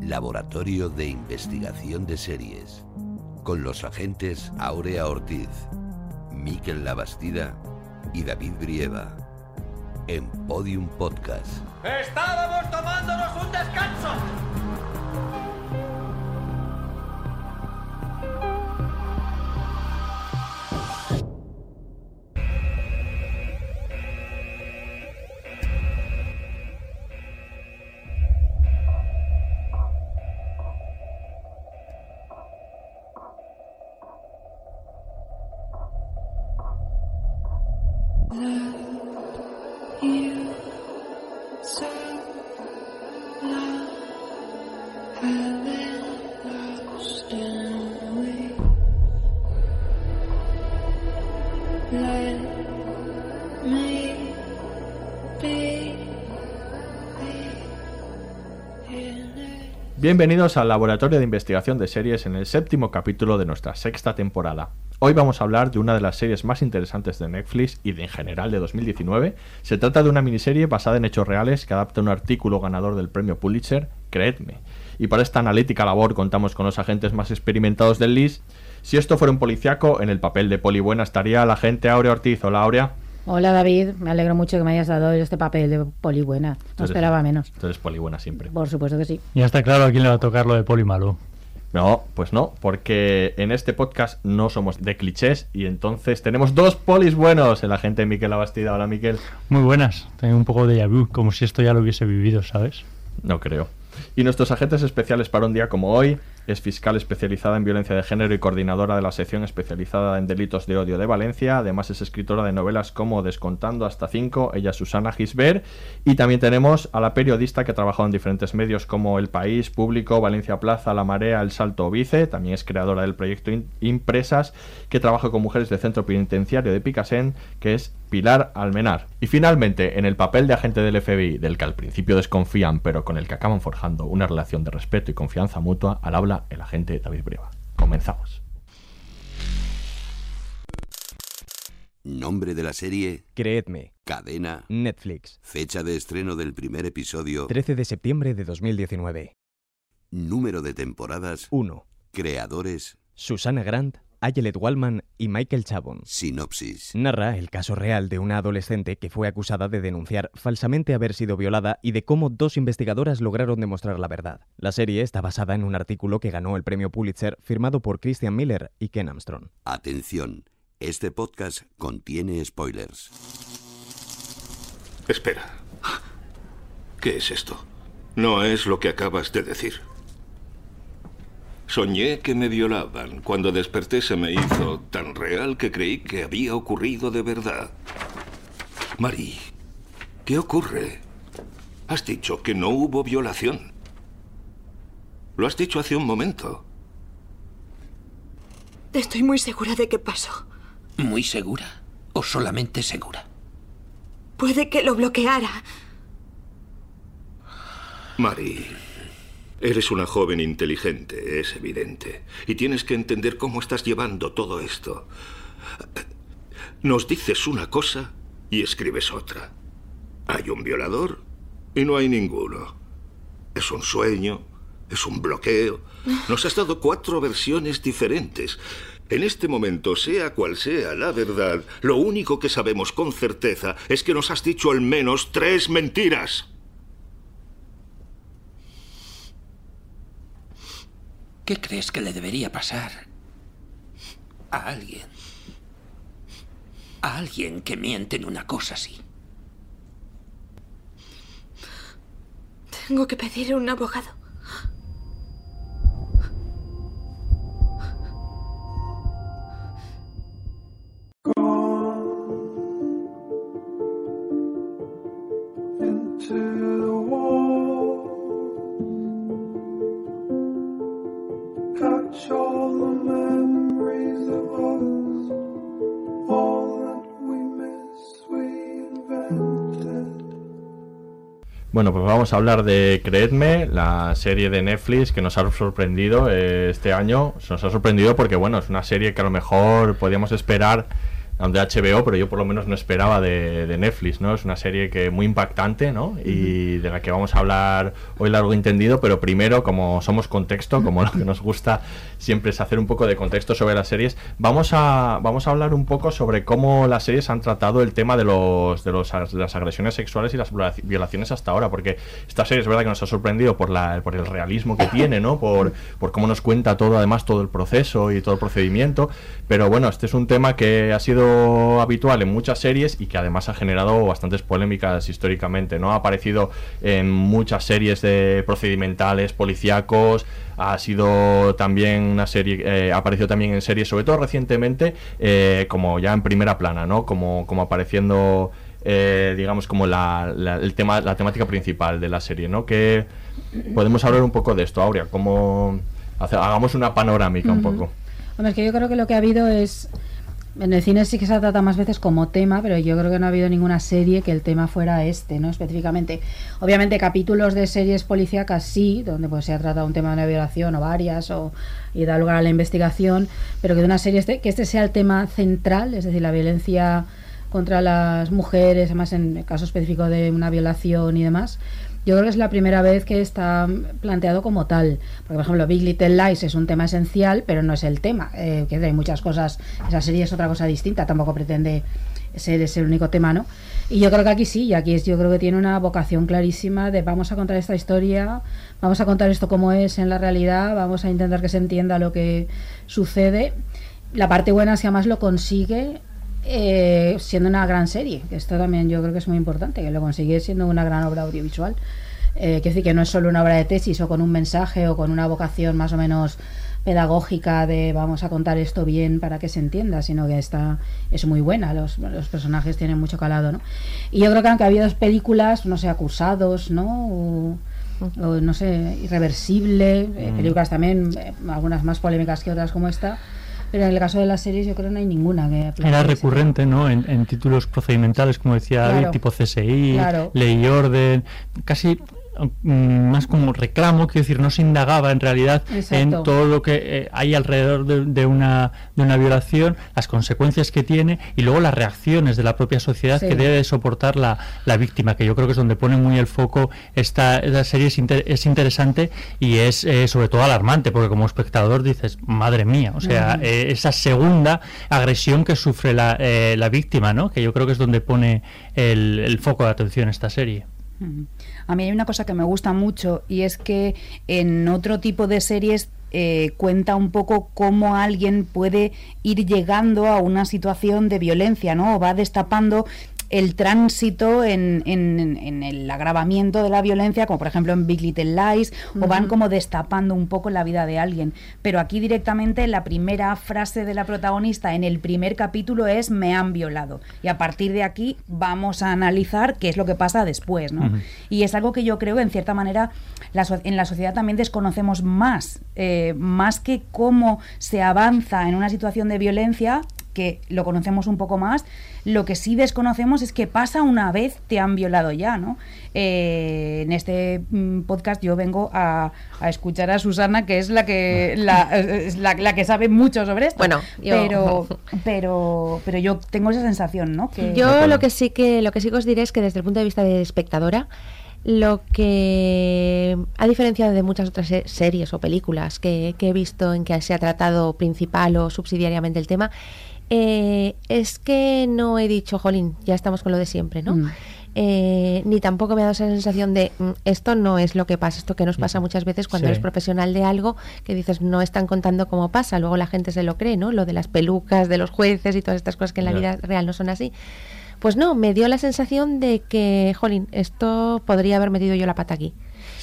Laboratorio de Investigación de Series, con los agentes Aurea Ortiz, Miquel Labastida y David Brieva, en Podium Podcast. ¡Estábamos tomándonos un descanso! Bienvenidos al Laboratorio de Investigación de Series en el séptimo capítulo de nuestra sexta temporada. Hoy vamos a hablar de una de las series más interesantes de Netflix y de en general de 2019. Se trata de una miniserie basada en hechos reales que adapta un artículo ganador del premio Pulitzer, Creedme. Y para esta analítica labor contamos con los agentes más experimentados del LIS. Si esto fuera un policiaco, en el papel de Poli Buena estaría la agente Aurea Ortiz. Hola Aurea. Hola David, me alegro mucho que me hayas dado este papel de poli buena. No esperaba menos. Entonces Poli Buena siempre. Por supuesto que sí. Ya está claro a quién le va a tocar lo de Poli malo. No, pues no, porque en este podcast no somos de clichés y entonces tenemos dos polis buenos. El agente Miquel Abastida. Hola Miquel. Muy buenas. Tengo un poco de vu, como si esto ya lo hubiese vivido, ¿sabes? No creo. Y nuestros agentes especiales para un día como hoy es fiscal especializada en violencia de género y coordinadora de la sección especializada en delitos de odio de Valencia. Además es escritora de novelas como Descontando hasta 5, ella es Susana Gisbert. Y también tenemos a la periodista que ha trabajado en diferentes medios como El País, Público, Valencia Plaza, La Marea, El Salto Vice. También es creadora del proyecto Impresas que trabaja con mujeres del centro penitenciario de Picasen, que es Pilar Almenar. Y finalmente, en el papel de agente del FBI, del que al principio desconfían, pero con el que acaban forjando una relación de respeto y confianza mutua, al habla el agente David Breva. Comenzamos. Nombre de la serie, Creedme, cadena, Netflix, fecha de estreno del primer episodio, 13 de septiembre de 2019. número de temporadas, 1. creadores, Susana Grant, Ayelet Wallman y Michael Chabon. sinopsis. Narra el caso real de una adolescente que fue acusada de denunciar falsamente haber sido violada y de cómo dos investigadoras lograron demostrar la verdad. La serie está basada en un artículo que ganó el premio Pulitzer firmado por Christian Miller y Ken Armstrong. Atención, este podcast contiene spoilers. Espera. ¿Qué es esto? No es lo que acabas de decir. Soñé que me violaban. Cuando desperté se me hizo tan real que creí que había ocurrido de verdad. Marie, ¿qué ocurre? Has dicho que no hubo violación. Lo has dicho hace un momento. Estoy muy segura de que pasó. ¿Muy segura? ¿O solamente segura? Puede que lo bloqueara. Marie, eres una joven inteligente, es evidente. Y tienes que entender cómo estás llevando todo esto. Nos dices una cosa y escribes otra. Hay un violador y no hay ninguno. Es un sueño, es un bloqueo. Nos has dado cuatro versiones diferentes. En este momento, sea cual sea la verdad, lo único que sabemos con certeza es que nos has dicho al menos tres mentiras. ¿Qué crees que le debería pasar a alguien? A alguien que miente en una cosa así. Tengo que pedir un abogado. Bueno, pues vamos a hablar de Creedme, la serie de Netflix que nos ha sorprendido eh, este año. Nos ha sorprendido porque, bueno, es una serie que a lo mejor podíamos esperar de HBO, pero yo por lo menos no esperaba de, Netflix, ¿no? Es una serie que muy impactante, ¿no? Y de la que vamos a hablar hoy largo entendido, pero primero, como somos contexto, como lo que nos gusta siempre es hacer un poco de contexto sobre las series, vamos a, vamos a hablar un poco sobre cómo las series han tratado el tema de, los, de, los, de las agresiones sexuales y las violaciones hasta ahora, porque esta serie es verdad que nos ha sorprendido por, la, por el realismo que tiene, ¿no? Por, por cómo nos cuenta todo, además, todo el proceso y todo el procedimiento, pero bueno, este es un tema que ha sido habitual en muchas series y que además ha generado bastantes polémicas históricamente, ¿no? Ha aparecido en muchas series de procedimentales, policíacos, ha sido también una serie, eh, ha aparecido también en series, sobre todo recientemente, eh, como ya en primera plana, ¿no? Como, como apareciendo, eh, digamos, como la, el tema, la temática principal de la serie, ¿no? Que podemos hablar un poco de esto, Aurea, como hagamos una panorámica un poco. Hombre, es que yo creo que lo que ha habido es en el cine sí que se trata más veces como tema, pero yo creo que no ha habido ninguna serie que el tema fuera este, ¿no? Específicamente. Obviamente capítulos de series policíacas sí, donde pues se ha tratado un tema de una violación o varias, o y da lugar a la investigación, pero que de una serie este, que este sea el tema central, es decir, la violencia contra las mujeres, además en el caso específico de una violación y demás, yo creo que es la primera vez que está planteado como tal. Porque, por ejemplo, Big Little Lies es un tema esencial, pero no es el tema. Eh, que hay muchas cosas. Esa serie es otra cosa distinta, tampoco pretende ser ese único tema, ¿no? Y yo creo que aquí sí, y aquí es, yo creo que tiene una vocación clarísima de vamos a contar esta historia, vamos a contar esto como es en la realidad, vamos a intentar que se entienda lo que sucede. La parte buena es que además lo consigue eh, siendo una gran serie, que esto también yo creo que es muy importante, que lo consigue siendo una gran obra audiovisual. Eh, quiero decir que no es solo una obra de tesis o con un mensaje o con una vocación más o menos pedagógica de vamos a contar esto bien para que se entienda, sino que está es muy buena, los, los personajes tienen mucho calado, ¿no? Y yo creo que aunque ha habido dos películas, no sé, acusados, ¿no? O, no sé, irreversible, eh, mm. películas también, eh, algunas más polémicas que otras como esta, pero en el caso de las series yo creo que no hay ninguna que... Era recurrente, ¿no? En, títulos procedimentales, como decía tipo CSI, Ley y Orden, casi más como reclamo, quiero decir, no se indagaba en realidad en todo lo que eh, hay alrededor de, una, de una violación, las consecuencias que tiene y luego las reacciones de la propia sociedad que debe soportar la, la, víctima, que yo creo que es donde pone muy el foco esta, esta serie, es, es, interesante y es eh, sobre todo alarmante, porque como espectador dices, madre mía, o sea, eh, esa segunda agresión que sufre la, la víctima, ¿no? que yo creo que es donde pone el, el foco de atención esta serie. A mí hay una cosa que me gusta mucho y es que en otro tipo de series eh, cuenta un poco cómo alguien puede ir llegando a una situación de violencia, ¿no? O va destapando el tránsito en, en, el agravamiento de la violencia, como por ejemplo en Big Little Lies, o van como destapando un poco la vida de alguien. Pero aquí directamente la primera frase de la protagonista en el primer capítulo es me han violado. Y a partir de aquí vamos a analizar qué es lo que pasa después. ¿no? Y es algo que yo creo que en cierta manera en la sociedad también desconocemos más, eh, más que cómo se avanza en una situación de violencia, que lo conocemos un poco más. Lo que sí desconocemos es que pasa una vez te han violado ya, ¿no? Eh, en este mm, podcast yo vengo a, escuchar a Susana, que es la que la, que sabe mucho sobre esto. Bueno, pero, pero, pero yo tengo esa sensación, ¿no? Que... Yo lo que sí que lo que sí que os diré es que desde el punto de vista de espectadora, lo que ha diferenciado de muchas otras series o películas que, que he visto en que se ha tratado principal o subsidiariamente el tema eh, es que no he dicho, jolín, ya estamos con lo de siempre, ¿no? Mm. Eh, ni tampoco me ha dado esa sensación de mm, esto no es lo que pasa, esto que nos pasa muchas veces cuando eres profesional de algo, que dices no están contando cómo pasa, luego la gente se lo cree, ¿no? Lo de las pelucas, de los jueces y todas estas cosas que en la vida real no son así. Pues no, me dio la sensación de que, jolín, esto podría haber metido yo la pata aquí.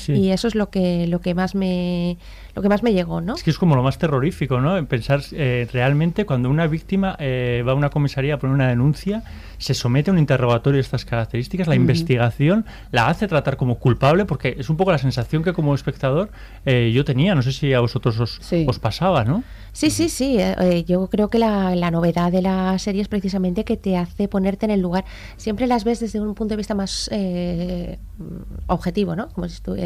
Y eso es lo que, lo que más me lo que más me llegó, ¿no? Es que es como lo más terrorífico, ¿no? En pensar eh, realmente cuando una víctima eh, va a una comisaría a poner una denuncia, se somete a un interrogatorio de estas características, la investigación la hace tratar como culpable, porque es un poco la sensación que como espectador eh, yo tenía, no sé si a vosotros os, os pasaba, ¿no? Sí, sí, sí. yo creo que la, la, novedad de la serie es precisamente que te hace ponerte en el lugar. Siempre las ves desde un punto de vista más objetivo, ¿no? Como si tú,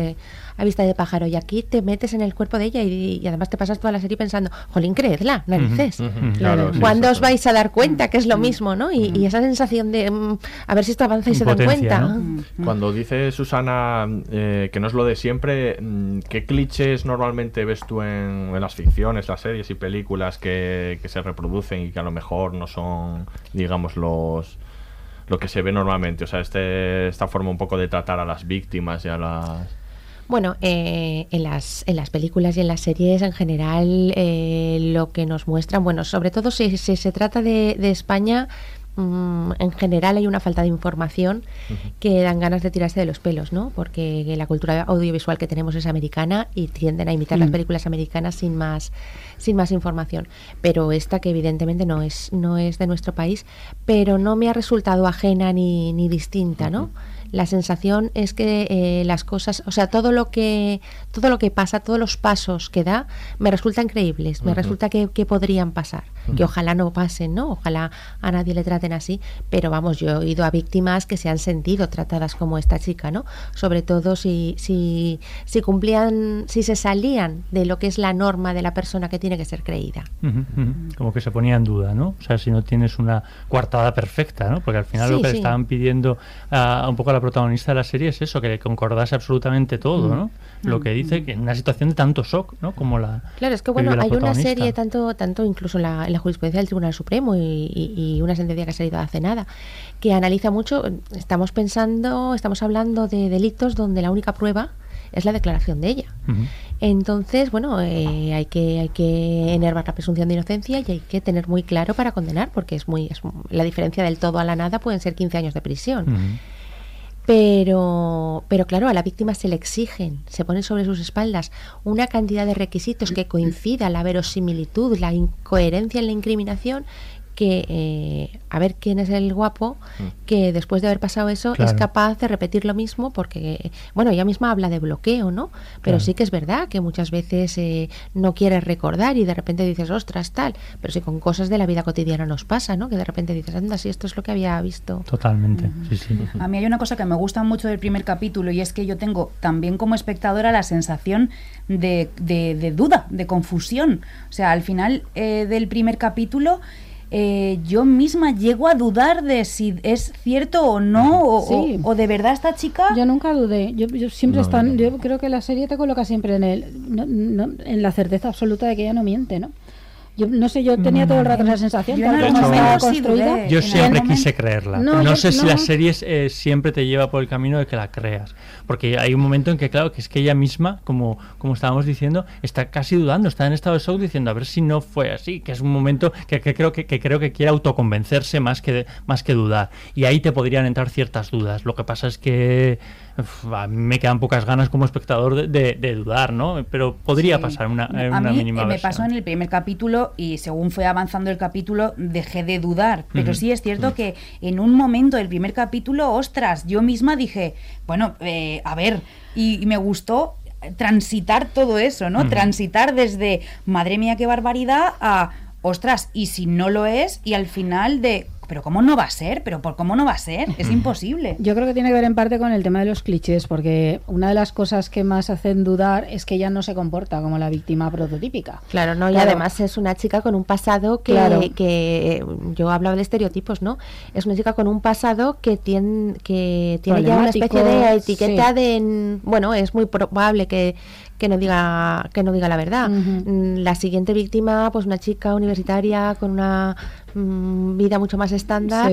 a vista de pájaro. Y aquí te metes en el cuerpo de ella y, además te pasas toda la serie pensando, jolín, creedla, narices. ¿Cuándo os vais a dar cuenta que es lo mismo, no? Y, esa sensación de mm, a ver si esto avanza y se dan cuenta. Cuando dice Susana eh, que no es lo de siempre, mm, ¿qué clichés normalmente ves tú en, las ficciones, las series y películas que, que se reproducen y que a lo mejor no son, digamos, los lo que se ve normalmente, o sea, este, esta forma un poco de tratar a las víctimas y a las... Bueno, eh, en, las, en las películas y en las series en general eh, lo que nos muestran, bueno, sobre todo si, se trata de, España, mm, en general hay una falta de información que dan ganas de tirarse de los pelos, ¿no? Porque la cultura audiovisual que tenemos es americana y tienden a imitar las mm. películas americanas sin más, sin más información. Pero esta que evidentemente no es, no es de nuestro país, pero no me ha resultado ajena ni, ni distinta, ¿no? La sensación es que eh, las cosas, o sea, todo lo que todo lo que pasa, todos los pasos que da, me resultan creíbles, me resulta que, podrían pasar, que ojalá no pasen, ¿no? Ojalá a nadie le traten así, pero vamos, yo he oído a víctimas que se han sentido tratadas como esta chica, ¿no? Sobre todo si, si, si cumplían, si se salían de lo que es la norma de la persona que tiene que ser creída. Como que se ponía en duda, ¿no? O sea, si no tienes una coartada perfecta, ¿no? Porque al final lo que le estaban pidiendo a, un poco a la protagonista de la serie es eso, que le concordase absolutamente todo, ¿no? Mm. Lo que dice que en una situación de tanto shock, ¿no? Como la. Claro, es que bueno, hay una serie, tanto, tanto incluso en la, jurisprudencia del Tribunal Supremo y, una sentencia que ha salido hace nada, que analiza mucho. Estamos pensando, estamos hablando de delitos donde la única prueba es la declaración de ella. Entonces, bueno, eh, hay que hay que enervar la presunción de inocencia y hay que tener muy claro para condenar, porque es muy es, la diferencia del todo a la nada pueden ser 15 años de prisión. Pero, pero claro, a la víctima se le exigen, se ponen sobre sus espaldas una cantidad de requisitos que coincida la verosimilitud, la incoherencia en la incriminación que eh, a ver quién es el guapo mm. que después de haber pasado eso es capaz de repetir lo mismo porque bueno ella misma habla de bloqueo no pero sí que es verdad que muchas veces eh, no quieres recordar y de repente dices ostras tal pero si con cosas de la vida cotidiana nos pasa no que de repente dices anda si esto es lo que había visto totalmente sí, sí. a mí hay una cosa que me gusta mucho del primer capítulo y es que yo tengo también como espectadora la sensación de, de, duda de confusión. O sea al final eh, del primer capítulo eh, yo misma llego a dudar de si es cierto o no, o, de verdad esta chica. Yo nunca dudé. Yo, siempre están, yo creo que la serie te coloca siempre en el, en la certeza absoluta de que ella no miente, ¿no? Yo no sé, yo tenía todo el rato esa sensación. Yo, siempre quise creerla. No, sé si la serie eh, siempre te lleva por el camino de que la creas. Porque hay un momento en que, claro, que es que ella misma, como, como estábamos diciendo, está casi dudando, está en estado de shock diciendo a ver si no fue así, que es un momento que, creo que, creo que quiere autoconvencerse más que, más que dudar. Y ahí te podrían entrar ciertas dudas. Lo que pasa es que a mí me quedan pocas ganas como espectador de, dudar, ¿no? Pero podría pasar una, una a mí mínima me pasó en el primer capítulo y según fue avanzando el capítulo dejé de dudar. Pero sí es cierto que en un momento del primer capítulo, ostras, yo misma dije, bueno, eh, a ver, y, me gustó transitar todo eso, ¿no? Transitar desde, madre mía, qué barbaridad, a, ostras, y si no lo es, y al final de, pero ¿cómo no va a ser? ¿Pero por cómo no va a ser? Es imposible. Yo creo que tiene que ver en parte con el tema de los clichés, porque una de las cosas que más hacen dudar es que ella no se comporta como la víctima prototípica. Claro, no, y además es una chica con un pasado que, que yo hablaba de estereotipos, ¿no? Es una chica con un pasado que tiene, que tiene ya una especie de etiqueta de, bueno, es muy probable que que no diga que no diga la verdad. Mm, la siguiente víctima, pues una chica universitaria con una mm, vida mucho más estándar,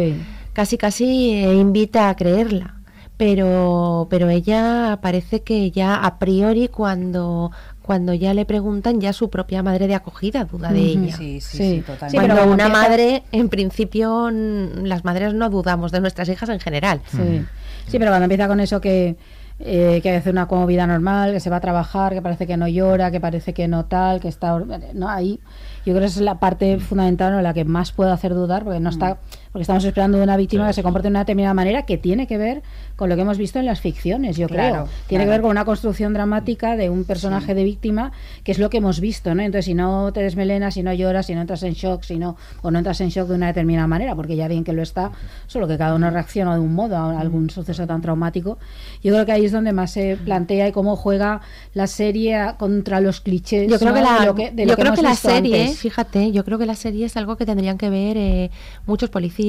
casi casi eh, invita a creerla. Pero, pero ella parece que ya a priori cuando cuando ya le preguntan ya su propia madre de acogida duda de ella. Sí, sí, totalmente. Cuando una madre, en principio, las madres no dudamos de nuestras hijas en general. Sí, sí pero cuando empieza con eso que eh, que hace una como vida normal, que se va a trabajar, que parece que no llora, que parece que no tal, que está... No, ahí yo creo que esa es la parte fundamental o la que más puede hacer dudar, porque no está porque estamos esperando de una víctima que se comporte de una determinada manera que tiene que ver con lo que hemos visto en las ficciones, yo creo. Tiene que ver con una construcción dramática de un personaje de víctima, que es lo que hemos visto, ¿no? Entonces, si no te desmelenas, si no lloras, si no entras en shock, si no, o no entras en shock de una determinada manera, porque ya bien que lo está, solo que cada uno reacciona de un modo a algún suceso tan traumático. Yo creo que ahí es donde más se plantea y cómo juega la serie contra los clichés. Yo creo que la, yo creo que la serie, fíjate, yo creo que la serie es algo que tendrían que ver eh, muchos policías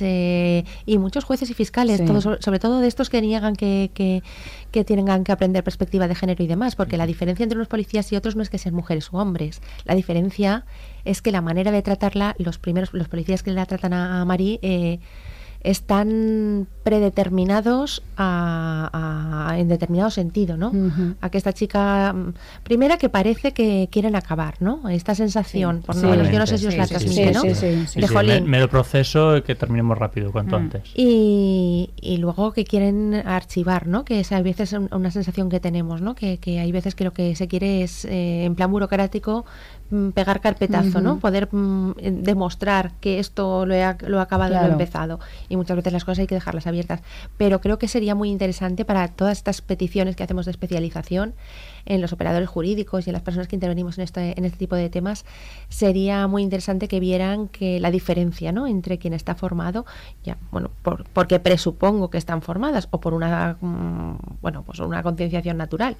eh, y muchos jueces y fiscales, sobre todo de estos que niegan que, que, que, tengan que aprender perspectiva de género y demás, porque la diferencia entre unos policías y otros no es que sean mujeres o hombres, la diferencia es que la manera de tratarla, los primeros, los policías que la tratan a, a eh, están predeterminados a, en determinado sentido, ¿no? A que esta chica, primera que parece que quieren acabar, ¿no? Esta sensación, por lo menos yo no sé si os la transmite, ¿no? De Medio proceso que terminemos rápido, cuanto mm. antes. Y, y, luego que quieren archivar, ¿no? Que es a veces una sensación que tenemos, ¿no? Que, que hay veces que lo que se quiere es, eh, en plan burocrático, pegar carpetazo, ¿no? Poder mm, demostrar que esto lo, he, lo ha acabado lo he empezado. Y muchas veces las cosas hay que dejarlas abiertas. Pero creo que sería muy interesante para todas estas peticiones que hacemos de especialización en los operadores jurídicos y en las personas que intervenimos en este, en este tipo de temas, sería muy interesante que vieran que la diferencia ¿no? entre quien está formado, ya, bueno, porque presupongo que están formadas o por una mm, bueno, pues una concienciación natural,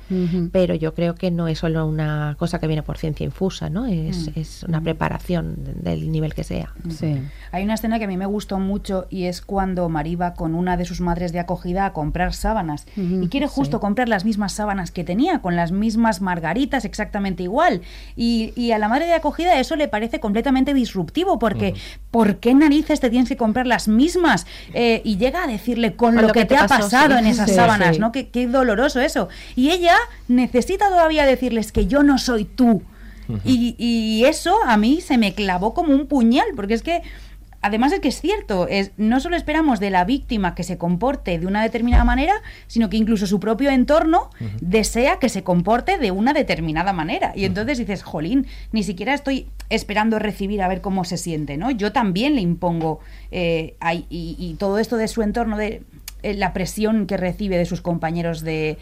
pero yo creo que no es solo una cosa que viene por ciencia infusa, ¿no? Es, mm. es una mm. preparación del nivel que sea. Sí. Hay una escena que a mí me gustó mucho y es cuando Mariva con una de sus madres de acogida a comprar sábanas y quiere justo comprar las mismas sábanas que tenía con las mismas margaritas exactamente igual. Y, a la madre de acogida eso le parece completamente disruptivo, porque ¿por qué narices te tienes que comprar las mismas? Eh, y llega a decirle con, lo, que, te, ha pasado en esas sábanas, ¿no? Qué, qué doloroso eso. Y ella necesita todavía decirles que yo no soy tú. Y, y, eso a mí se me clavó como un puñal, porque es que además es que es cierto, es, no solo esperamos de la víctima que se comporte de una determinada manera, sino que incluso su propio entorno desea que se comporte de una determinada manera. Y entonces dices, jolín, ni siquiera estoy esperando recibir a ver cómo se siente, ¿no? Yo también le impongo, eh, y, todo esto de su entorno, de eh, la presión que recibe de sus compañeros de,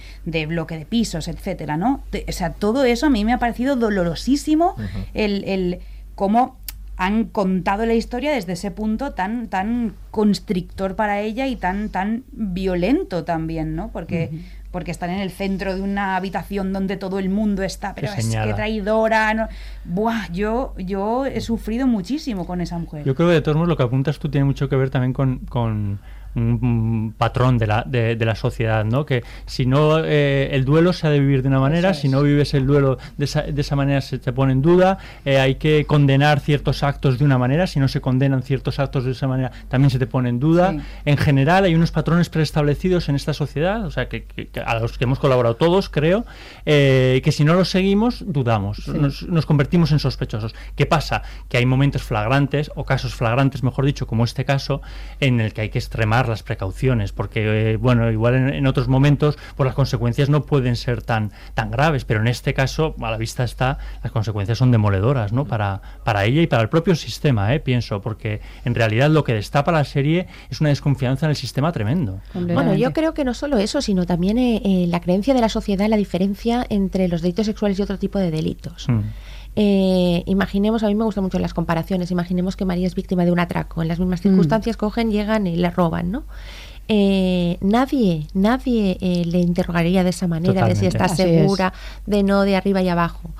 bloque de pisos, etcétera, ¿no? o sea, todo eso a mí me ha parecido dolorosísimo, el, el cómo han contado la historia desde ese punto tan, tan constrictor para ella y tan, tan violento también, ¿no? Porque, porque están en el centro de una habitación donde todo el mundo está, pero es que traidora. ¿no? Buah, yo, yo he sufrido muchísimo con esa mujer. Yo creo que de todos modos lo que apuntas tú tiene mucho que ver también con, con un patrón de la, de, la sociedad, ¿no? Que si no, eh, el duelo se ha de vivir de una manera, si no vives el duelo de esa, de esa manera se te pone en duda, eh, hay que condenar ciertos actos de una manera, si no se condenan ciertos actos de esa manera también se te pone en duda. En general hay unos patrones preestablecidos en esta sociedad, o sea, que, a los que hemos colaborado todos, creo, eh, que si no los seguimos, dudamos, nos, nos convertimos en sospechosos. ¿Qué pasa? Que hay momentos flagrantes, o casos flagrantes, mejor dicho, como este caso, en el que hay que extremar las precauciones, porque, eh, bueno, igual en, otros momentos, pues las consecuencias no pueden ser tan, tan graves, pero en este caso, a la vista está, las consecuencias son demoledoras, ¿no? Para, para ella y para el propio sistema, ¿eh? pienso, porque en realidad lo que destapa la serie es una desconfianza en el sistema tremendo. Bueno, yo creo que no solo eso, sino también eh, la creencia de la sociedad, la diferencia entre los delitos sexuales y otro tipo de delitos. Mm. Eh, imaginemos, a mí me gustan mucho las comparaciones, imaginemos que María es víctima de un atraco, en las mismas mm. circunstancias cogen, llegan y le roban, ¿no? Eh, nadie, nadie eh, le interrogaría de esa manera, de si está segura, de no, de arriba y abajo.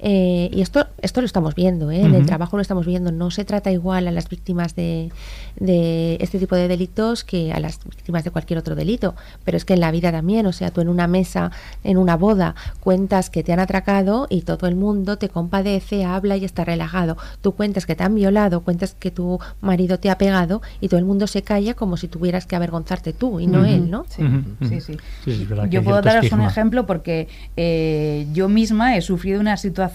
Eh, y esto, esto lo estamos viendo, ¿eh? en el trabajo lo estamos viendo. No se trata igual a las víctimas de, de, este tipo de delitos que a las víctimas de cualquier otro delito. Pero es que en la vida también, o sea, tú en una mesa, en una boda, cuentas que te han atracado y todo el mundo te compadece, habla y está relajado. Tú cuentas que te han violado, cuentas que tu marido te ha pegado y todo el mundo se calla como si tuvieras que avergonzarte tú y no él, ¿no? Sí, sí, sí. yo puedo daros un ejemplo porque eh, yo misma he sufrido una situación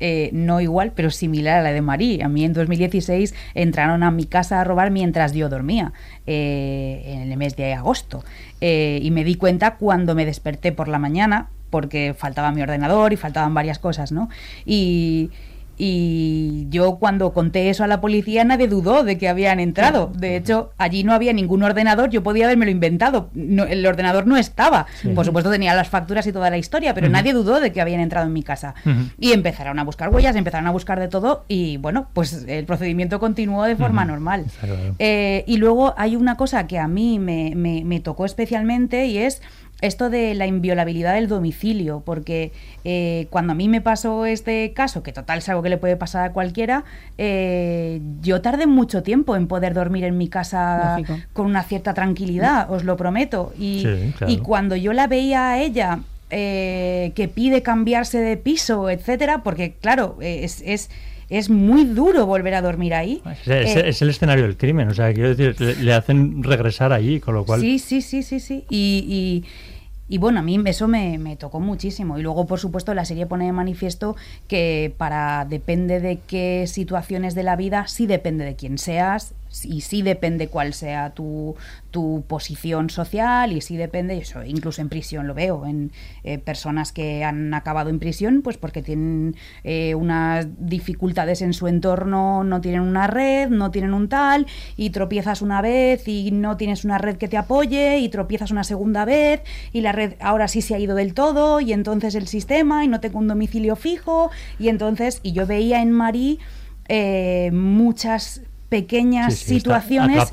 eh, no igual, pero similar a la de Marí. A mí en 2016 entraron a mi casa a robar mientras yo dormía, eh, en el mes de agosto. Eh, y me di cuenta cuando me desperté por la mañana, porque faltaba mi ordenador y faltaban varias cosas, ¿no? Y, y yo cuando conté eso a la policía nadie dudó de que habían entrado. De hecho, allí no había ningún ordenador, yo podía haberme lo inventado. el ordenador no estaba. Por supuesto tenía las facturas y toda la historia, pero nadie dudó de que habían entrado en mi casa. Y empezaron a buscar huellas, empezaron a buscar de todo y bueno, pues el procedimiento continuó de forma normal. Eh, y luego hay una cosa que a mí me, me tocó especialmente y es esto de la inviolabilidad del domicilio, porque eh, cuando a mí me pasó este caso, que total es algo que le puede pasar a cualquiera, eh, yo tardé mucho tiempo en poder dormir en mi casa con una cierta tranquilidad, os lo prometo. Y, y cuando yo la veía a ella eh, que pide cambiarse de piso, etcétera, porque claro, es, es es muy duro volver a dormir ahí. Es, el escenario del crimen, o sea, quiero decir, le, hacen regresar allí, con lo cual... Sí, sí, sí, sí, sí. y, y bueno, a mí eso me, me, tocó muchísimo. Y luego, por supuesto, la serie pone de manifiesto que para depende de qué situaciones de la vida, sí depende de quién seas, y sí depende cuál sea tu, tu posición social y sí depende, eso incluso en prisión lo veo, en eh, personas que han acabado en prisión pues porque tienen eh, unas dificultades en su entorno, no tienen una red, no tienen un tal y tropiezas una vez y no tienes una red que te apoye y tropiezas una segunda vez y la red ahora sí se ha ido del todo y entonces el sistema y no tengo un domicilio fijo y entonces, y yo veía en Marí eh, muchas pequeñas situaciones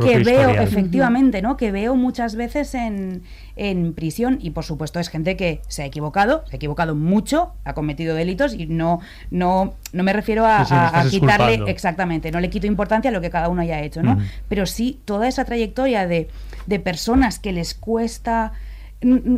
que veo efectivamente, ¿no? Que veo muchas veces en, en, prisión. Y por supuesto es gente que se ha equivocado, se ha equivocado mucho, ha cometido delitos y no no no me refiero a, quitarle exactamente, no le quito importancia a lo que cada uno haya hecho, ¿no? Pero sí toda esa trayectoria de, de personas que les cuesta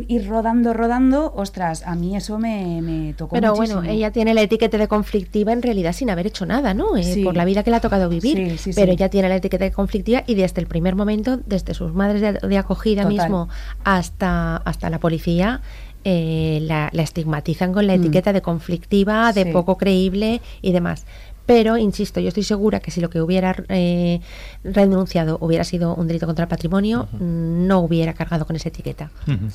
ir rodando, rodando, ostras, a mí eso me, me tocó Pero bueno, ella tiene la etiqueta de conflictiva en realidad sin haber hecho nada, ¿no? Eh, por la vida que le ha tocado vivir. pero ella tiene la etiqueta de conflictiva y desde el primer momento, desde sus madres de, acogida mismo hasta, hasta la policía, eh, la, estigmatizan con la mm. etiqueta de conflictiva, de poco creíble y demás. Pero, insisto, yo estoy segura que si lo que hubiera eh, renunciado hubiera sido un delito contra el patrimonio, no hubiera cargado con esa etiqueta.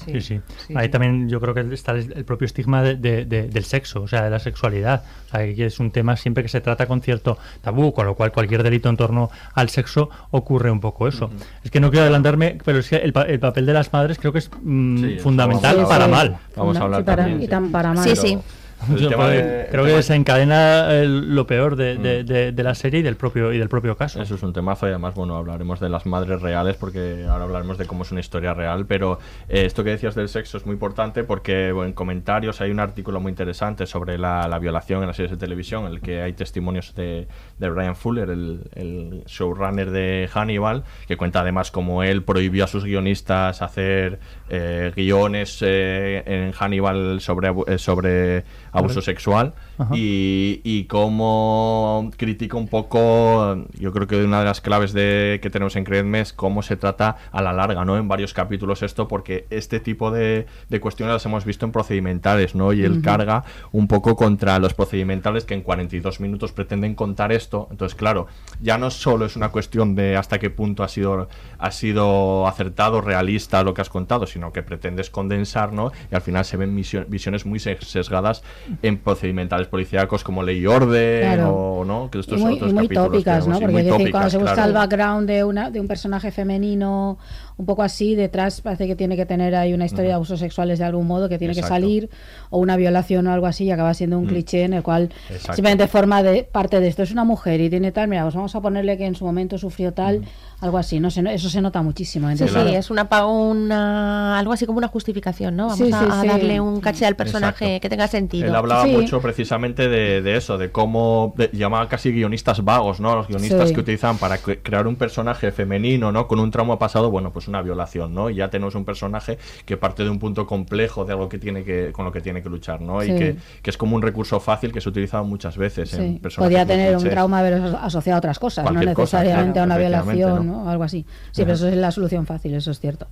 sí, sí, Ahí también yo creo que está el propio estigma de, del sexo, o sea, de la sexualidad. O sea, que es un tema siempre que se trata con cierto tabú, con lo cual cualquier delito en torno al sexo ocurre un poco eso. Es que no quiero adelantarme, pero es que el, papel de las madres creo que es mm, fundamental para mal. Vamos a hablar también. Y tan para mal. Sí, sí creo que desencadena lo peor de, de, de, la serie y del propio y del propio caso. Eso es un temazo y además bueno hablaremos de las madres reales porque ahora hablaremos de cómo es una historia real, pero eh, esto que decías del sexo es muy importante porque en comentarios hay un artículo muy interesante sobre la, la, violación en las series de televisión, en el que hay testimonios de, de Brian Fuller, el, el, showrunner de Hannibal, que cuenta además cómo él prohibió a sus guionistas hacer eh, guiones eh, en Hannibal sobre sobre abuso sexual y, y cómo critica un poco, yo creo que una de las claves de, que tenemos en Creedme es cómo se trata a la larga, ¿no? En varios capítulos esto, porque este tipo de, de cuestiones las hemos visto en procedimentales, ¿no? Y él carga un poco contra los procedimentales que en 42 minutos pretenden contar esto. Entonces, claro, ya no solo es una cuestión de hasta qué punto ha sido, ha sido acertado, realista lo que has contado, sino que pretendes condensar, ¿no? Y al final se ven visiones muy sesgadas en procedimentales policíacos como Ley y Orden o no que estos y muy, otros muy tópicas no porque decir, cuando se busca el background de una de un personaje femenino un poco así detrás parece que tiene que tener ahí una historia de abusos sexuales de algún modo que tiene que salir o una violación o algo así y acaba siendo un cliché en el cual simplemente forma de parte de esto. Es una mujer y tiene tal mira pues vamos a ponerle que en su momento sufrió tal algo así, no eso se nota muchísimo. Sí, sí, es una, una, algo así como una justificación, ¿no? Vamos a, darle un caché al personaje que tenga sentido. Él hablaba mucho precisamente de, eso, de cómo llamaba casi guionistas vagos, ¿no? Los guionistas que utilizan para crear un personaje femenino, ¿no? Con un trauma pasado, bueno, pues una violación, ¿no? Y ya tenemos un personaje que parte de un punto complejo de algo que tiene que con lo que tiene que luchar, ¿no? Y que, que, es como un recurso fácil que se ha utilizado muchas veces en personajes. Podría tener un trauma asociado a otras cosas, no necesariamente a una violación algo así. Sí, pero eso es la solución fácil, eso es cierto.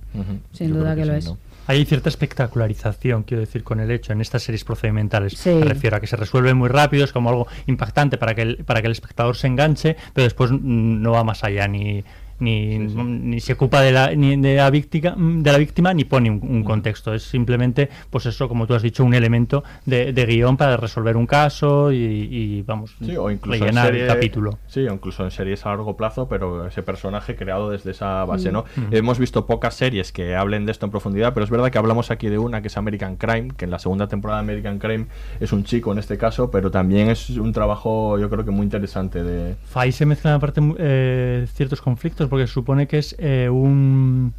Sin duda que, lo es. hay cierta espectacularización, quiero decir, con el hecho en estas series procedimentales. Me refiero a que se resuelve muy rápido, es como algo impactante para que el, para que el espectador se enganche, pero después no va más allá ni ni, ni se ocupa de la, ni de la víctima de la víctima ni pone un, contexto es simplemente pues eso como tú has dicho un elemento de, de guion para resolver un caso y, vamos sí, o incluso rellenar el capítulo sí o incluso en series a largo plazo pero ese personaje creado desde esa base mm. no mm. hemos visto pocas series que hablen de esto en profundidad pero es verdad que hablamos aquí de una que es American Crime que en la segunda temporada de American Crime es un chico en este caso pero también es un trabajo yo creo que muy interesante de ahí se mezclan aparte eh, ciertos conflictos porque supone que es eh, un...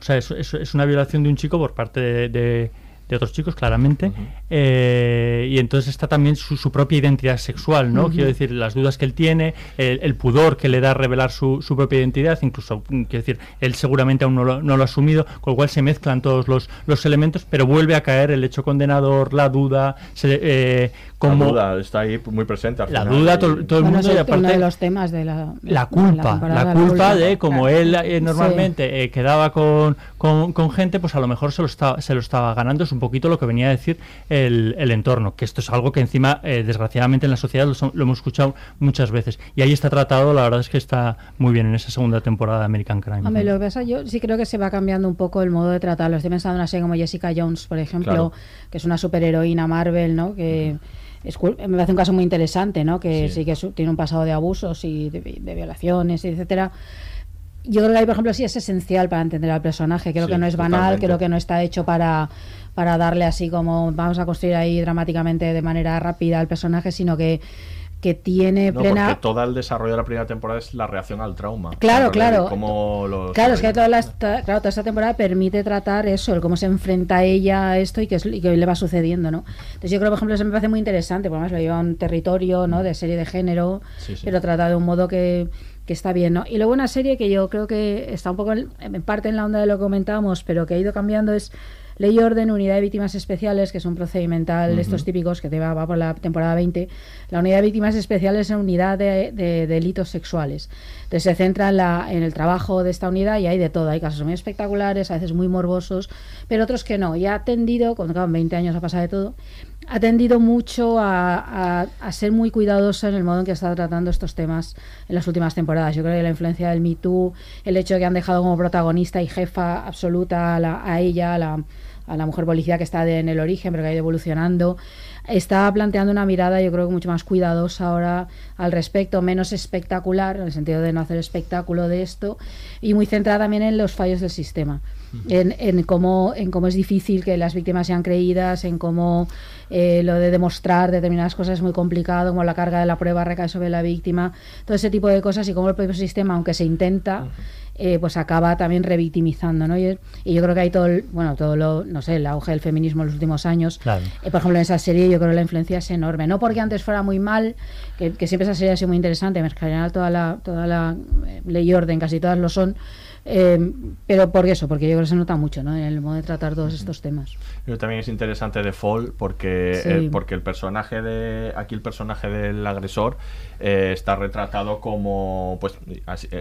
O sea, es, es, una violación de un chico por parte de otros chicos, claramente. Eh, y entonces está también su, propia identidad sexual, ¿no? Quiero decir, las dudas que él tiene, el, pudor que le da revelar su, su, propia identidad, incluso, quiero decir, él seguramente aún no lo, no lo, ha asumido, con lo cual se mezclan todos los, los elementos, pero vuelve a caer el hecho condenador, la duda, se, eh, como... La duda está ahí muy presente. la duda, todo, el mundo, y aparte... Uno de los temas de la... La culpa, la, culpa de, como él eh, normalmente quedaba con, con, con, gente, pues a lo mejor se lo, estaba, se lo estaba ganando, es un poquito lo que venía a decir el, el entorno, que esto es algo que encima, eh, desgraciadamente, en la sociedad lo, hemos escuchado muchas veces. Y ahí está tratado, la verdad es que está muy bien en esa segunda temporada de American Crime. Hombre, lo que pasa, yo sí creo que se va cambiando un poco el modo de tratarlo. Estoy pensando en una serie como Jessica Jones, por ejemplo, que es una superheroína Marvel, ¿no? Que... me parece un caso muy interesante, ¿no? Que sí, que tiene un pasado de abusos y de, de violaciones, etcétera yo creo que ahí, por ejemplo, sí es esencial para entender al personaje. Creo que no es banal, creo que no está hecho para, para darle así como vamos a construir ahí dramáticamente de manera rápida al personaje, sino que que tiene plena. Porque todo el desarrollo de la primera temporada es la reacción al trauma. Claro, claro. Claro, es que toda, claro, toda esta temporada permite tratar eso, el cómo se enfrenta ella a esto y qué, es, y qué le va sucediendo, ¿no? Entonces yo creo, por ejemplo, eso me parece muy interesante, porque además lo lleva a un territorio, ¿no? De serie de género, pero trata de un modo que que está bien, ¿no? Y luego una serie que yo creo que está un poco en, parte en la onda de lo que comentábamos, pero que ha ido cambiando es Ley y Orden, Unidad de Víctimas Especiales, que es un procedimental de estos típicos que te va, va, por la temporada 20. La Unidad de Víctimas Especiales es una unidad de, delitos sexuales. Entonces se centra en, la, en el trabajo de esta unidad y hay de todo. Hay casos muy espectaculares, a veces muy morbosos, pero otros que no. Y ha tendido, acaban 20 años ha pasado de todo, ha tendido mucho a, ser muy cuidadoso en el modo en que está tratando estos temas en las últimas temporadas. Yo creo que la influencia del Me Too, el hecho de que han dejado como protagonista y jefa absoluta a, ella, a la, a la, mujer policía que está en el origen, pero que ha ido evolucionando, está planteando una mirada, yo creo que mucho más cuidadosa ahora al respecto, menos espectacular, en el sentido de no hacer espectáculo de esto, y muy centrada también en los fallos del sistema en, en, cómo, en cómo es difícil que las víctimas sean creídas, en cómo eh, lo de demostrar determinadas cosas es muy complicado, como la carga de la prueba recae sobre la víctima, todo ese tipo de cosas y cómo el propio sistema, aunque se intenta, eh, pues acaba también revictimizando, ¿no? Y, yo creo que hay todo, el, bueno, todo lo, no sé, el auge del feminismo en los últimos años. Eh, por ejemplo, en esa serie yo creo que la influencia es enorme. No porque antes fuera muy mal, que, siempre esa serie ha sido muy interesante, en general toda la, toda la ley y orden, casi todas lo son, eh, pero por eso, porque yo creo que se nota mucho ¿no? en el modo de tratar todos estos temas. Pero también es interesante de Fall porque, eh, porque el personaje de aquí el personaje del agresor eh, está retratado como pues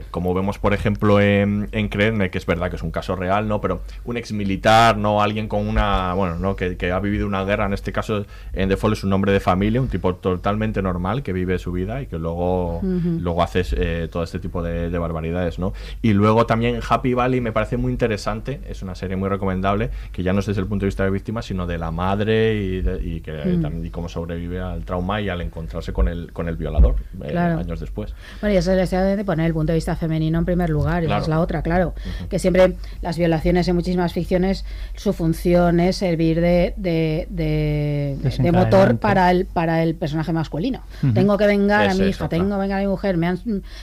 como vemos por ejemplo en, en Creedme, que es verdad que es un caso real, ¿no? Pero un ex militar, no alguien con una bueno, ¿no? Que, que, ha vivido una guerra, en este caso en The Fall es un hombre de familia, un tipo totalmente normal que vive su vida y que luego, luego hace todo este tipo de, de barbaridades, ¿no? Y luego también Happy Valley me parece muy interesante, es una serie muy recomendable, que ya no es desde el punto de vista de víctima, sino de la madre y, que, mm. también, y cómo sobrevive al trauma y al encontrarse con el, con el violador eh, años después. Bueno, y eso les de poner el punto de vista femenino en primer lugar, esa es la otra, claro, que siempre las violaciones en muchísimas ficciones, su función es servir de, de, de, motor para el, para el personaje masculino. Tengo que vengar a mi hija, tengo que vengar a mi mujer, me han,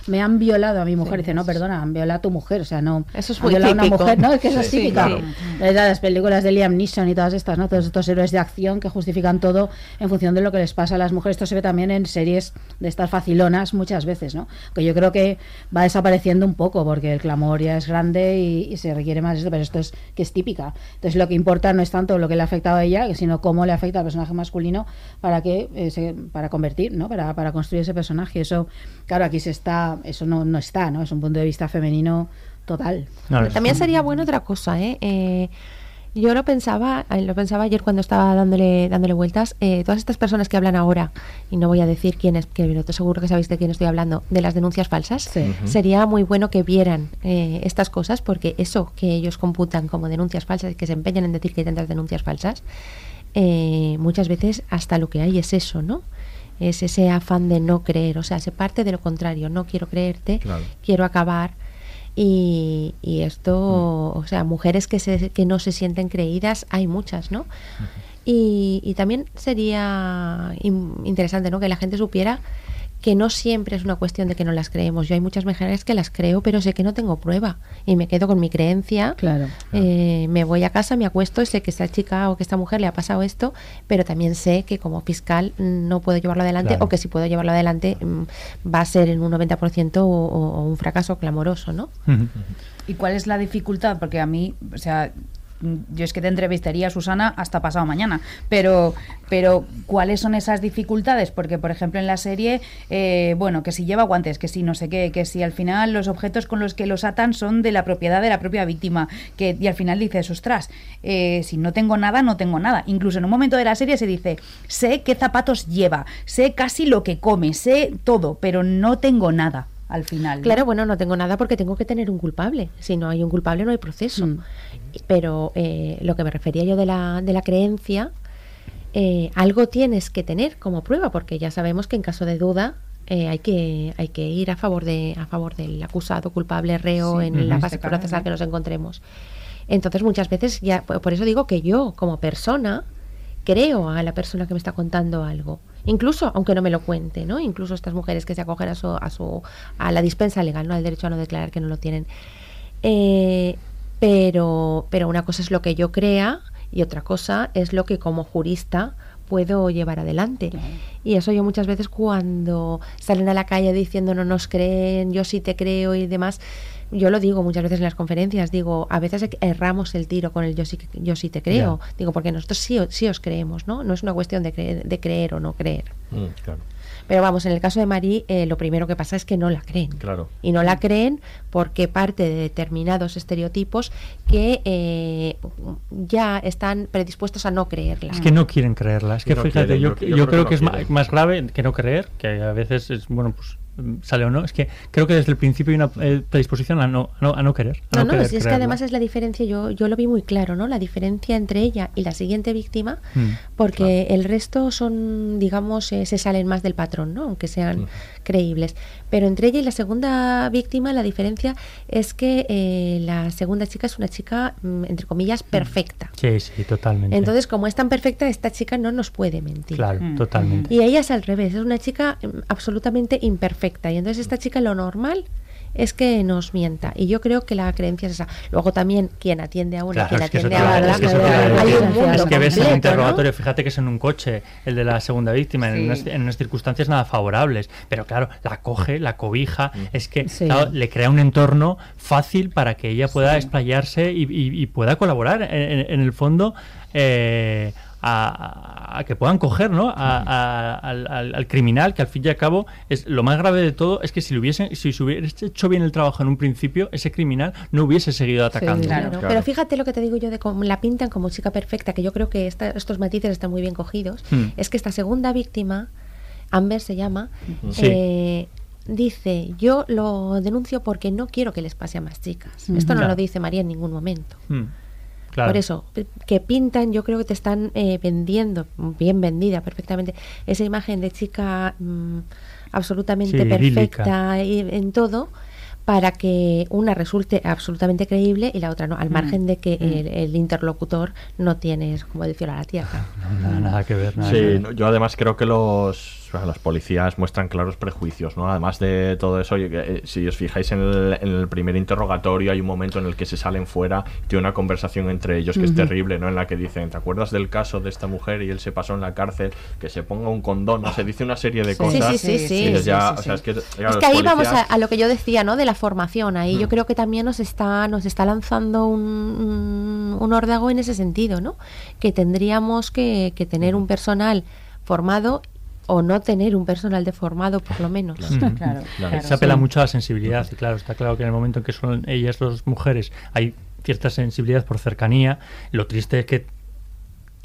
me han violado a mi mujer, dice, no, perdona, han violado a tu mujer, o sea, no. Eso es muy típico. una mujer, no, es que eso es típica. Las películas de Liam Neeson y todas estas, ¿no? Todos estos héroes de acción que justifican todo en función de lo que les pasa a las mujeres. Esto se ve también en series de estas facilonas muchas veces, ¿no? Que yo creo que va desapareciendo un poco porque el clamor ya es grande y, se requiere más esto, pero esto es que es típica. Entonces lo que importa no es tanto lo que le ha afectado a ella, sino cómo le afecta al personaje masculino para que eh, para convertir, ¿no? Para, para construir ese personaje. Eso, claro, aquí se está, eso no, no está, ¿no? Es un punto de vista femenino total. También sería bueno otra cosa, ¿eh? eh Yo lo pensaba, eh, lo pensaba ayer cuando estaba dándole, dándole vueltas. Eh, todas estas personas que hablan ahora, y no voy a decir quién es, que estoy seguro que sabéis de quién estoy hablando, de las denuncias falsas, sería muy bueno que vieran eh, estas cosas, porque eso que ellos computan como denuncias falsas y que se empeñan en decir que hay tantas denuncias falsas, muchas veces hasta lo que hay es eso, ¿no? Es ese afán de no creer, o sea, se parte de lo contrario, no quiero creerte, quiero acabar y, esto, mm. o sea, mujeres que, se, que no se sienten creídas, hay muchas, ¿no? y, y, también sería interesante, ¿no? Que la gente supiera que no siempre es una cuestión de que no las creemos. Yo hay muchas mujeres que las creo, pero sé que no tengo prueba y me quedo con mi creencia. Claro. Eh, me voy a casa, me acuesto, sé que esta chica o que esta mujer le ha pasado esto, pero también sé que como fiscal no puedo llevarlo adelante o que si puedo llevarlo adelante mm, va a ser en un 90% o, o, un fracaso clamoroso, ¿no? ¿Y cuál es la dificultad? Porque a mí, o sea, yo es que te entrevistaría, Susana, hasta pasado mañana. Pero, pero ¿cuáles son esas dificultades? Porque, por ejemplo, en la serie, eh, bueno, que si lleva guantes, que si no sé qué, que si al final los objetos con los que los atan son de la propiedad de la propia víctima, que y al final dices, ostras, eh, si no tengo nada, no tengo nada. Incluso en un momento de la serie se dice, sé qué zapatos lleva, sé casi lo que come, sé todo, pero no tengo nada al final. Claro, bueno, no tengo nada porque tengo que tener un culpable. Si no hay un culpable, no hay proceso. Mm. Pero eh, lo que me refería yo de la, de la creencia, eh, algo tienes que tener como prueba, porque ya sabemos que en caso de duda eh, hay que hay que ir a favor de a favor del acusado, culpable, reo en la fase procesal que nos encontremos. Entonces muchas veces ya por eso digo que yo como persona creo a la persona que me está contando algo incluso aunque no me lo cuente, ¿no? Incluso estas mujeres que se acogen a su, a su a la dispensa legal, ¿no? Al derecho a no declarar que no lo tienen. Eh, pero, pero una cosa es lo que yo crea y otra cosa es lo que como jurista puedo llevar adelante. Y eso yo muchas veces cuando salen a la calle diciendo no nos creen, yo sí te creo y demás, yo lo digo muchas veces en las conferencias, digo, a veces erramos el tiro con el yo sí, yo sí te creo, digo, porque nosotros sí, sí os creemos, ¿no? No es una cuestión de creer, de creer o no creer. Mm, Pero vamos, en el caso de Marí, eh, lo primero que pasa es que no la creen. Claro. Y no la creen porque parte de determinados estereotipos que eh, ya están predispuestos a no creerla. Es que no quieren creerla. Es que fíjate, yo, creo, que, es más grave que no creer, que a veces es, bueno, pues sale o no, es que creo que desde el principio hay una eh, predisposición a no, a no, querer. no, no, es, que además es la diferencia, yo, yo lo vi muy claro, ¿no? La diferencia entre ella y la siguiente víctima, mm, porque el resto son, digamos, eh, se salen más del patrón, ¿no? Aunque sean mm. creíbles. Pero entre ella y la segunda víctima, la diferencia es que eh, la segunda chica es una chica, mm, entre comillas, perfecta. Sí, sí, totalmente. Entonces, como es tan perfecta, esta chica no nos puede mentir. Claro, totalmente. Y ella es al revés, es una chica absolutamente imperfecta y entonces esta chica lo normal es que nos mienta. Y yo creo que la creencia es esa. Luego también quien atiende a una, quien atiende a otra. Es que, es que ves el interrogatorio, fíjate que es en un coche, el de la segunda víctima, en, unas, circunstancias nada favorables. Pero claro, la coge, la cobija, mm. es que le crea un entorno fácil para que ella pueda explayarse y, pueda colaborar. En, el fondo, eh, a, que puedan coger ¿no? al, criminal, que al fin y al cabo es lo más grave de todo es que si, hubiesen, si se hubiese hecho bien el trabajo en un principio, ese criminal no hubiese seguido atacando. Pero fíjate lo que te digo yo de cómo la pintan como chica perfecta, que yo creo que estos matices están muy bien cogidos, hmm. es que esta segunda víctima, Amber se llama, eh, dice, yo lo denuncio porque no quiero que les pase a más chicas. Esto no lo dice María en ningún momento. Por eso, que pintan, yo creo que te están eh, vendiendo, bien vendida perfectamente, esa imagen de chica mm, absolutamente perfecta en todo para que una resulte absolutamente creíble y la otra no, al mm. margen de que mm. el, interlocutor no tiene, como decir, a la tierra. nada, que ver. sí, yo además creo que los las policías muestran claros prejuicios, ¿no? Además de todo eso, eh, si os fijáis en el, primer interrogatorio hay un momento en el que se salen fuera y tiene una conversación entre ellos que es terrible, ¿no? En la que dicen, ¿te acuerdas del caso de esta mujer y él se pasó en la cárcel, que se ponga un condón, se dice una serie de cosas. Sí, sí, sí. es que, ahí vamos a, lo que yo decía, ¿no? De la formación, ahí yo mm. creo que también nos está, nos está lanzando un, un, órdago en ese sentido, ¿no? Que tendríamos que, que tener un personal formado o no tener un personal deformado por lo menos. Se apela mucho a la sensibilidad y claro, está claro que en el momento en que son ellas dos mujeres hay cierta sensibilidad por cercanía. Lo triste es que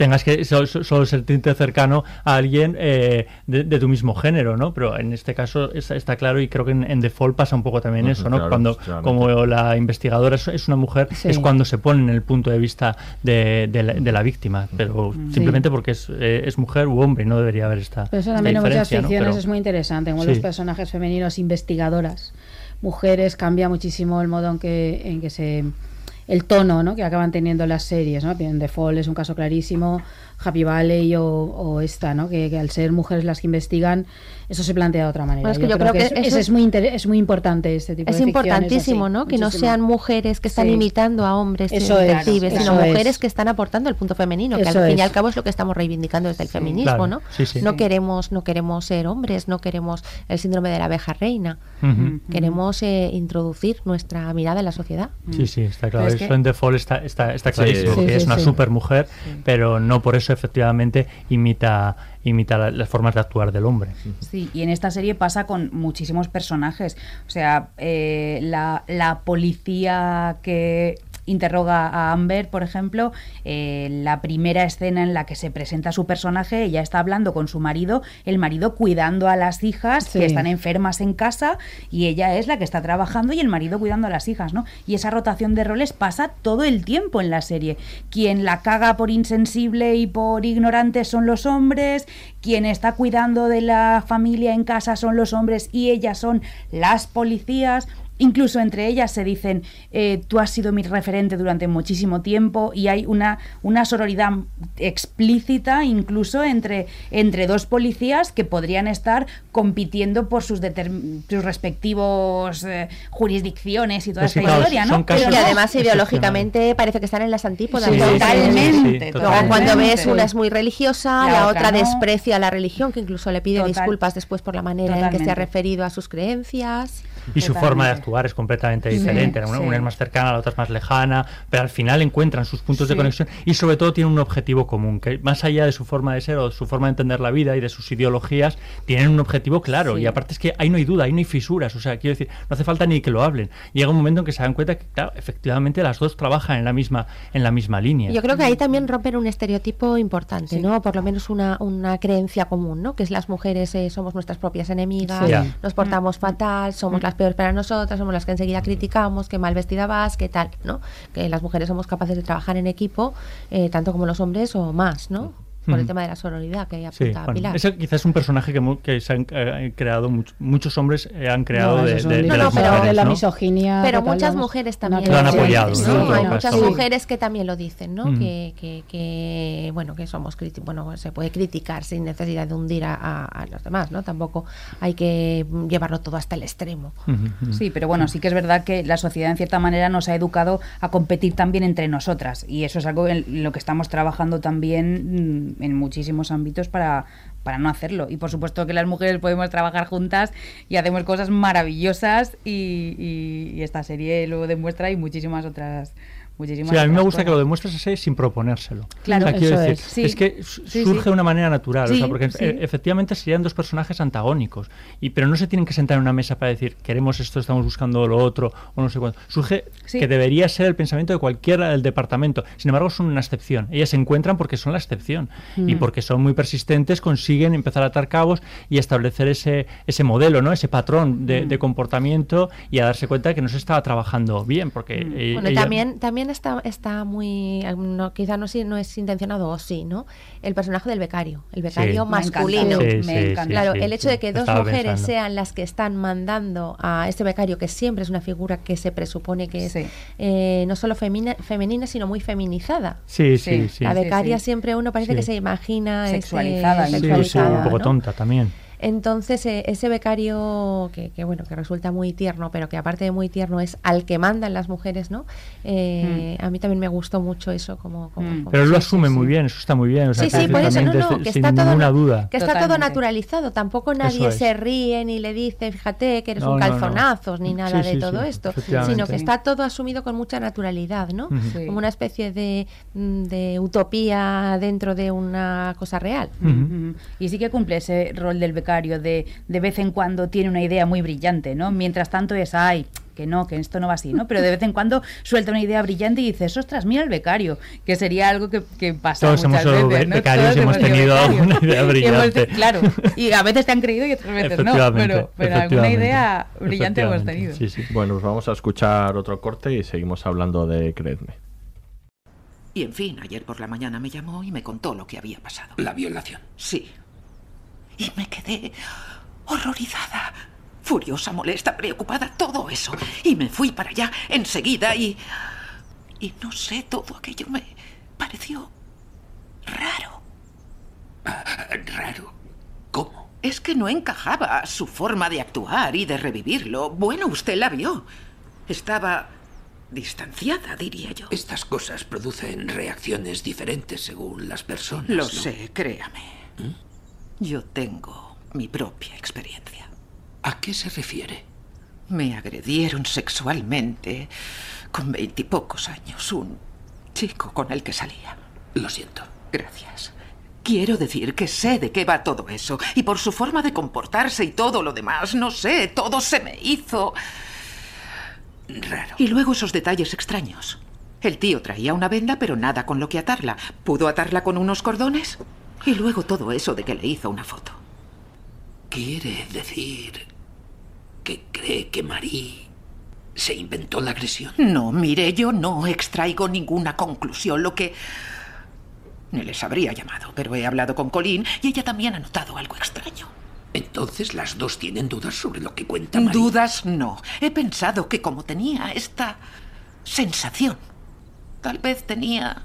tengas que solo, solo sentirte cercano a alguien eh, de, tu mismo género, ¿no? Pero en este caso está, claro y creo que en, Default pasa un poco también eso, ¿no? cuando como la investigadora es, una mujer, es cuando se pone en el punto de vista de, la, víctima, pero simplemente porque es, eh, es, mujer u hombre, no debería haber esta, pero eso también en muchas ficciones es muy interesante, como los personajes femeninos investigadoras, mujeres, cambia muchísimo el modo en que, en que se el tono ¿no? que acaban teniendo las series. ¿no? The Fall es un caso clarísimo, Happy Valley o, esta, ¿no? Que, al ser mujeres las que investigan, eso se plantea de otra manera. yo, creo, que, eso, es, muy es muy importante este tipo es de Es importantísimo, ¿no? Que no sean mujeres que están imitando a hombres eso detectives, sino mujeres que están aportando el punto femenino, que al fin y al cabo es lo que estamos reivindicando desde el feminismo, ¿no? no queremos no queremos ser hombres, no queremos el síndrome de la abeja reina. Queremos eh, introducir nuestra mirada en la sociedad. Sí, sí, está claro. Eso en Fall está, está, está clarísimo, que es una super mujer, pero no por eso efectivamente imita imita las formas de actuar del hombre. Sí, y en esta serie pasa con muchísimos personajes. O sea, eh, la, la policía que interroga a Amber, por ejemplo, eh, la primera escena en la que se presenta su personaje, ella está hablando con su marido, el marido cuidando a las hijas que están enfermas en casa y ella es la que está trabajando y el marido cuidando a las hijas, ¿no? Y esa rotación de roles pasa todo el tiempo en la serie. Quien la caga por insensible y por ignorante son los hombres, quien está cuidando de la familia en casa son los hombres y ellas son las policías. Incluso entre ellas se dicen, eh, tú has sido mi referente durante muchísimo tiempo y hay una, una sororidad explícita incluso entre, entre dos policías que podrían estar compitiendo por sus, sus respectivos eh, jurisdicciones y toda pues esta historia, ¿no? y además ideológicamente parece que están en las antípodas. totalmente. Cuando ves una es muy religiosa, la, otra, desprecia la religión, que incluso le pide disculpas después por la manera en que se ha referido a sus creencias. Y su forma de actuar es completamente diferente. una, es más cercana, la otra es más lejana, pero al final encuentran sus puntos de conexión y sobre todo tienen un objetivo común, que más allá de su forma de ser o su forma de entender la vida y de sus ideologías, tienen un objetivo claro. Y aparte es que ahí no hay duda, ahí no hay fisuras. O sea, quiero decir, no hace falta ni que lo hablen. Llega un momento en que se dan cuenta que, claro, efectivamente las dos trabajan en la misma, en la misma línea. Yo creo que ahí también rompen un estereotipo importante, ¿no? Por lo menos una, una creencia común, ¿no? Que es las mujeres eh, somos nuestras propias enemigas, nos portamos fatal, somos las peores para nosotras, somos las que enseguida criticamos, que mal vestida vas, que tal, ¿no? Que las mujeres somos capaces de trabajar en equipo, eh, tanto como los hombres o más, ¿no? Por el tema de la sororidad que apunta sí, Pilar. Ese quizás es un personaje que, se han eh, creado, muchos hombres eh, han creado de, de, no, pero, la misoginia. Pero muchas mujeres también lo han apoyado. Hay muchas mujeres que también lo dicen, ¿no? que, que, que, bueno, que somos bueno, se puede criticar sin necesidad de hundir a, los demás, ¿no? Tampoco hay que llevarlo todo hasta el extremo. Sí, pero bueno, sí que es verdad que la sociedad en cierta manera nos ha educado a competir también entre nosotras y eso es algo en lo que estamos trabajando también en muchísimos ámbitos para, para no hacerlo. Y por supuesto que las mujeres podemos trabajar juntas y hacemos cosas maravillosas y, y esta serie lo demuestra y muchísimas otras Sí, a mí me gusta que lo demuestres así sin proponérselo. Claro, es. que surge de una manera natural, o sea, porque e, efectivamente serían dos personajes antagónicos, y pero no se tienen que sentar en una mesa para decir queremos esto, estamos buscando lo otro, o no sé cuánto. Surge que debería ser el pensamiento de cualquiera del departamento. Sin embargo, son una excepción. Ellas se encuentran porque son la excepción y mm. porque son muy persistentes, consiguen empezar a atar cabos y establecer ese, ese modelo, ¿no? ese patrón de, mm. comportamiento y a darse cuenta de que no se estaba trabajando bien. Porque mm. e, bueno, también, también está, está muy, no, quizá no, no es intencionado o sí, ¿no? El personaje del becario, el becario masculino. claro, el hecho de que dos mujeres sean las que están mandando a este becario, que siempre es una figura que se presupone que es eh, no solo femina, femenina, sino muy feminizada. Sí, sí, sí. La becaria siempre uno parece que se imagina este, sexualizada, sexualizada un poco tonta también. Entonces, eh, ese becario que, bueno, que resulta muy tierno, pero que aparte de muy tierno es al que mandan las mujeres, ¿no? Eh, mm. A mí también me gustó mucho eso como... Mm. pero él lo asume muy bien, eso está muy bien. sí, sí, por eso, no, no, que está todo, duda. Que está todo naturalizado, tampoco nadie se ríe ni le dice, fíjate que eres un calzonazos, ni nada de todo esto, sino que está todo asumido con mucha naturalidad, ¿no? Como una especie de, mm, de, utopía dentro de una cosa real. Y sí que cumple ese rol del becario de, de vez en cuando tiene una idea muy brillante, ¿no? Mientras tanto es, ay, que no, que esto no va así, ¿no? Pero de vez en cuando suelta una idea brillante y dices, ostras, mira el becario, que sería algo que, que pasa Todos muchas hemos veces, ¿no? becarios y hemos tenido alguna idea brillante. claro, y a veces te han creído y otras veces no, pero, pero alguna idea brillante hemos tenido. Sí, sí. Bueno, pues vamos a escuchar otro corte y seguimos hablando de Creedme. Y en fin, ayer por la mañana me llamó y me contó lo que había pasado. ¿La violación? Sí. Y me quedé horrorizada. Furiosa, molesta, preocupada, todo eso. Y me fui para allá enseguida y... Y no sé, todo aquello me pareció raro. ¿Raro? ¿Cómo? Es que no encajaba su forma de actuar y de revivirlo. Bueno, usted la vio. Estaba distanciada, diría yo. Estas cosas producen reacciones diferentes según las personas. Lo ¿no? sé, créame. ¿Mm? Yo tengo mi propia experiencia. ¿A qué se refiere? Me agredieron sexualmente con veintipocos años, un chico con el que salía. Lo siento. Gracias. Quiero decir que sé de qué va todo eso, y por su forma de comportarse y todo lo demás, no sé, todo se me hizo... Raro. Y luego esos detalles extraños. El tío traía una venda, pero nada con lo que atarla. ¿Pudo atarla con unos cordones? Y luego todo eso de que le hizo una foto. ¿Quiere decir que cree que Marie se inventó la agresión? No, mire, yo no extraigo ninguna conclusión. Lo que... Ni les habría llamado, pero he hablado con Colleen y ella también ha notado algo extraño. Entonces las dos tienen dudas sobre lo que cuenta Marie. Dudas no. He pensado que como tenía esta sensación, tal vez tenía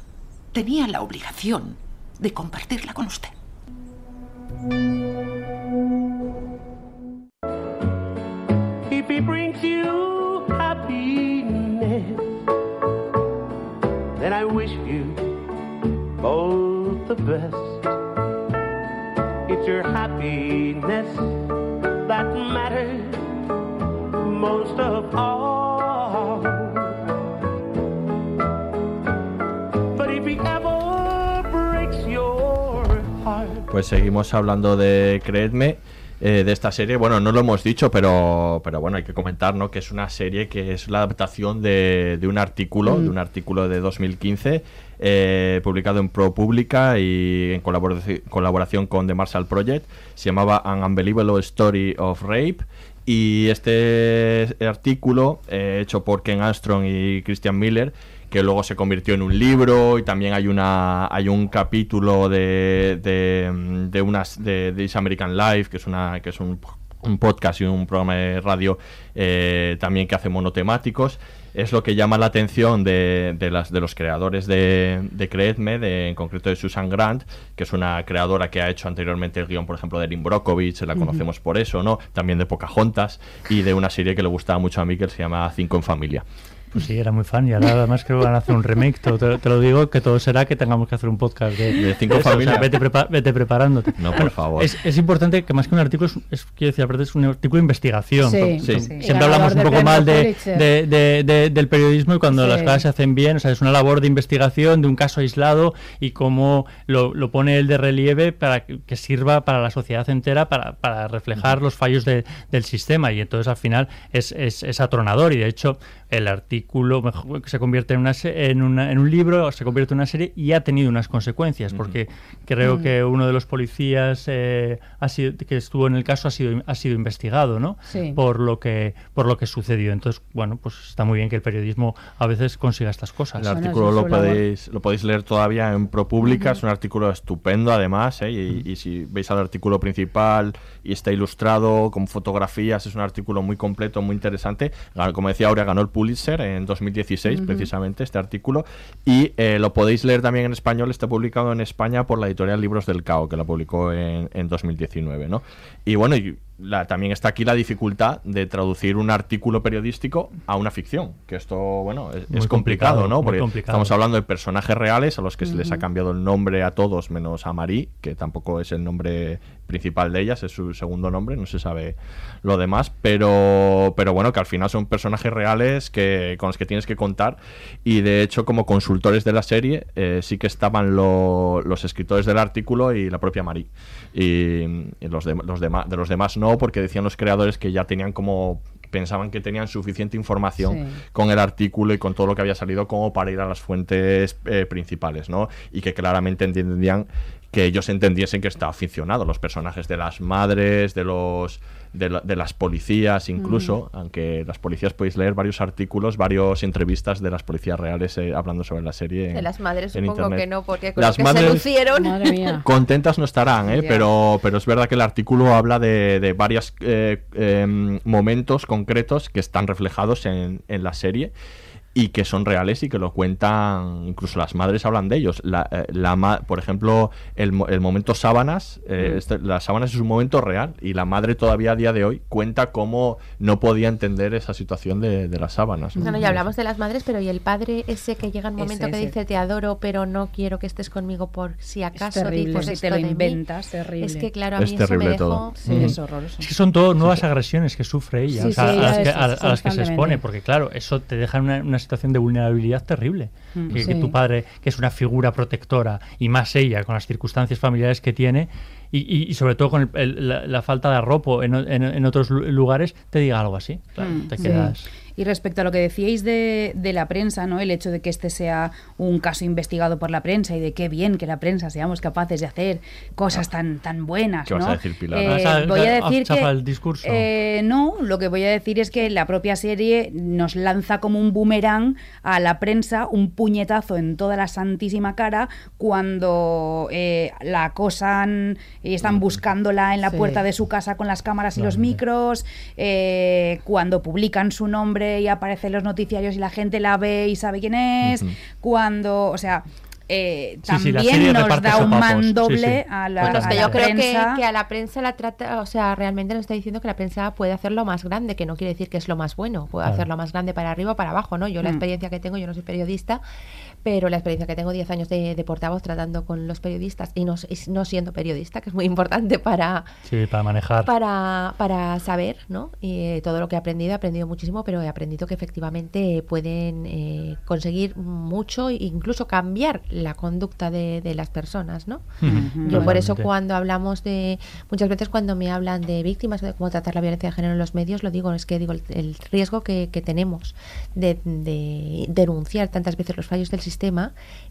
tenía la obligación de compartirla con usted. It brings you happiness, then I wish you both the best. It's your happiness that matters most of all. Pues seguimos hablando de Creedme. eh, de esta serie, bueno, no lo hemos dicho, pero, pero bueno, hay que comentar, ¿no? Que es una serie que es la adaptación de, de un artículo, Mm. de un artículo de 2015, eh, publicado en ProPublica y en colaboraci- colaboración con The Marshall Project. Se llamaba An Unbelievable Story of Rape. Y este artículo, eh, hecho por Ken Armstrong y Christian Miller, que luego se convirtió en un libro y también hay una hay un capítulo de de, de unas de This American Life que es una que es un, un podcast y un programa de radio eh, también que hace monotemáticos es lo que llama la atención de, de las de los creadores de, de Creedme, de, en concreto de Susan Grant, que es una creadora que ha hecho anteriormente el guion, por ejemplo, de Erin Brockovich, la conocemos por eso, ¿no? También de Pocahontas y de una serie que le gustaba mucho a mí que se llama Cinco en Familia. Pues sí, era muy fan y ahora además creo que van a hacer un remake. Te, te- te lo digo que todo será que tengamos que hacer un podcast de, ¿De Cinco eso, o sea, Familias? vete, prepa- vete preparándote. No, por favor. Es, es importante que más que un artículo, es, es- quiero decir, aparte es un artículo de investigación. Sí, sí. Siempre hablamos un poco mal de, Pulitzer. de- de- de- del periodismo y cuando Sí. las cosas se hacen bien, o sea, es una labor de investigación de un caso aislado y cómo lo, lo pone él de relieve para que, que sirva para la sociedad entera para, para reflejar los fallos de- del sistema y entonces al final es, es, es atronador y de hecho el artículo mejor- se convierte en, una, se- en, una- en un libro, se convierte en una serie y ha tenido unas consecuencias porque creo Mm. que uno de los policías eh, ha sido, que estuvo en el caso ha sido, ha sido investigado ¿no? Sí. por, lo que, por lo que sucedió. Entonces, bueno, pues está muy bien que el periodismo a veces consiga estas cosas. El artículo lo podéis, lo podéis leer todavía en ProPublica, es un artículo estupendo además, ¿eh? y, y si veis al artículo principal y está ilustrado con fotografías, es un artículo muy completo, muy interesante. Como decía Aurea, ganó el Pulitzer en 2016 Ujú. precisamente este artículo y eh, lo podéis leer también en español, está publicado en España por la editorial Libros del Cao, que lo publicó en, en 2019. ¿no? Y bueno, y la- también está aquí la dificultad de traducir un artículo periodístico a una ficción, que esto, bueno, es, complicado, complicado, ¿no? Porque complicado. estamos hablando de personajes reales a los que se les ha cambiado el nombre a todos, menos a Marie, que tampoco es el nombre principal de ellas, es su segundo nombre, no se sabe lo demás, pero, pero bueno, que al final son personajes reales que, con los que tienes que contar y de hecho como consultores de la serie eh, sí que estaban lo- los escritores del artículo y la propia Marie. Y, y los, de, los dema- de los demás no, porque decían los creadores que ya tenían como pensaban que tenían suficiente información con el artículo y con todo lo que había salido como para ir a las fuentes eh, principales, ¿no? Y que claramente entendían que ellos entendiesen que está aficionado, los personajes de las madres, de los de, las policías incluso, aunque las policías podéis leer varios artículos, varias entrevistas de las policías reales eh, hablando sobre la serie. de las madres supongo que no, porque con las que madres se lucieron. Contentas no estarán, ¿eh? pero, pero es verdad que el artículo habla de, de varios eh, em, momentos concretos que están reflejados en, en la serie y que son reales y que lo cuentan, incluso las madres hablan de ellos. La, eh, la por ejemplo, el, el momento sábanas, eh, mm. este, las sábanas es un momento real y la madre todavía a día de hoy cuenta cómo no podía entender esa situación de, de las sábanas. Bueno, ya hablamos de las madres, pero ¿y el padre ese que llega un momento que dice te adoro, pero no quiero que estés conmigo por si acaso? Es terrible, si te lo inventas, terrible. Es que claro, a mí eso me dejó... Es horroroso. Es que son todo nuevas agresiones que sufre ella, o sea, a, las que, a, las que, se expone, porque claro, eso te deja una, una situación de vulnerabilidad terrible. Mm. que, tu padre, que es una figura protectora, y más ella, con las circunstancias familiares que tiene, y, y, sobre todo con la, falta de arropo en, en, otros lugares, te diga algo así. Mm, te quedas. Y respecto a lo que decíais de, de, la prensa, ¿no? El hecho de que este sea un caso investigado por la prensa y de qué bien que la prensa seamos capaces de hacer cosas tan tan buenas, ¿Qué ¿no? vas a decir, Pilar? Eh, voy a decir que el discurso. Eh, no, lo que voy a decir es que la propia serie nos lanza como un boomerang a la prensa un puñetazo en toda la santísima cara cuando eh, la acosan y están buscándola en la puerta de su casa con las cámaras y los micros, cuando publican su nombre y aparece en los noticiarios y la gente la ve y sabe quién es, cuando, o sea, eh, también nos da un mandoble a la, bueno, que yo creo que, a la prensa la trata, o sea, realmente nos está diciendo que la prensa puede hacerlo más grande, que no quiere decir que es lo más bueno, puede hacerlo más grande para arriba o para abajo, ¿no? Yo la mm. experiencia que tengo, yo no soy periodista, pero la experiencia que tengo 10 años de, portavoz tratando con los periodistas y no, no, siendo periodista, que es muy importante para, para manejar. Para, para saber, ¿no? Y, eh, todo lo que he aprendido, he aprendido muchísimo, pero he aprendido que efectivamente pueden eh, conseguir mucho e incluso cambiar la conducta de, las personas, ¿no? Yo por eso cuando hablamos de, muchas veces cuando me hablan de víctimas, de cómo tratar la violencia de género en los medios, lo digo, es que digo, el, riesgo que, tenemos de, de denunciar tantas veces los fallos del sistema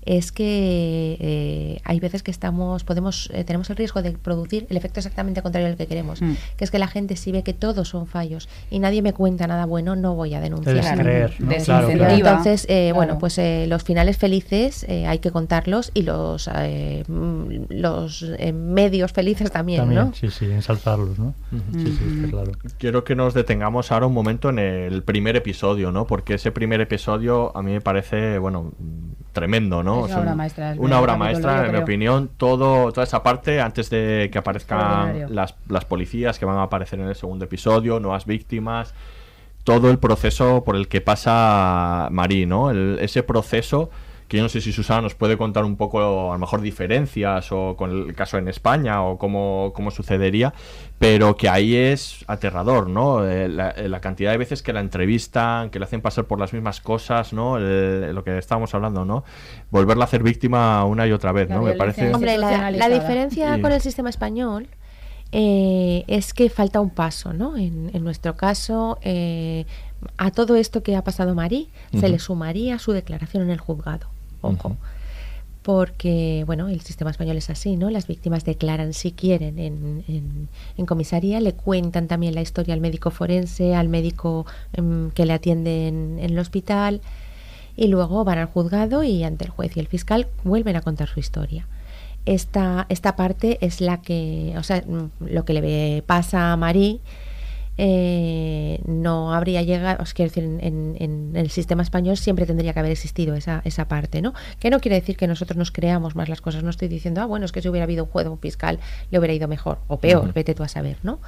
es que eh, hay veces que estamos podemos eh, tenemos el riesgo de producir el efecto exactamente contrario al que queremos, mm. que es que la gente si ve que todos son fallos y nadie me cuenta nada bueno, no voy a denunciar. Entonces, eh, bueno, pues los finales felices hay que contarlos y los los medios felices también, ¿no? Sí, sí, ensalzarlos, ¿no? sí, sí, claro. Quiero que nos detengamos ahora un momento en el primer episodio, ¿no? Porque ese primer episodio a mí me parece, bueno, tremendo, ¿no? una obra maestra. Una obra maestra, en mi opinión. Todo, toda esa parte, antes de que aparezcan las, las policías que van a aparecer en el segundo episodio, nuevas víctimas, todo el proceso por el que pasa Marí, ¿no? ese proceso que yo no sé si Susana nos puede contar un poco, a lo mejor, diferencias o con el caso en España o cómo, cómo sucedería, pero que ahí es aterrador, ¿no? Eh, eh, la, cantidad de veces que la entrevistan, que le hacen pasar por las mismas cosas, ¿no? lo que estábamos hablando, ¿no? Volverla a hacer víctima una y otra vez, ¿no? Me parece... Hombre, la, diferencia con el sistema español... Eh, es que falta un paso, ¿no? En, nuestro caso, a todo esto que ha pasado Marí, se le sumaría su declaración en el juzgado Porque, bueno, el sistema español es así, ¿no? Las víctimas declaran si quieren en, en, comisaría, le cuentan también la historia al médico forense, al médico em, que le atiende en, el hospital, y luego van al juzgado y ante el juez y el fiscal vuelven a contar su historia. Esta, esta parte es la que, o sea, lo que le pasa a Marí eh, no habría llegado, os quiero decir, en, el sistema español siempre tendría que haber existido esa, esa parte, ¿no? Que no quiere decir que nosotros nos creamos más las cosas, no estoy diciendo, ah, bueno, es que si hubiera habido un juez o un fiscal le hubiera ido mejor o peor, vete tú a saber, ¿no?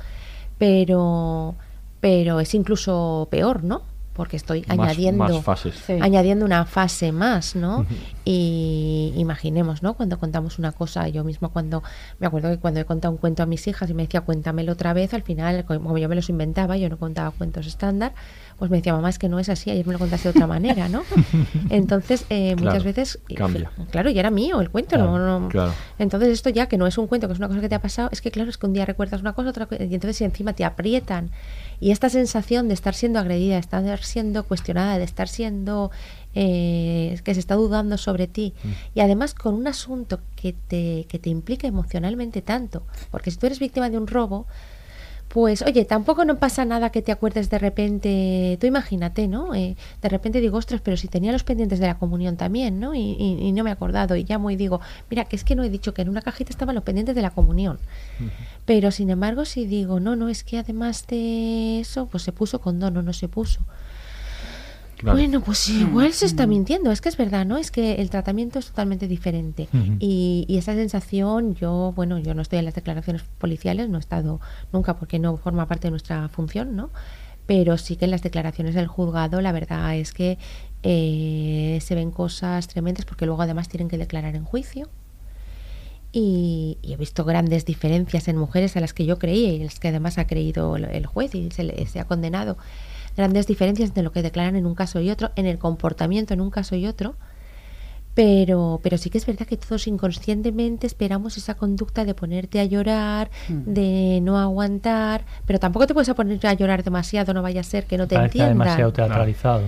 Pero, pero es incluso peor, ¿no? Porque estoy añadiendo, añadiendo una fase más, ¿no? y imaginemos, ¿no? Cuando contamos una cosa, yo mismo cuando, me acuerdo que cuando he contado un cuento a mis hijas y me decía cuéntamelo otra vez, al final, como yo me los inventaba, yo no contaba cuentos estándar, pues me decía, mamá, es que no es así, ayer me lo contaste de otra manera, ¿no? Entonces, eh, muchas veces... Cambia. Claro, y era mío el cuento, no, Entonces, esto ya que no es un cuento, que es una cosa que te ha pasado, es que claro, es que un día recuerdas una cosa, otra y entonces si encima te aprietan, y esta sensación de estar siendo agredida, de estar siendo cuestionada, de estar siendo... Eh, que se está dudando sobre ti mm. y además con un asunto que te, que te implica emocionalmente tanto porque si tú eres víctima de un robo pues oye, tampoco no pasa nada que te acuerdes de repente, tú imagínate, ¿no? Eh, de repente digo, ostras, pero si tenía los pendientes de la comunión también, ¿no? Y, no me he acordado y llamo y digo, mira, que es que no he dicho que en una cajita estaban los pendientes de la comunión. Pero sin embargo, si digo, no, no, es que además de eso, pues se puso con no, no se puso. Bueno, pues igual se está mintiendo, es que es verdad, ¿no? Es que el tratamiento es totalmente diferente. y, esa sensación, yo, bueno, yo no estoy en las declaraciones policiales, no he estado nunca porque no forma parte de nuestra función, ¿no? Pero sí que en las declaraciones del juzgado la verdad es que eh, se ven cosas tremendas porque luego además tienen que declarar en juicio. Y, he visto grandes diferencias en mujeres a las que yo creía y las que además ha creído el, juez y se, se ha condenado grandes diferencias entre lo que declaran en un caso y otro, en el comportamiento en un caso y otro, pero, pero sí que es verdad que todos inconscientemente esperamos esa conducta de ponerte a llorar, mm. de no aguantar, pero tampoco te puedes poner a llorar demasiado, no vaya a ser que no te entiendan. demasiado teatralizado.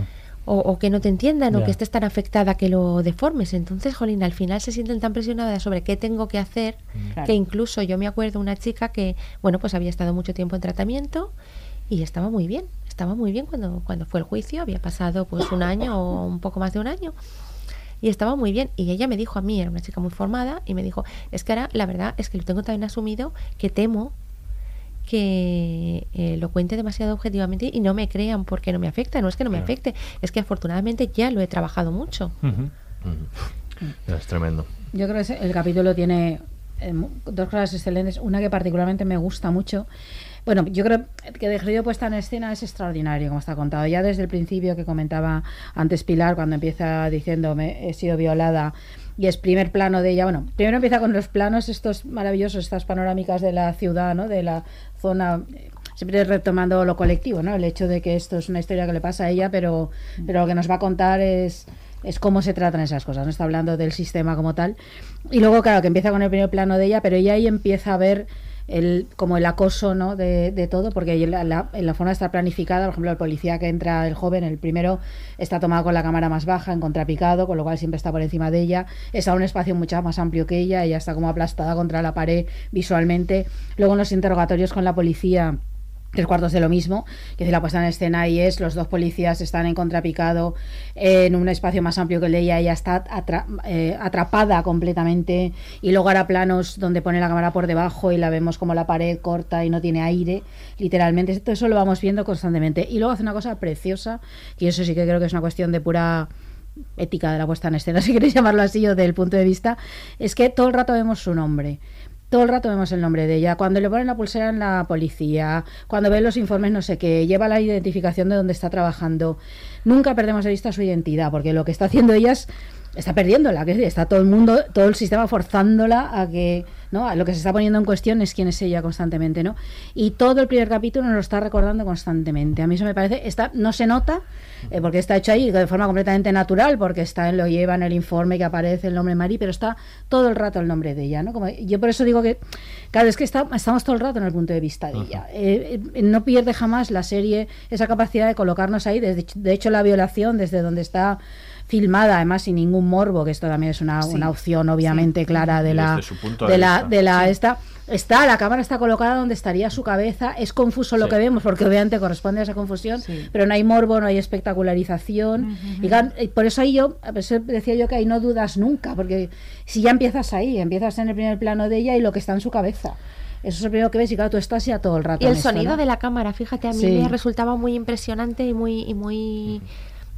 O, que no te entiendan o que estés tan afectada que lo deformes. Entonces, Jolín, al final se sienten tan presionadas sobre qué tengo que hacer mm. que incluso yo me acuerdo una chica que, bueno, pues había estado mucho tiempo en tratamiento y estaba muy bien estaba muy bien cuando, cuando fue el juicio, había pasado pues un año o un poco más de un año. Y estaba muy bien. Y ella me dijo a mí, era una chica muy formada, y me dijo, es que ahora la verdad es que lo tengo también asumido, que temo que eh, lo cuente demasiado objetivamente y no me crean porque no me afecta. No es que no me afecte, es que afortunadamente ya lo he trabajado mucho. Es tremendo. Yo creo que el capítulo tiene eh, dos cosas excelentes. Una que particularmente me gusta mucho bueno, yo creo que de río puesta en escena es extraordinario, como está contado. Ya desde el principio que comentaba antes Pilar, cuando empieza diciendo he sido violada y es primer plano de ella. Bueno, primero empieza con los planos estos maravillosos, estas panorámicas de la ciudad, ¿no? De la zona siempre retomando lo colectivo, ¿no? El hecho de que esto es una historia que le pasa a ella, pero, pero lo que nos va a contar es, es cómo se tratan esas cosas, no está hablando del sistema como tal. Y luego, claro, que empieza con el primer plano de ella, pero ella ahí empieza a ver el, como el acoso ¿no? de, de todo, porque la, en la, forma está planificada, por ejemplo, el policía que entra, el joven, el primero, está tomado con la cámara más baja, en contrapicado, con lo cual siempre está por encima de ella, está en un espacio mucho más amplio que ella, ella está como aplastada contra la pared visualmente. Luego en los interrogatorios con la policía tres cuartos de lo mismo, que la puesta en escena y es los dos policías están en contrapicado en un espacio más amplio que el de ella, está eh, atrapada completamente y luego hará planos donde pone la cámara por debajo y la vemos como la pared corta y no tiene aire, literalmente, todo eso lo vamos viendo constantemente. Y luego hace una cosa preciosa, y eso sí que creo que es una cuestión de pura ética de la puesta en escena, si queréis llamarlo así o del punto de vista, es que todo el rato vemos su nombre todo el rato vemos el nombre de ella. Cuando le ponen la pulsera en la policía, cuando ven los informes no sé qué, lleva la identificación de dónde está trabajando. Nunca perdemos de vista su identidad, porque lo que está haciendo ella es está perdiéndola, que está todo el mundo, todo el sistema forzándola a que, ¿no? Lo que se está poniendo en cuestión es quién es ella constantemente, ¿no? Y todo el primer capítulo nos lo está recordando constantemente. A mí eso me parece, está, no se nota, eh, porque está hecho ahí de forma completamente natural, porque está en lo lleva en el informe que aparece el nombre Mari, pero está todo el rato el nombre de ella, ¿no? Como, yo por eso digo que, claro, es que estamos todo el rato en el punto de vista de ella. Eh, eh, no pierde jamás la serie esa capacidad de colocarnos ahí, de hecho la violación desde donde está filmada además sin ningún morbo, que esto también es una, una opción obviamente clara de la, de, la, de la esta. Está, la cámara está colocada donde estaría su cabeza, es confuso lo que vemos, porque obviamente corresponde a esa confusión, pero no hay morbo, no hay espectacularización, y, por eso ahí yo, decía yo que ahí no dudas nunca, porque si ya empiezas ahí, empiezas en el primer plano de ella y lo que está en su cabeza. Eso es lo primero que ves y claro, tú estás ya todo el rato. Y el sonido de la cámara, fíjate, a mí me resultaba muy impresionante y muy, y muy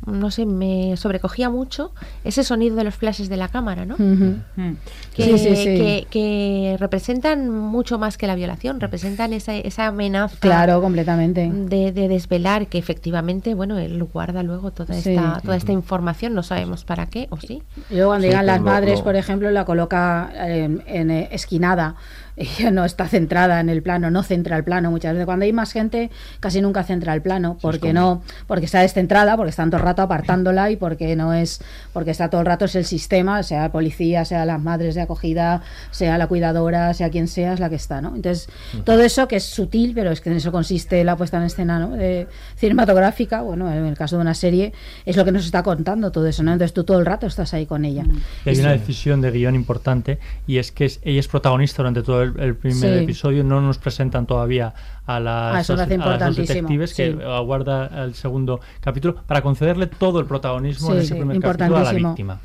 no sé, me sobrecogía mucho ese sonido de los flashes de la cámara, ¿no? Mm. que, Que, representan mucho más que la violación, representan esa, esa amenaza. Claro, completamente. De, desvelar que efectivamente, bueno, él guarda luego toda esta, toda esta información, no sabemos para qué, o sí. Y luego cuando llegan las madres, por ejemplo, la coloca en, en esquinada ella no está centrada en el plano, no centra el plano muchas veces. Cuando hay más gente, casi nunca centra el plano, porque no, porque está descentrada, porque está todo el rato apartándola y porque no es, porque está todo el rato es el sistema, sea policía, sea las madres de acogida, sea la cuidadora, sea quien sea, es la que está, ¿no? Entonces, todo eso que es sutil, pero es que en eso consiste la puesta en escena ¿no? de cinematográfica, bueno, en el caso de una serie, es lo que nos está contando todo eso, ¿no? Entonces tú todo el rato estás ahí con ella. Y hay una decisión de guion importante y es que ella es protagonista durante todo el, primer episodio, no nos presentan todavía a las, ah, detectives que aguarda el segundo capítulo para concederle todo el protagonismo en ese primer capítulo a la víctima.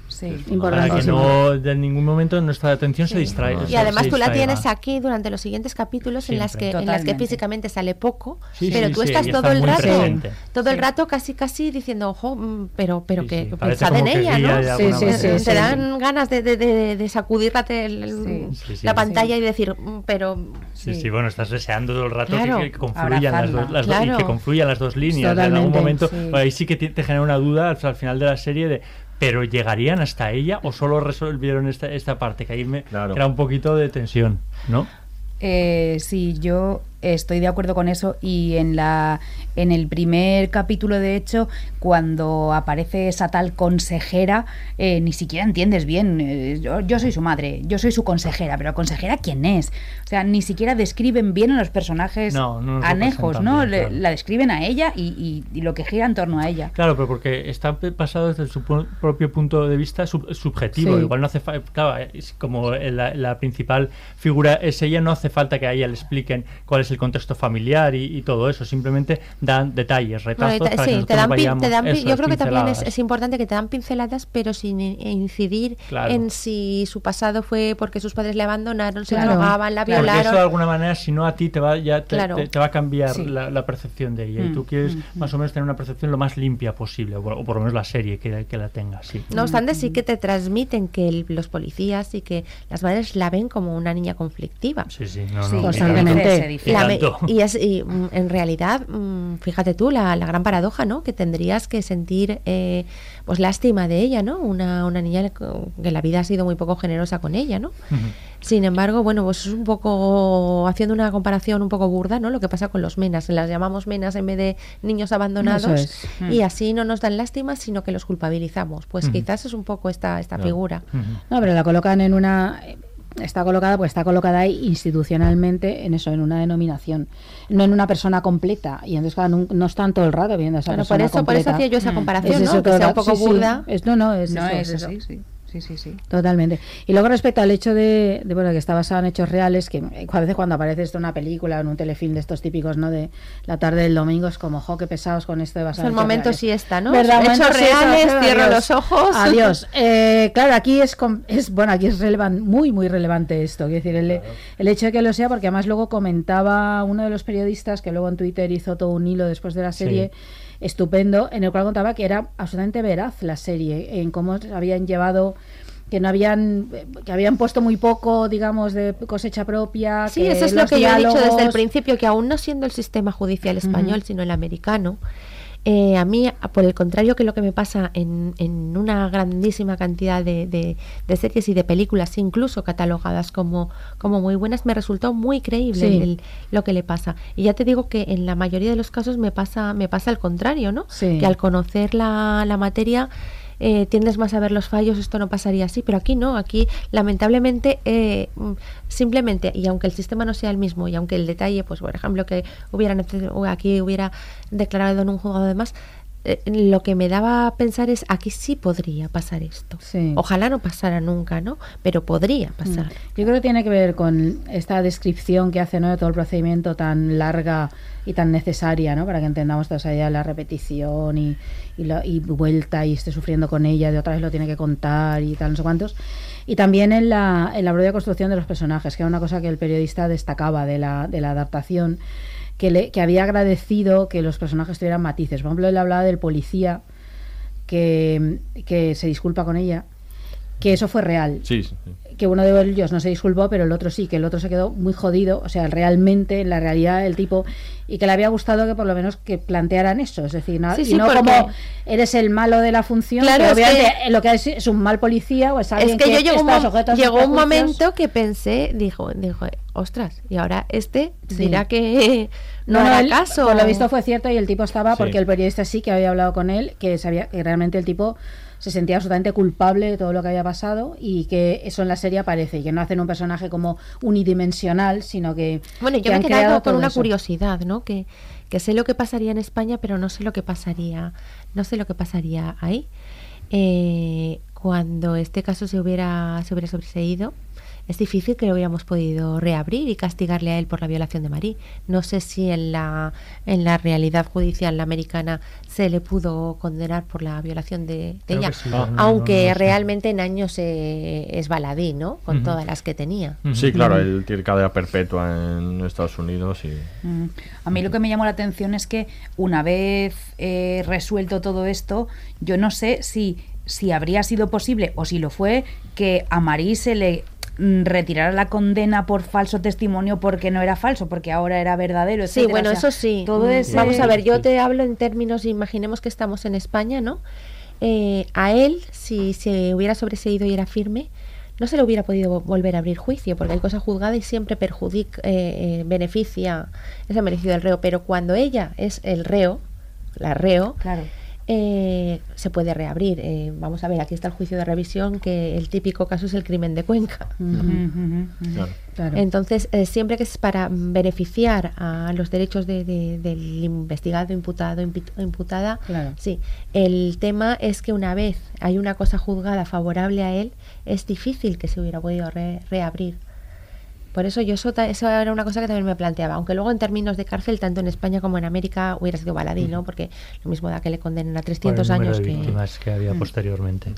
Para que no de ningún momento nuestra atención se distrae. Y además tú la tienes aquí durante los siguientes capítulos en las que en las que físicamente sale poco, pero tú estás todo el rato todo el rato casi casi diciendo, ojo, mm, pero pero que pensad en ella, ¿no? Te dan ganas de, de, de, sacudir la, pantalla y decir, mm, pero Sí, sí, bueno, estás deseando todo el rato que, confluyan las, dos, las que confluyan las dos líneas. En algún momento, ahí sí que te, genera una duda al, final de la serie de pero llegarían hasta ella o solo resolvieron esta, esta parte que ahí me era un poquito de tensión, ¿no? Eh, sí, yo Estoy de acuerdo con eso y en la en el primer capítulo de hecho cuando aparece esa tal consejera eh, ni siquiera entiendes bien eh, yo, soy su madre yo soy su consejera pero consejera quién es o sea ni siquiera describen bien a los personajes anejos no la describen a ella y, lo que gira en torno a ella. Claro pero porque está pasado desde su propio punto de vista subjetivo igual no hace falta claro, como la, la principal figura es ella no hace falta que a ella le expliquen cuál es el contexto familiar y, todo eso, simplemente dan detalles, retazos para que te dan, te dan Yo creo que también es, importante que te dan pinceladas, pero sin incidir en si su pasado fue porque sus padres le abandonaron, se drogaban, la violaron. Porque eso de alguna manera, si no a ti te va, ya te, va a cambiar la, percepción de ella. y tú mm, quieres mm, más o menos tener una percepción lo más limpia posible, o, por lo menos la serie que, que la tenga. Sí. No obstante, sí que te transmiten que los policías y que las madres la ven como una niña conflictiva. Sí, sí, no, no, constantemente. Y, es, y mm, en realidad, mm, fíjate tú, la, la, gran paradoja, ¿no? Que tendrías que sentir eh, pues lástima de ella, ¿no? Una, una niña que la vida ha sido muy poco generosa con ella, ¿no? Sin embargo, bueno, pues es un poco, haciendo una comparación un poco burda, ¿no? Lo que pasa con los menas, las llamamos menas en vez de niños abandonados y así no nos dan lástima, sino que los culpabilizamos. Pues quizás es un poco esta, esta figura. No, pero la colocan en una está colocada, pues está colocada ahí institucionalmente en eso, en una denominación, no en una persona completa. Y entonces, claro, no, están todo el rato viendo esa persona por eso, Por eso hacía yo esa mm. comparación, ¿no? Que sea un poco burda. Es, no, no, es, no, es eso. sí. Sí, sí, sí. Totalmente. Y luego respecto al hecho de, bueno, que está basado en hechos reales, que a veces cuando aparece esto en una película o en un telefilm de estos típicos, ¿no? De la tarde del domingo es como, jo, qué pesados con esto de basado en hechos momento sí está, ¿no? Hechos reales, cierro los ojos. Adiós. Eh, claro, aquí es, es, bueno, aquí es relevante, muy, muy relevante esto. Quiero decir, el, el, hecho de que lo sea, porque además luego comentaba uno de los periodistas que luego en Twitter hizo todo un hilo después de la serie estupendo, en el cual contaba que era absolutamente veraz la serie, en cómo habían llevado que no habían que habían puesto muy poco digamos de cosecha propia sí eso es lo que yo he dicho desde el principio que aún no siendo el sistema judicial español sino el americano eh, a mí, por el contrario que lo que me pasa en, en una grandísima cantidad de, de, series y de películas, incluso catalogadas como, como muy buenas, me resultó muy creíble lo que le pasa. Y ya te digo que en la mayoría de los casos me pasa, me pasa al contrario, ¿no? Que al conocer la, la materia eh, tiendes más a ver los fallos, esto no pasaría así, pero aquí no, aquí lamentablemente eh, simplemente, y aunque el sistema no sea el mismo, y aunque el detalle, pues por ejemplo, que hubiera aquí hubiera declarado en un juzgado de más, eh, lo que me daba a pensar es aquí sí podría pasar esto. Ojalá no pasara nunca, ¿no? Pero podría pasar. Mm. Yo creo que tiene que ver con esta descripción que hace ¿no? de todo el procedimiento tan larga y tan necesaria, ¿no? Para que entendamos toda esa la repetición y, y, la, y, vuelta y esté sufriendo con ella, de otra vez lo tiene que contar y tal, no sé cuántos. Y también en la, en la propia construcción de los personajes, que era una cosa que el periodista destacaba de la, de la adaptación, que, le, que había agradecido que los personajes tuvieran matices. Por ejemplo, él hablaba del policía que, que se disculpa con ella, que eso fue real. Sí, que uno de ellos no se disculpó, pero el otro sí, que el otro se quedó muy jodido, o sea, realmente, en la realidad, el tipo, y que le había gustado que por lo menos que plantearan eso, es decir, no, y no como eres el malo de la función, claro, obviamente lo que es, es un mal policía o es alguien es que, yo llegó un, llegó un momento que pensé, dijo, dijo, ostras, y ahora este dirá que no, no hará caso. Por lo visto fue cierto y el tipo estaba, porque el periodista sí que había hablado con él, que sabía que realmente el tipo se sentía absolutamente culpable de todo lo que había pasado y que eso en la serie aparece y que no hacen un personaje como unidimensional, sino que... Bueno, yo me he quedado con una curiosidad, ¿no? Que, que sé lo que pasaría en España, pero no sé lo que pasaría, no sé lo que pasaría ahí. Eh, cuando este caso se hubiera, se hubiera sobreseído, es difícil que lo hubiéramos podido reabrir y castigarle a él por la violación de Marí. No sé si en la, en la realidad judicial americana se le pudo condenar por la violación de, ella, aunque realmente en años eh, es baladí, ¿no? Con todas las que tenía. Sí, claro, él tiene cadena perpetua en Estados Unidos y... Mm. A mí lo que me llamó la atención es que una vez eh, resuelto todo esto, yo no sé si si habría sido posible o si lo fue que a Marí se le retirar la condena por falso testimonio porque no era falso, porque ahora era verdadero. Sí, bueno, eso sí. Todo mm, Vamos a ver, yo te hablo en términos, imaginemos que estamos en España, ¿no? Eh, a él, si se hubiera sobreseído y era firme, no se le hubiera podido volver a abrir juicio, porque hay cosa juzgada y siempre perjudica, eh, eh, beneficia ese merecido del reo. Pero cuando ella es el reo, la reo, claro eh, se puede reabrir. Eh, vamos a ver, aquí está el juicio de revisión, que el típico caso es el crimen de Cuenca. Entonces, eh, siempre que es para beneficiar a los derechos del investigado, imputado, imputada, sí. El tema es que una vez hay una cosa juzgada favorable a él, es difícil que se hubiera podido reabrir. Por eso yo eso, era una cosa que también me planteaba, aunque luego en términos de cárcel, tanto en España como en América hubiera sido baladí, ¿no? Porque lo mismo da que le condenen a 300 años de víctimas que, había posteriormente.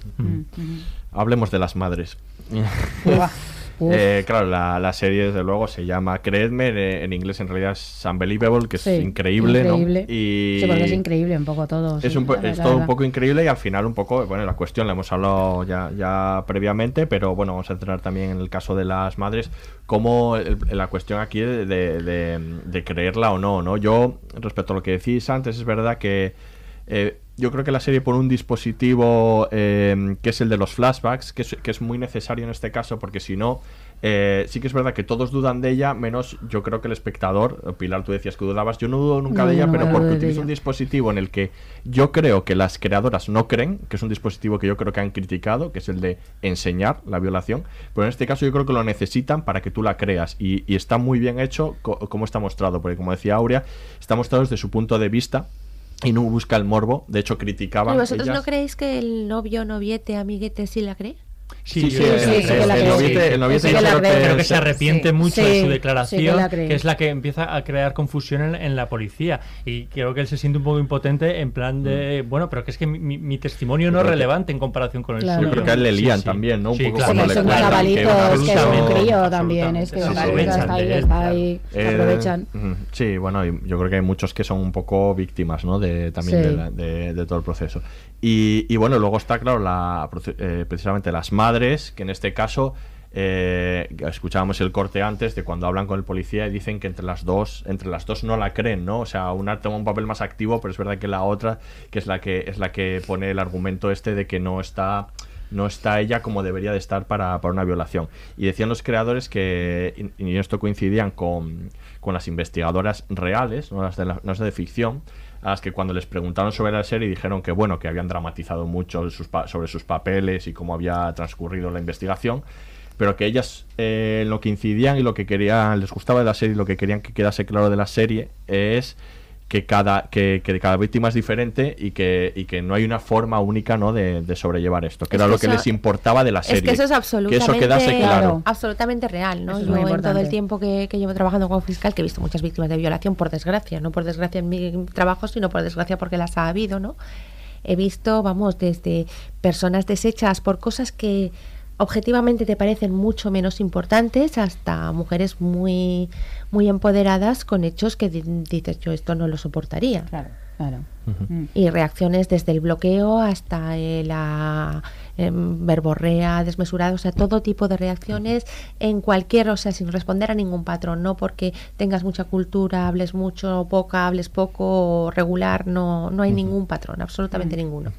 Hablemos de las madres. Eh, claro, la, serie desde luego se llama Creedme, en inglés en realidad es Unbelievable, que es increíble, increíble. Y sí, porque es increíble un poco todo. Es, todo un poco increíble y al final un poco, bueno, la cuestión la hemos hablado ya, ya previamente, pero bueno, vamos a entrar también en el caso de las madres, como la cuestión aquí de, de, creerla o no, ¿no? Yo, respecto a lo que decís antes, es verdad que... Eh, yo creo que la serie pone un dispositivo eh, que es el de los flashbacks, que es, muy necesario en este caso, porque si no, eh, sí que es verdad que todos dudan de ella, menos yo creo que el espectador, Pilar, tú decías que dudabas, yo no dudo nunca de ella, pero porque utiliza un dispositivo en el que yo creo que las creadoras no creen, que es un dispositivo que yo creo que han criticado, que es el de enseñar la violación, pero en este caso yo creo que lo necesitan para que tú la creas. Y, está muy bien hecho como está mostrado, porque como decía Aurea, está mostrado desde su punto de vista y no busca el morbo. De hecho, criticaba. ¿Y vosotros no creéis que el novio, noviete, amiguete sí la cree? Sí, sí, sí, el noviete creo que se arrepiente mucho de su declaración, que, es la que empieza a crear confusión en, la policía. Y creo que él se siente un poco impotente en plan de, mm. bueno, pero que es que mi, testimonio no es relevante en comparación con el suyo. Yo creo que a él le lían también, ¿no? Un poco cuando le cuentan que, que es un crío también, es que está ahí, está ahí, se aprovechan. Sí, bueno, yo creo que hay muchos que son un poco víctimas, ¿no? De, también de, todo el proceso. Y, bueno, luego está, claro, la, eh, precisamente las madres, que en este caso eh, escuchábamos el corte antes de cuando hablan con el policía y dicen que entre las dos entre las dos no la creen no o sea una toma un papel más activo pero es verdad que la otra que es la que es la que pone el argumento este de que no está no está ella como debería de estar para, una violación. Y decían los creadores que y, esto coincidían con, con las investigadoras reales no las de, no las de ficción a las que cuando les preguntaron sobre la serie dijeron que bueno, que habían dramatizado mucho sobre sus papeles y cómo había transcurrido la investigación, pero que ellas eh, lo que incidían y lo que querían, les gustaba de la serie y lo que querían que quedase claro de la serie es que cada, que, cada víctima es diferente y que, y que no hay una forma única ¿no? de, sobrellevar esto, que era lo que les importaba de la serie. Es que eso es absolutamente, claro. absolutamente real. ¿no? Yo en todo el tiempo que, llevo trabajando como fiscal, que he visto muchas víctimas de violación, por desgracia, no por desgracia en mi trabajo, sino por desgracia porque las ha habido, ¿no? He visto, vamos, desde personas deshechas por cosas que objetivamente te parecen mucho menos importantes hasta mujeres muy muy empoderadas con hechos que dices yo esto no lo soportaría. Y reacciones desde el bloqueo hasta la em, verborrea desmesurada, o sea, todo tipo de reacciones en cualquier, o sea, sin responder a ningún patrón, no porque tengas mucha cultura, hables mucho o poca, hables poco regular, no, no hay ningún patrón, absolutamente ninguno.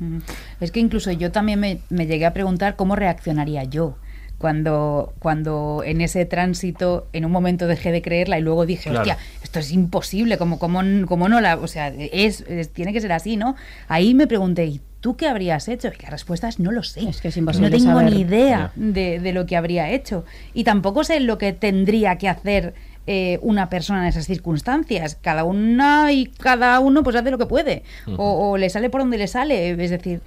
Es que incluso yo también me, me llegué a preguntar cómo reaccionaría yo cuando, cuando en ese tránsito en un momento dejé de creerla y luego dije, hostia, esto es imposible, como, como, como no la, o sea, es, tiene que ser así, ¿no? Ahí me pregunté, ¿y tú qué habrías hecho? Y la respuesta es no lo sé. Es que es imposible no tengo ni idea de, de, lo que habría hecho. Y tampoco sé lo que tendría que hacer eh, una persona en esas circunstancias. Cada una y cada uno pues hace lo que puede. o, o, le sale por donde le sale. Es decir,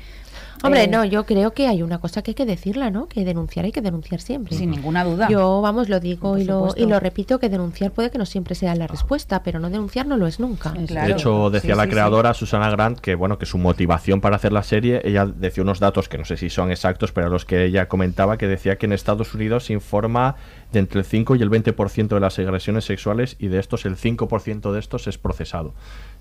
Hombre, eh, no, yo creo que hay una cosa que hay que decirla, ¿no? Que denunciar hay que denunciar siempre. Sin ninguna duda. Yo, vamos, lo digo y lo, y lo repito, que denunciar puede que no siempre sea la respuesta, pero no denunciar no lo es nunca. De hecho, decía la creadora, Susana Grant, que bueno, que su motivación para hacer la serie, ella decía unos datos que no sé si son exactos, pero los que ella comentaba, que decía que en Estados Unidos se informa de entre el 5 y el 20% de las agresiones sexuales y de estos el 5% de estos es procesado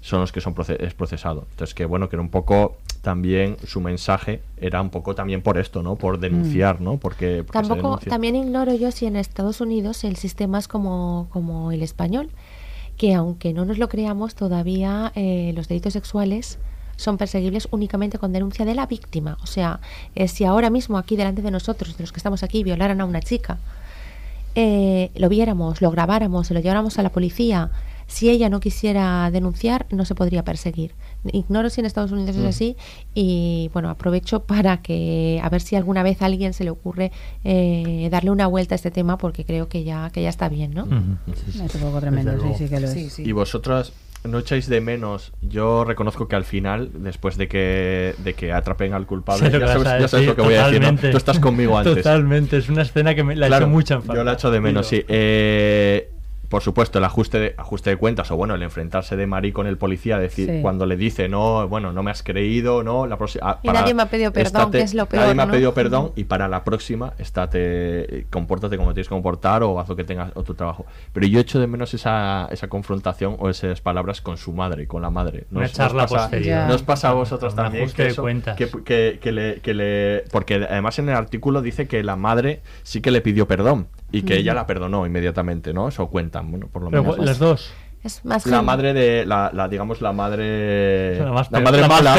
son los que son es procesado. Entonces, que bueno, que era un poco también su mensaje era un poco también por esto, ¿no? Por denunciar, mm. ¿no? Porque, Tampoco, también ignoro yo si en Estados Unidos el sistema es como, como el español, que aunque no nos lo creamos, todavía eh, los delitos sexuales son perseguibles únicamente con denuncia de la víctima. O sea, eh, si ahora mismo aquí delante de nosotros, de los que estamos aquí, violaran a una chica, eh, lo viéramos, lo grabáramos, se lo lleváramos a la policía, si ella no quisiera denunciar, no se podría perseguir. Ignoro si en Estados Unidos es mm. así y bueno, aprovecho para que a ver si alguna vez a alguien se le ocurre eh, darle una vuelta a este tema porque creo que ya que ya está bien, ¿no? Es un poco tremendo, sí, sí que lo es. Y vosotras no echáis de menos. Yo reconozco que al final, después de que, de que atrapen al culpable, ya, sabes, lo que voy a decir. Tú estás conmigo antes. Totalmente, es una escena que me la he hecho mucha falta. Yo la echo de menos, sí. Eh, por supuesto, el ajuste de, ajuste de cuentas o bueno, el enfrentarse de Marí con el policía, decir, cuando le dice, no, bueno, no me has creído, no, la próxima... Ah, y nadie me ha pedido perdón, que es lo peor, Nadie me ha pedido perdón y para la próxima, estate, compórtate como tienes que comportar o haz lo que tengas o tu trabajo. Pero yo echo de menos esa, esa confrontación o esas palabras con su madre, con la madre. Una charla pasa, ¿No os pasa a vosotros también? Que, que, que, le, que le... Porque además en el artículo dice que la madre sí que le pidió perdón y que ella la perdonó inmediatamente, ¿no? Eso cuentan, bueno, por lo menos. las dos. Es más la madre de la, la, digamos la madre la, más peor, madre mala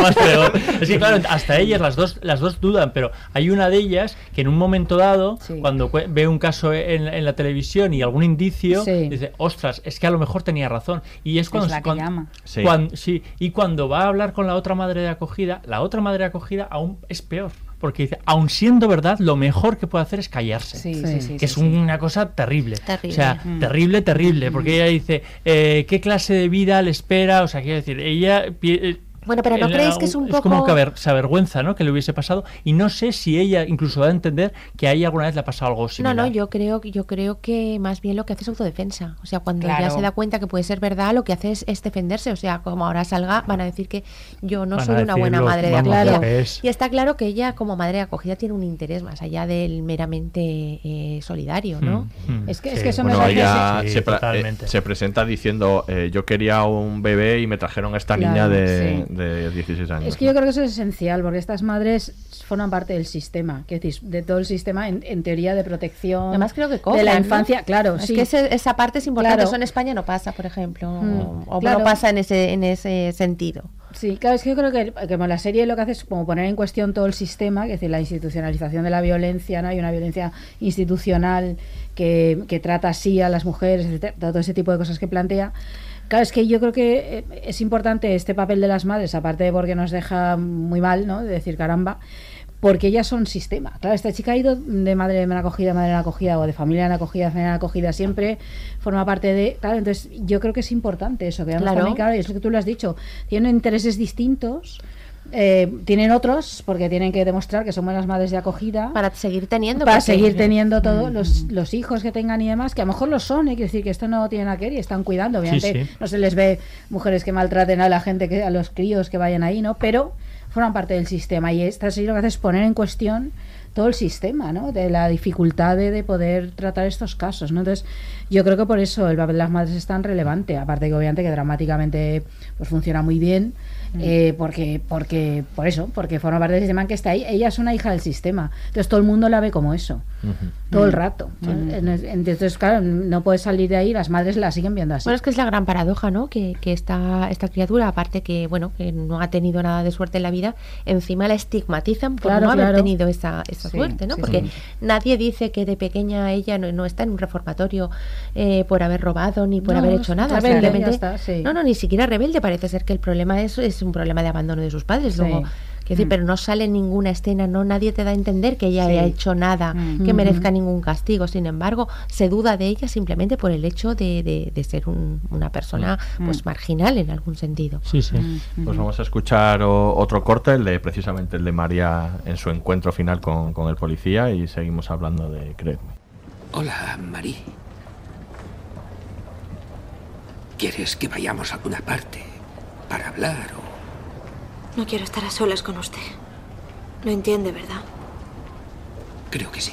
más peor, es que claro hasta ellas las dos las dos dudan pero hay una de ellas que en un momento dado cuando ve un caso en, en, la televisión y algún indicio dice ostras es que a lo mejor tenía razón y es cuando, es la que llama. Cuando, sí y cuando va a hablar con la otra madre de acogida la otra madre de acogida aún es peor porque dice, aun siendo verdad, lo mejor que puede hacer es callarse. Sí, que es una cosa terrible. terrible. O sea, mm. terrible, terrible. Porque ella dice, eh, ¿qué clase de vida le espera? O sea, quiero decir, ella bueno, pero ¿no creéis que es un poco...? Es como que se avergüenza, ¿no? Que le hubiese pasado. Y no sé si ella incluso da a entender que a ella alguna vez le ha pasado algo similar. No, no, yo creo, yo creo que más bien lo que hace es autodefensa. O sea, cuando ya se da cuenta que puede ser verdad, lo que hace es, defenderse. O sea, como ahora salga, van a decir que yo no soy una buena madre de acogida. Y está claro que ella, como madre de acogida, tiene un interés más allá del meramente eh, solidario, ¿no? Hmm, hmm. Es que, es que eso bueno, ella se, eh, se, presenta diciendo, eh, yo quería un bebé y me trajeron a esta niña de de 16 años. Es que yo creo que eso es esencial, porque estas madres forman parte del sistema, que decir, de todo el sistema en, teoría de protección Además creo que de la infancia, claro, es que esa parte es importante, eso en España no pasa, por ejemplo, mm, o, no pasa en ese en ese sentido. Sí, claro, es que yo creo que, que la serie lo que hace es como poner en cuestión todo el sistema, es decir, la institucionalización de la violencia, ¿no? Hay una violencia institucional que, que trata así a las mujeres, todo ese tipo de cosas que plantea. Claro, es que yo creo que eh, es importante este papel de las madres, aparte de porque nos deja muy mal, ¿no? De decir caramba, porque ellas son sistema. Claro, esta chica ha ido de madre en acogida, madre en acogida, o de familia en acogida, familia en acogida, siempre forma parte de. Claro, entonces yo creo que es importante eso, que claro. claro, y es lo que tú lo has dicho, tienen intereses distintos eh, tienen otros porque tienen que demostrar que son buenas madres de acogida para seguir teniendo para seguir teniendo todos mm. los, hijos que tengan y demás que a lo mejor lo son ¿eh? decir que esto no tiene nada que ver y están cuidando obviamente no se les ve mujeres que maltraten a la gente que a los críos que vayan ahí no pero forman parte del sistema y esta serie lo que hace es poner en cuestión todo el sistema, ¿no? De la dificultad de, poder tratar estos casos, ¿no? Entonces, yo creo que por eso el papel de las madres es tan relevante, aparte que obviamente que dramáticamente pues funciona muy bien, Mm. Eh, porque, porque, por eso, porque forma parte del sistema que está ahí. Ella es una hija del sistema. Entonces todo el mundo la ve como eso, todo el mm. rato. Entonces, claro, no puede salir de ahí, las madres la siguen viendo así. Bueno, es que es la gran paradoja, ¿no? Que, que esta, esta criatura, aparte que, bueno, que no ha tenido nada de suerte en la vida, encima la estigmatizan por no haber tenido esa, esa suerte, ¿no? porque nadie dice que de pequeña ella no, está en un reformatorio eh, por haber robado ni por haber hecho nada. Rebelde, no, no, ni siquiera rebelde. Parece ser que el problema es, es un problema de abandono de sus padres. Luego, decir, mm. pero no sale ninguna escena, no nadie te da a entender que ella haya hecho nada mm. que merezca ningún castigo. Sin embargo, se duda de ella simplemente por el hecho de, de, ser una persona mm. pues marginal en algún sentido. Sí, sí. Pues vamos a escuchar otro corte, el de precisamente el de María en su encuentro final con, con el policía y seguimos hablando de Creedme. Hola, María. ¿Quieres que vayamos a alguna parte para hablar o no quiero estar a solas con usted. Lo entiende, ¿verdad? Creo que sí.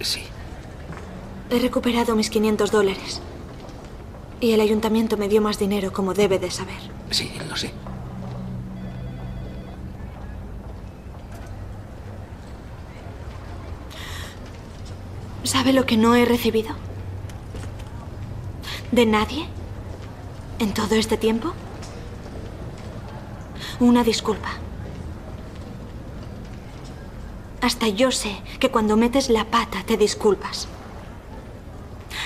Sí. He recuperado mis 500 dólares. Y el ayuntamiento me dio más dinero, como debe de saber. Sí, lo sé. ¿Sabe lo que no he recibido? ¿De nadie? ¿En todo este tiempo? Una disculpa. Hasta yo sé que cuando metes la pata te disculpas.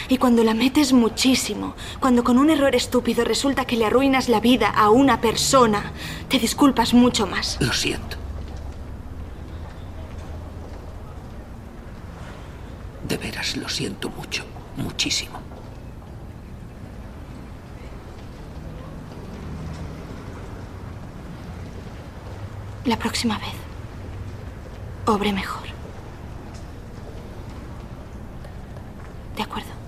Y cuando la metes muchísimo, cuando con un error estúpido resulta que le arruinas la vida a una persona, te disculpas mucho más. Lo siento. De veras lo siento mucho, muchísimo. La próxima vez, obre mejor. De acuerdo.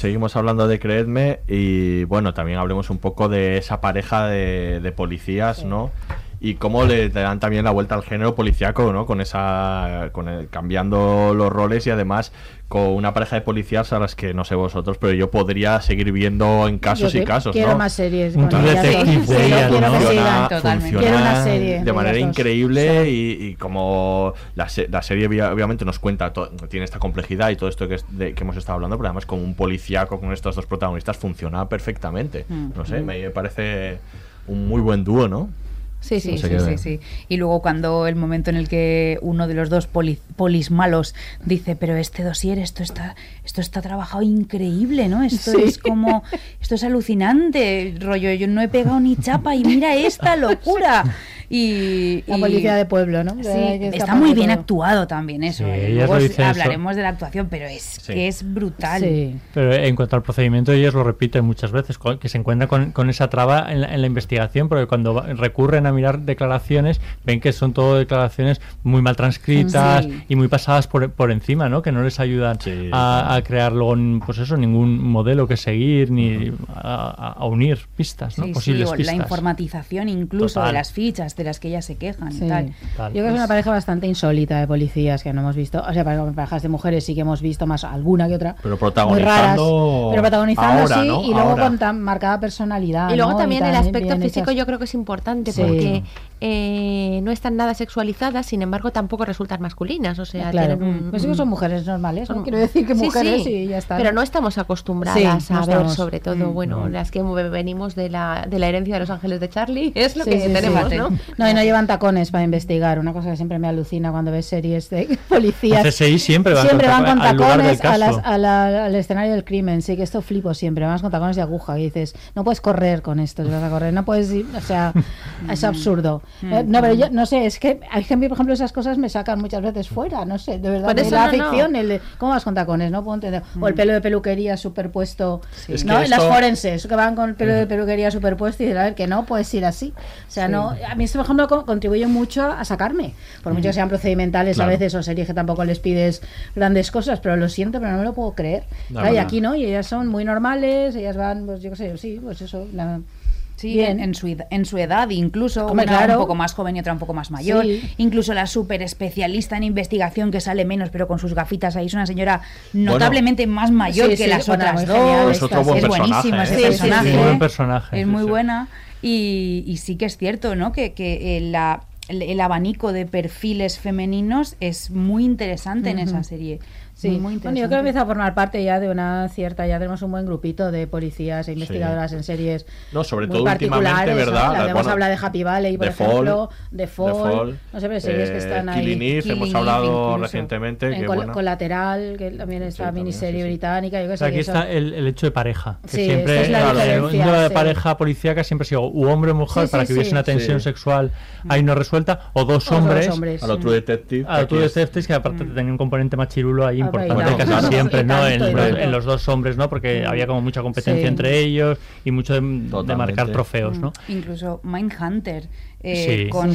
Seguimos hablando de Creedme y bueno, también hablemos un poco de esa pareja de, policías, ¿no? Y cómo le dan también la vuelta al género policíaco, ¿no? Con esa, con el, cambiando los roles y además con una pareja de policías a las que no sé vosotros, pero yo podría seguir viendo en casos y casos, quiero más series. Un detective de ella, Funciona de manera increíble y, como la, la, serie obviamente nos cuenta, tiene esta complejidad y todo esto que, de, que hemos estado hablando, pero además como un policíaco con estos dos protagonistas funciona perfectamente. Mm. No sé, mm. me parece un muy buen dúo, ¿no? Sí, sí, sí, sí, sí, Y luego cuando el momento en el que uno de los dos polis malos dice, pero este dossier, esto está, esto está trabajado increíble, ¿no? Esto es como, esto es alucinante, rollo, yo no he pegado ni chapa y mira esta locura. Y, la policía de pueblo, ¿no? está muy bien actuado también eso. ¿eh? hablaremos de la actuación, pero es que es brutal. Pero en cuanto al procedimiento, ellos lo repiten muchas veces, que se encuentran con, esa traba en la, investigación, porque cuando recurren a mirar declaraciones, ven que son todo declaraciones muy mal transcritas y muy pasadas por, por encima, ¿no? Que no les ayudan a, crear luego, pues eso, ningún modelo que seguir ni a, unir pistas, ¿no? Posibles pistas. La informatización incluso de las fichas de las que ellas se quejan y tal. Yo creo que es una pareja bastante insólita de policías que no hemos visto. O sea, parejas de mujeres sí que hemos visto más alguna que otra. Pero protagonizando. pero protagonizando sí, y luego con tan marcada personalidad. Y luego también el aspecto físico yo creo que es importante porque 行 eh, no están nada sexualizadas, sin embargo tampoco resultan masculinas. O sea, claro. Pues son mujeres normales, no quiero decir que mujeres y ya está. Pero no estamos acostumbradas a ver, sobre todo, mm, bueno, las que venimos de la, de la herencia de los ángeles de Charlie, es lo que tenemos, ¿no? No, y no llevan tacones para investigar. Una cosa que siempre me alucina cuando ves series de policías. CSI siempre van, siempre con, van con tacones al escenario del crimen. Sí, que esto flipo siempre. Vas con tacones de aguja y dices, no puedes correr con esto, vas a correr, no puedes ir, o sea, es absurdo. Mm. Eh, no, pero yo no sé, es que hay gente, por ejemplo, esas cosas me sacan muchas veces fuera, no sé, de verdad. De la ficción, el ¿cómo vas con tacones? No puedo entender. O el mm. pelo de peluquería superpuesto, ¿no? Las forenses que van con el pelo de peluquería superpuesto y dicen, a ver, que no puedes ir así. O sea, no, a mí esto, por ejemplo, contribuye mucho a sacarme, por mucho que sean procedimentales a veces o series que tampoco les pides grandes cosas, pero lo siento, pero no me lo puedo creer. y aquí no, y ellas son muy normales, ellas van, pues yo qué sé, sí, pues eso, Sí, En, su, en su edad, incluso una un poco más joven y otra un poco más mayor. Incluso la súper especialista en investigación que sale menos, pero con sus gafitas ahí, es una señora notablemente más mayor que las otras dos. Es, otro buen es buenísima ese personaje. Es, buen personaje. es muy buena. Y, y, sí que es cierto, ¿no? Que, que eh, la, el, abanico de perfiles femeninos es muy interesante en esa serie. Sí, muy bueno, yo creo que empieza a formar parte ya de una cierta, ya tenemos un buen grupito de policías e investigadoras en series. No, sobre todo últimamente, ¿verdad? Hemos hablado de Happy Valley, por ejemplo, de Fall, no sé, pero series que están ahí. Killing hemos hablado recientemente. En Colateral, que también está miniserie británica. Yo que aquí está el, el, hecho de pareja. Que siempre, es la claro, un de pareja policíaca siempre ha sido u hombre o mujer para que hubiese una tensión sexual ahí no resuelta, o dos hombres. A lo True Detective. A lo True Detective, que aparte mm. tenía un componente machirulo ahí importante casi siempre, ¿no? En, los dos hombres, ¿no? Porque había como mucha competencia entre ellos y mucho de, marcar trofeos, ¿no? Mm, incluso Mindhunter. Eh, con,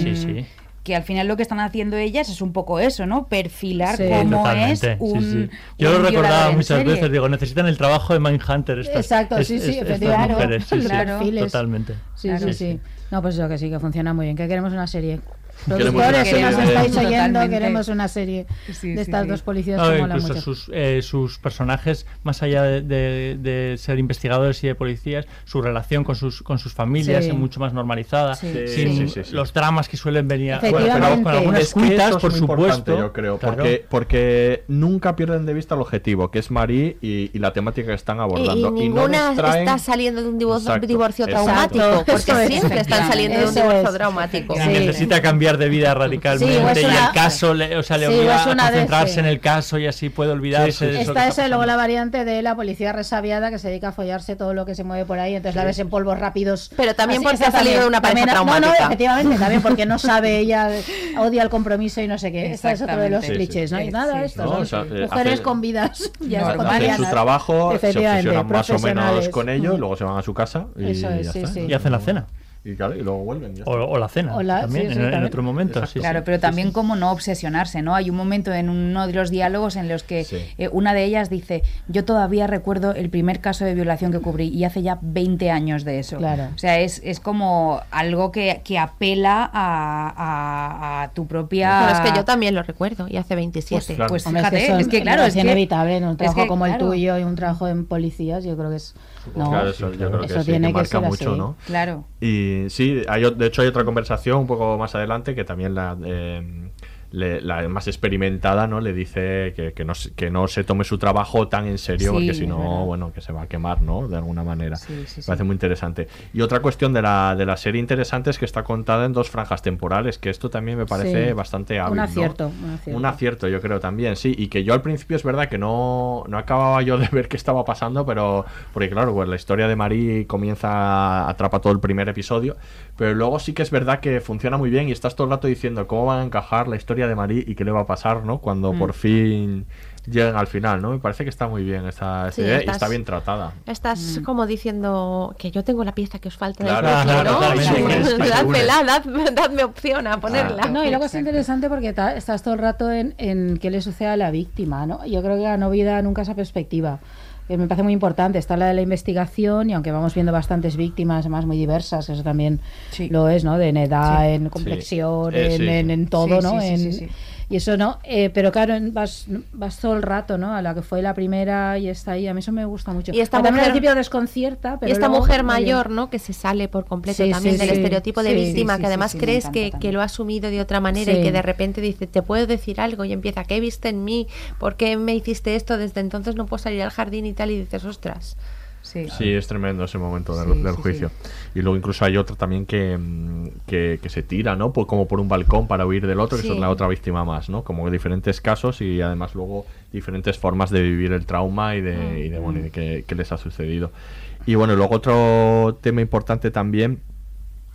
que al final lo que están haciendo ellas es un poco eso, ¿no? Perfilar cómo es un. Yo lo recordaba muchas veces, digo, necesitan el trabajo de Mindhunter. Exacto, sí, sí, efectivamente. Claro, totalmente. Sí, sí, sí. No, pues eso que sí, que funciona muy bien. Que queremos una serie Productores que nos estáis oyendo, queremos una serie de estas dos policías que incluso Sus, eh, sus personajes, más allá de, ser investigadores y de policías, su relación con sus, con sus familias es mucho más normalizada, sin los dramas que suelen venir bueno, con algunas cuitas, por supuesto. Yo creo, porque, porque nunca pierden de vista el objetivo, que es Marie y, la temática que están abordando. Y, ninguna está saliendo de un divorcio, traumático, porque siempre están saliendo de un divorcio traumático. necesita cambiar de vida radicalmente y el caso le, o sea, le obliga a concentrarse en el caso y así puede olvidarse de eso luego la variante de la policía resabiada que se dedica a follarse todo lo que se mueve por ahí, entonces la ves en polvos rápidos. Pero también porque ha salido de una pareja traumática. No, no, efectivamente, también porque no sabe ella, odia el compromiso y no sé qué. Este es otro de los clichés, ¿no? hay nada esto. Eh, mujeres con vidas ya hacen su trabajo, se obsesionan más o menos con ello, luego se van a su casa y, y hacen la cena. Y, claro, y luego vuelven. O, la cena también, en, otro momento. claro, pero también como no obsesionarse, ¿no? Hay un momento en uno de los diálogos en los que eh, una de ellas dice, yo todavía recuerdo el primer caso de violación que cubrí y hace ya 20 años de eso. Claro. O sea, es, es como algo que, que apela a, a, tu propia... Pero es que yo también lo recuerdo y hace 27. Pues, pues fíjate, es que, claro, es, inevitable en un trabajo como el tuyo y un trabajo en policías, yo creo que es... No, claro, eso, yo creo que, tiene que, marca mucho, ¿no? Claro. Y sí, hay, de hecho hay otra conversación un poco más adelante que también la... Eh, la más experimentada no le dice que, que, no, que no se tome su trabajo tan en serio porque si no bueno que se va a quemar no de alguna manera. Me parece muy interesante. Y otra cuestión de la, de la serie interesante es que está contada en dos franjas temporales que esto también me parece bastante hábil un acierto, un acierto yo creo también sí. Y que yo al principio es verdad que no, no acababa yo de ver qué estaba pasando pero porque claro pues la historia de Marie comienza atrapa todo el primer episodio pero luego sí que es verdad que funciona muy bien y estás todo el rato diciendo cómo va a encajar la historia de Marie y qué le va a pasar, ¿no? Cuando por mm. fin lleguen al final, ¿no? Me parece que está muy bien esta, idea y está bien tratada. Estás mm. como diciendo que yo tengo la pieza que os falta claro, claro, ¿no? dadme opción a ponerla. no, y luego es interesante porque estás todo el rato en, en qué le sucede a la víctima, ¿no? Yo creo que la no vida nunca esa perspectiva que me parece muy importante. Está la de la investigación y aunque vamos viendo bastantes víctimas, además muy diversas, eso también lo es, ¿no? De en edad, en complexión, eh, en, en, todo, ¿no? en, y eso no, eh, pero claro, vas, vas todo el rato, ¿no? A la que fue la primera y está ahí, a mí eso me gusta mucho. Y esta mujer, al principio desconcierta, pero Y esta mujer mayor, ¿no? Que se sale por completo también del estereotipo de víctima, que además crees que, que, lo ha asumido de otra manera y que de repente dice, te puedo decir algo y empieza, ¿qué viste en mí? ¿Por qué me hiciste esto? Desde entonces no puedo salir al jardín y tal y dices, ostras. Sí. es tremendo ese momento del, juicio. Y luego incluso hay otro también que, mm, que, se tira, ¿no? como por un balcón para huir del otro, que es la otra víctima más, ¿no? Como diferentes casos y además luego diferentes formas de vivir el trauma y de, y de, bueno, y de qué, les ha sucedido. Y bueno, luego otro tema importante también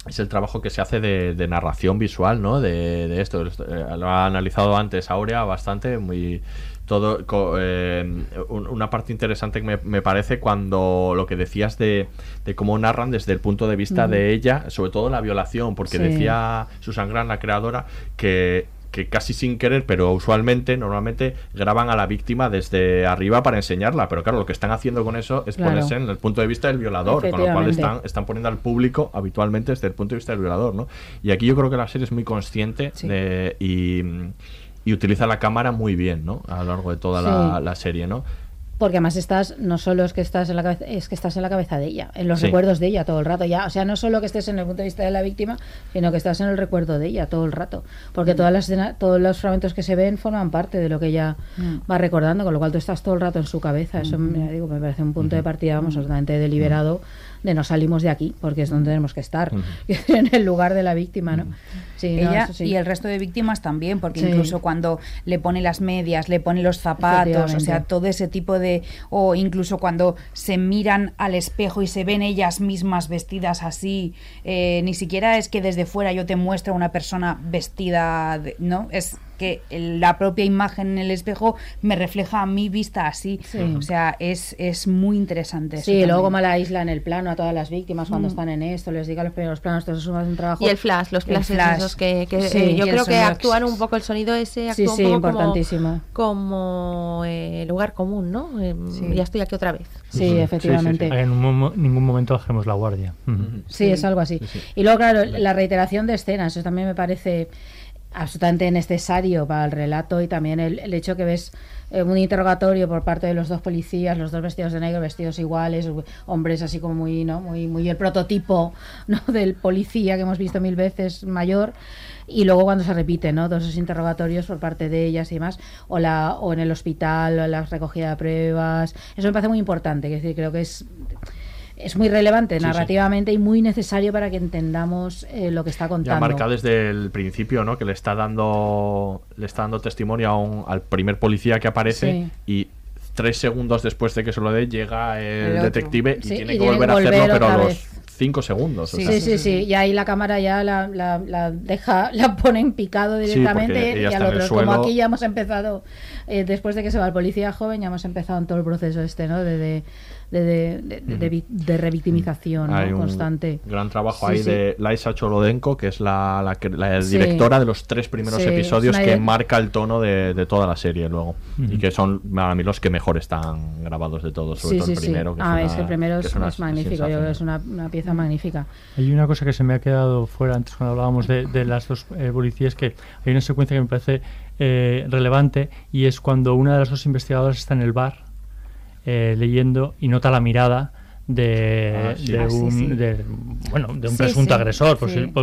es el trabajo que se hace de, narración visual, ¿no? De, de esto. Eh, lo ha analizado antes Aurea bastante, muy todo eh, una parte interesante que me, parece cuando lo que decías de, cómo narran desde el punto de vista de ella, sobre todo la violación, porque decía Susan Grant, la creadora, que que casi sin querer, pero usualmente, normalmente graban a la víctima desde arriba para enseñarla, pero claro, lo que están haciendo con eso es ponerse en el punto de vista del violador, con lo cual están, están poniendo al público habitualmente desde el punto de vista del violador, ¿no? Y aquí yo creo que la serie es muy consciente de, y y utiliza la cámara muy bien, ¿no? A lo largo de toda la, serie, ¿no? Porque además estás, no solo es que estás en la cabeza, es que estás en la cabeza de ella, en los recuerdos de ella todo el rato. Ya, o sea, no solo que estés en el punto de vista de la víctima, sino que estás en el recuerdo de ella todo el rato. Porque todas las todos los fragmentos que se ven forman parte de lo que ella mm. va recordando, con lo cual tú estás todo el rato en su cabeza. Eso me, digo, me parece un punto de partida, vamos, absolutamente deliberado de no salimos de aquí, porque es donde tenemos que estar, en el lugar de la víctima, ¿no? Ella y el resto de víctimas también, porque incluso cuando le pone las medias, le pone los zapatos, o sea, todo ese tipo de... o incluso cuando se miran al espejo y se ven ellas mismas vestidas así, eh, ni siquiera es que desde fuera yo te muestre una persona vestida, ¿no? Es que la propia imagen en el espejo me refleja a mi vista así. O sea, es, es muy interesante. Sí, luego como la isla en el plano a todas las víctimas cuando mm. están en esto, les diga los primeros planos, todo eso es un trabajo. Y el flash, los flashes esos que, eh, yo creo que actúan un poco el sonido ese, actúa un poco importantísimo. como, eh, lugar común, ¿no? Eh, ya estoy aquí otra vez. Sí, efectivamente. En ningún momento bajemos la guardia. Sí, es algo así. Y luego, claro, la reiteración de escenas, eso también me parece absolutamente necesario para el relato y también el, hecho que ves eh, un interrogatorio por parte de los dos policías, los dos vestidos de negro, vestidos iguales, hombres así como muy, ¿no? muy, muy el prototipo ¿no? del policía que hemos visto mil veces mayor y luego cuando se repite, ¿no? Todos esos interrogatorios por parte de ellas y demás, o la, o en el hospital, o la recogida de pruebas, eso me parece muy importante, es decir, creo que es es muy relevante narrativamente y muy necesario para que entendamos eh, lo que está contando. Ya marca desde el principio, ¿no? Que le está dando le está dando testimonio a un, al primer policía que aparece y tres segundos después de que se lo dé llega el, detective y tiene que volver a hacerlo, pero a los cinco segundos. Sí, sí, sí, Y ahí la cámara ya la, la, deja, la pone en picado directamente y al otro. Como aquí ya hemos empezado, eh, después de que se va el policía joven, ya hemos empezado en todo el proceso este, ¿no? de de, de, revictimización constante. gran trabajo ahí de Laisa Cholodenko, que es la, la, directora de los tres primeros episodios que marca el tono de, toda la serie luego. Y que son a mí los que mejor están grabados de todos, sobre todo el primero. Que ah, es, el primero es, magnífico, es una, pieza magnífica. Hay una cosa que se me ha quedado fuera antes cuando hablábamos de, las dos eh, policías, que hay una secuencia que me parece eh, relevante y es cuando una de las dos investigadoras está en el bar eh, leyendo y nota la mirada de, ah, de, ah, un, de, bueno, de un presunto agresor,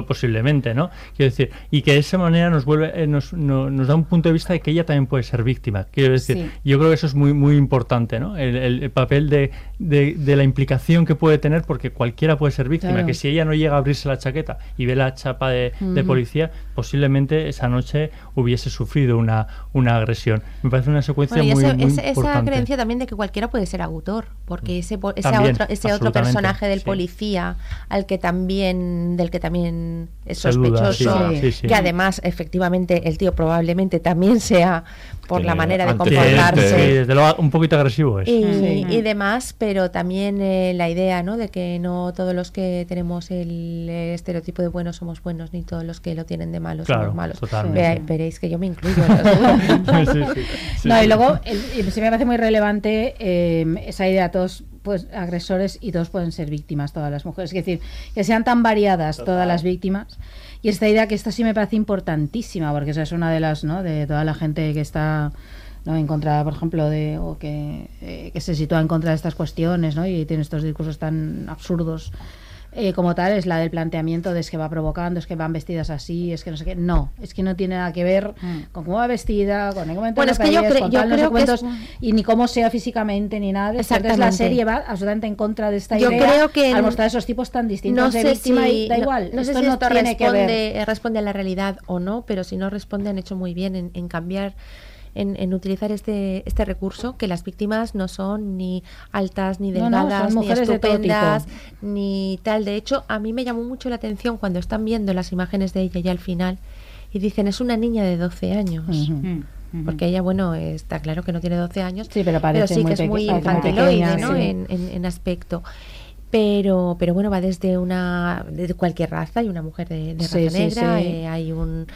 posiblemente, ¿no? Quiero decir, y que de esa manera nos vuelve, eh, nos, nos da un punto de vista de que ella también puede ser víctima. Quiero decir, yo creo que eso es muy, muy importante, ¿no? El, el, papel de, de, la implicación que puede tener, porque cualquiera puede ser víctima, que si ella no llega a abrirse la chaqueta y ve la chapa de, policía, posiblemente esa noche hubiese sufrido una, una agresión. Me parece una secuencia muy, muy esa, esa creencia también de que cualquiera puede ser autor, porque ese, ese otro ese otro personaje del policía al que también del que también es sospechoso, que además efectivamente el tío probablemente también sea por la manera de comportarse. un poquito agresivo es. Y, demás, pero también eh, la idea ¿no? de que no todos los que tenemos el estereotipo de buenos somos buenos, ni todos los que lo tienen de malos somos malos. veréis que yo me incluyo. no, y luego se me parece muy relevante eh, esa idea, todos pues agresores y todos pueden ser víctimas, todas las mujeres. Es decir, que sean tan variadas todas las víctimas y esta idea que esta sí me parece importantísima, porque esa es una de las, ¿no? De toda la gente que está ¿no? en contra, por ejemplo, de o que, eh, que se sitúa en contra de estas cuestiones, ¿no? Y tiene estos discursos tan absurdos eh, como tal es la del planteamiento de es que va provocando, es que van vestidas así, es que no sé qué. No, es que no tiene nada que ver mm. con cómo va vestida, con el comentario bueno, es que yo, creo que y ni cómo sea físicamente ni nada. Entonces la serie va absolutamente en contra de esta yo idea creo que al mostrar esos tipos tan distintos no de víctima y da igual. No, sé si esto responde, responde a la realidad o no, pero si no responde han hecho muy bien en, en cambiar en, utilizar este, este recurso, que las víctimas no son ni altas, ni delgadas, ni estupendas, ni tal. De hecho, a mí me llamó mucho la atención cuando están viendo las imágenes de ella ya al final y dicen, es una niña de 12 años. Porque ella, bueno, está claro que no tiene 12 años, sí, pero, parece sí que es muy infantiloide ¿no? en, en, aspecto pero pero bueno va desde una de cualquier raza hay una mujer de, raza negra eh, hay un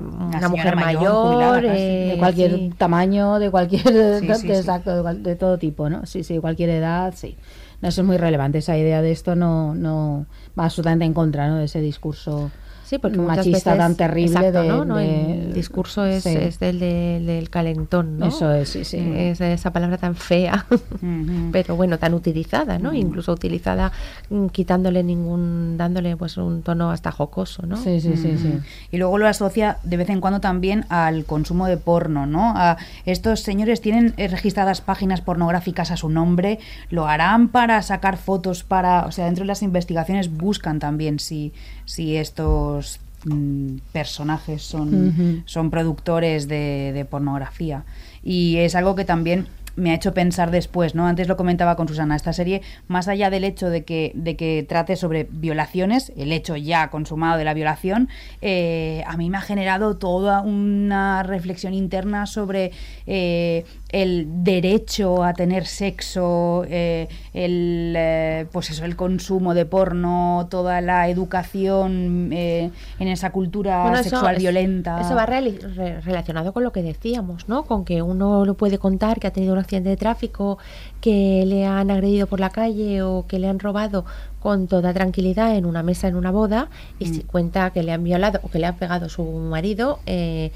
una, mujer mayor, de eh, cualquier tamaño, de cualquier exacto, de, todo tipo, ¿no? Sí, sí, cualquier edad, sí. eso es muy relevante. Esa idea de esto no, no va absolutamente en contra, ¿no? De ese discurso Sí, porque machista tan terrible de, ¿no? El discurso es, es del, del, calentón, ¿no? Eso es, sí, sí. Es esa palabra tan fea, pero bueno, tan utilizada, ¿no? Incluso utilizada mm, quitándole ningún, dándole pues un tono hasta jocoso, ¿no? Sí, sí, sí, sí. Y luego lo asocia de vez en cuando también al consumo de porno, ¿no? A estos señores tienen eh, registradas páginas pornográficas a su nombre, lo harán para sacar fotos para, o sea, dentro de las investigaciones buscan también si si estos mm, personajes son, son productores de, de pornografía. Y es algo que también me ha hecho pensar después, ¿no? Antes lo comentaba con Susana, esta serie, más allá del hecho de que, de que trate sobre violaciones, el hecho ya consumado de la violación, eh, a mí me ha generado toda una reflexión interna sobre eh, el derecho a tener sexo, eh, el, eh, pues eso, el consumo de porno, toda la educación eh, en esa cultura sexual violenta. Eso va relacionado con lo que decíamos, ¿no? Con que uno lo puede contar que ha tenido un accidente de tráfico, que le han agredido por la calle o que le han robado con toda tranquilidad en una mesa en una boda y si mm. cuenta que le han violado o que le ha pegado su marido, eh,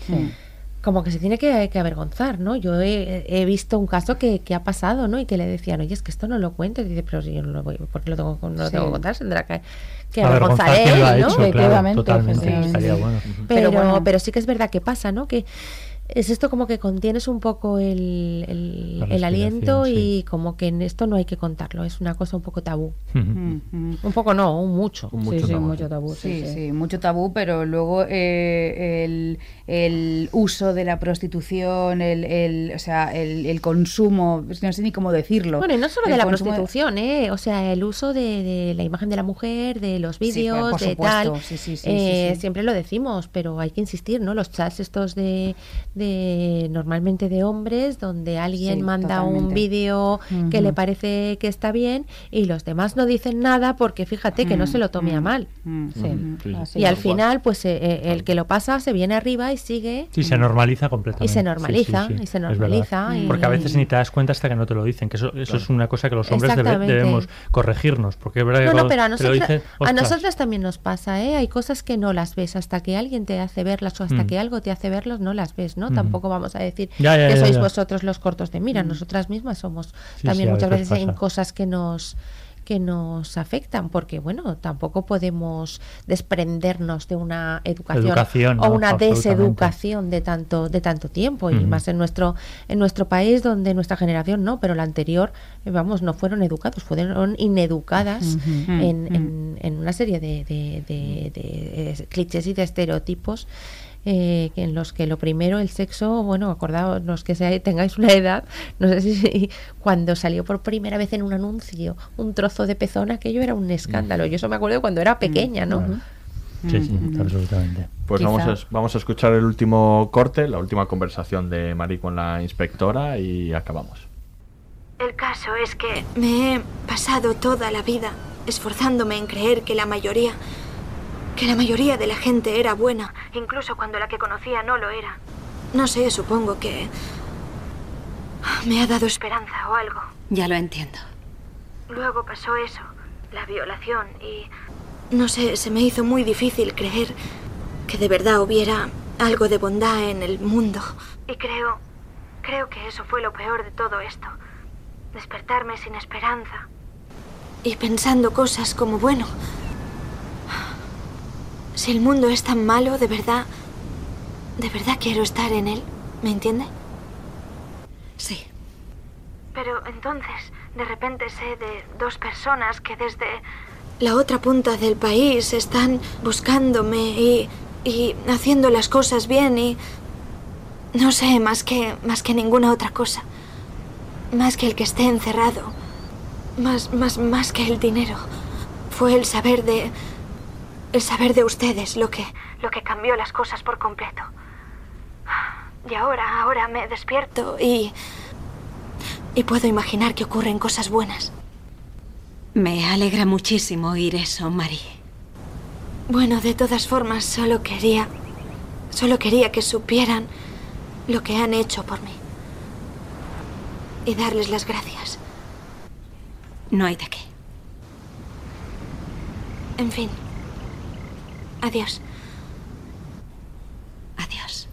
como que se tiene que, avergonzar, ¿no? Yo he, visto un caso que, ha pasado, ¿no? Y que le decían, oye, es que esto no lo cuentes. Y dice, pero si yo no lo voy, ¿por qué lo tengo, no lo tengo que contar? Tendrá que, que avergonzar él, ¿no? Efectivamente. totalmente, Pero, pero, pero sí que es verdad que pasa, ¿no? Que es esto como que contienes un poco el, el, aliento y como que en esto no hay que contarlo, es una cosa un poco tabú. un poco no, un mucho. mucho sí, tabú. mucho tabú. Sí, sí, mucho tabú, pero luego eh, el, el, uso de la prostitución, el, el o sea, el, consumo, no sé ni cómo decirlo. Bueno, y no solo de la prostitución, ¿eh? o sea, el uso de, la imagen de la mujer, de los vídeos, de tal. Eh, siempre lo decimos, pero hay que insistir, ¿no? Los chats estos de de normalmente de hombres donde alguien manda un vídeo que le parece que está bien y los demás no dicen nada porque fíjate que no se lo tome a mal. y al final pues eh, eh, el que lo pasa se viene arriba y sigue. Sí, se normaliza completamente. Y se normaliza, y se normaliza. Porque a veces ni te das cuenta hasta que no te lo dicen, que eso, eso es una cosa que los hombres debemos corregirnos. Porque no, no, pero a, nosotros, también nos pasa, ¿eh? Hay cosas que no las ves hasta que alguien te hace verlas o hasta mm. que algo te hace verlas, no las ves, ¿no? Tampoco vamos a decir que sois vosotros los cortos de mira, nosotras mismas somos también muchas veces en cosas que nos que nos afectan, porque bueno, tampoco podemos desprendernos de una educación, o una deseducación de tanto de tanto tiempo y más en nuestro en nuestro país donde nuestra generación no, pero la anterior, eh, vamos, no fueron educados, fueron ineducadas en, en, una serie de, de clichés y de estereotipos eh, en los que lo primero, el sexo, bueno, acordaos, los que tengáis una edad, no sé si cuando salió por primera vez en un anuncio un trozo de pezón, aquello era un escándalo. Yo eso me acuerdo cuando era pequeña, ¿no? Sí, sí, absolutamente. Pues vamos a, vamos a escuchar el último corte, la última conversación de Mari con la inspectora y acabamos. El caso es que me he pasado toda la vida esforzándome en creer que la mayoría, que la mayoría de la gente era buena, incluso cuando la que conocía no lo era. No sé, supongo que me ha dado esperanza o algo. Ya lo entiendo. Luego pasó eso, la violación, y no sé, se me hizo muy difícil creer que de verdad hubiera algo de bondad en el mundo. Y creo, creo que eso fue lo peor de todo esto despertarme sin esperanza y pensando cosas como, bueno, si el mundo es tan malo, de verdad, de verdad quiero estar en él, ¿me entiende? Sí. Pero entonces, de repente sé de dos personas que desde la otra punta del país están buscándome y, y haciendo las cosas bien y no sé más que más que ninguna otra cosa. Más que el que esté encerrado. Más, más, más que el dinero. Fue el saber de... El saber de ustedes lo que... Lo que cambió las cosas por completo. Y ahora, ahora me despierto y... Y puedo imaginar que ocurren cosas buenas. Me alegra muchísimo oír eso, Marie. Bueno, de todas formas, solo quería... Solo quería que supieran lo que han hecho por mí y darles las gracias. No hay de qué. En fin. Adiós. Adiós.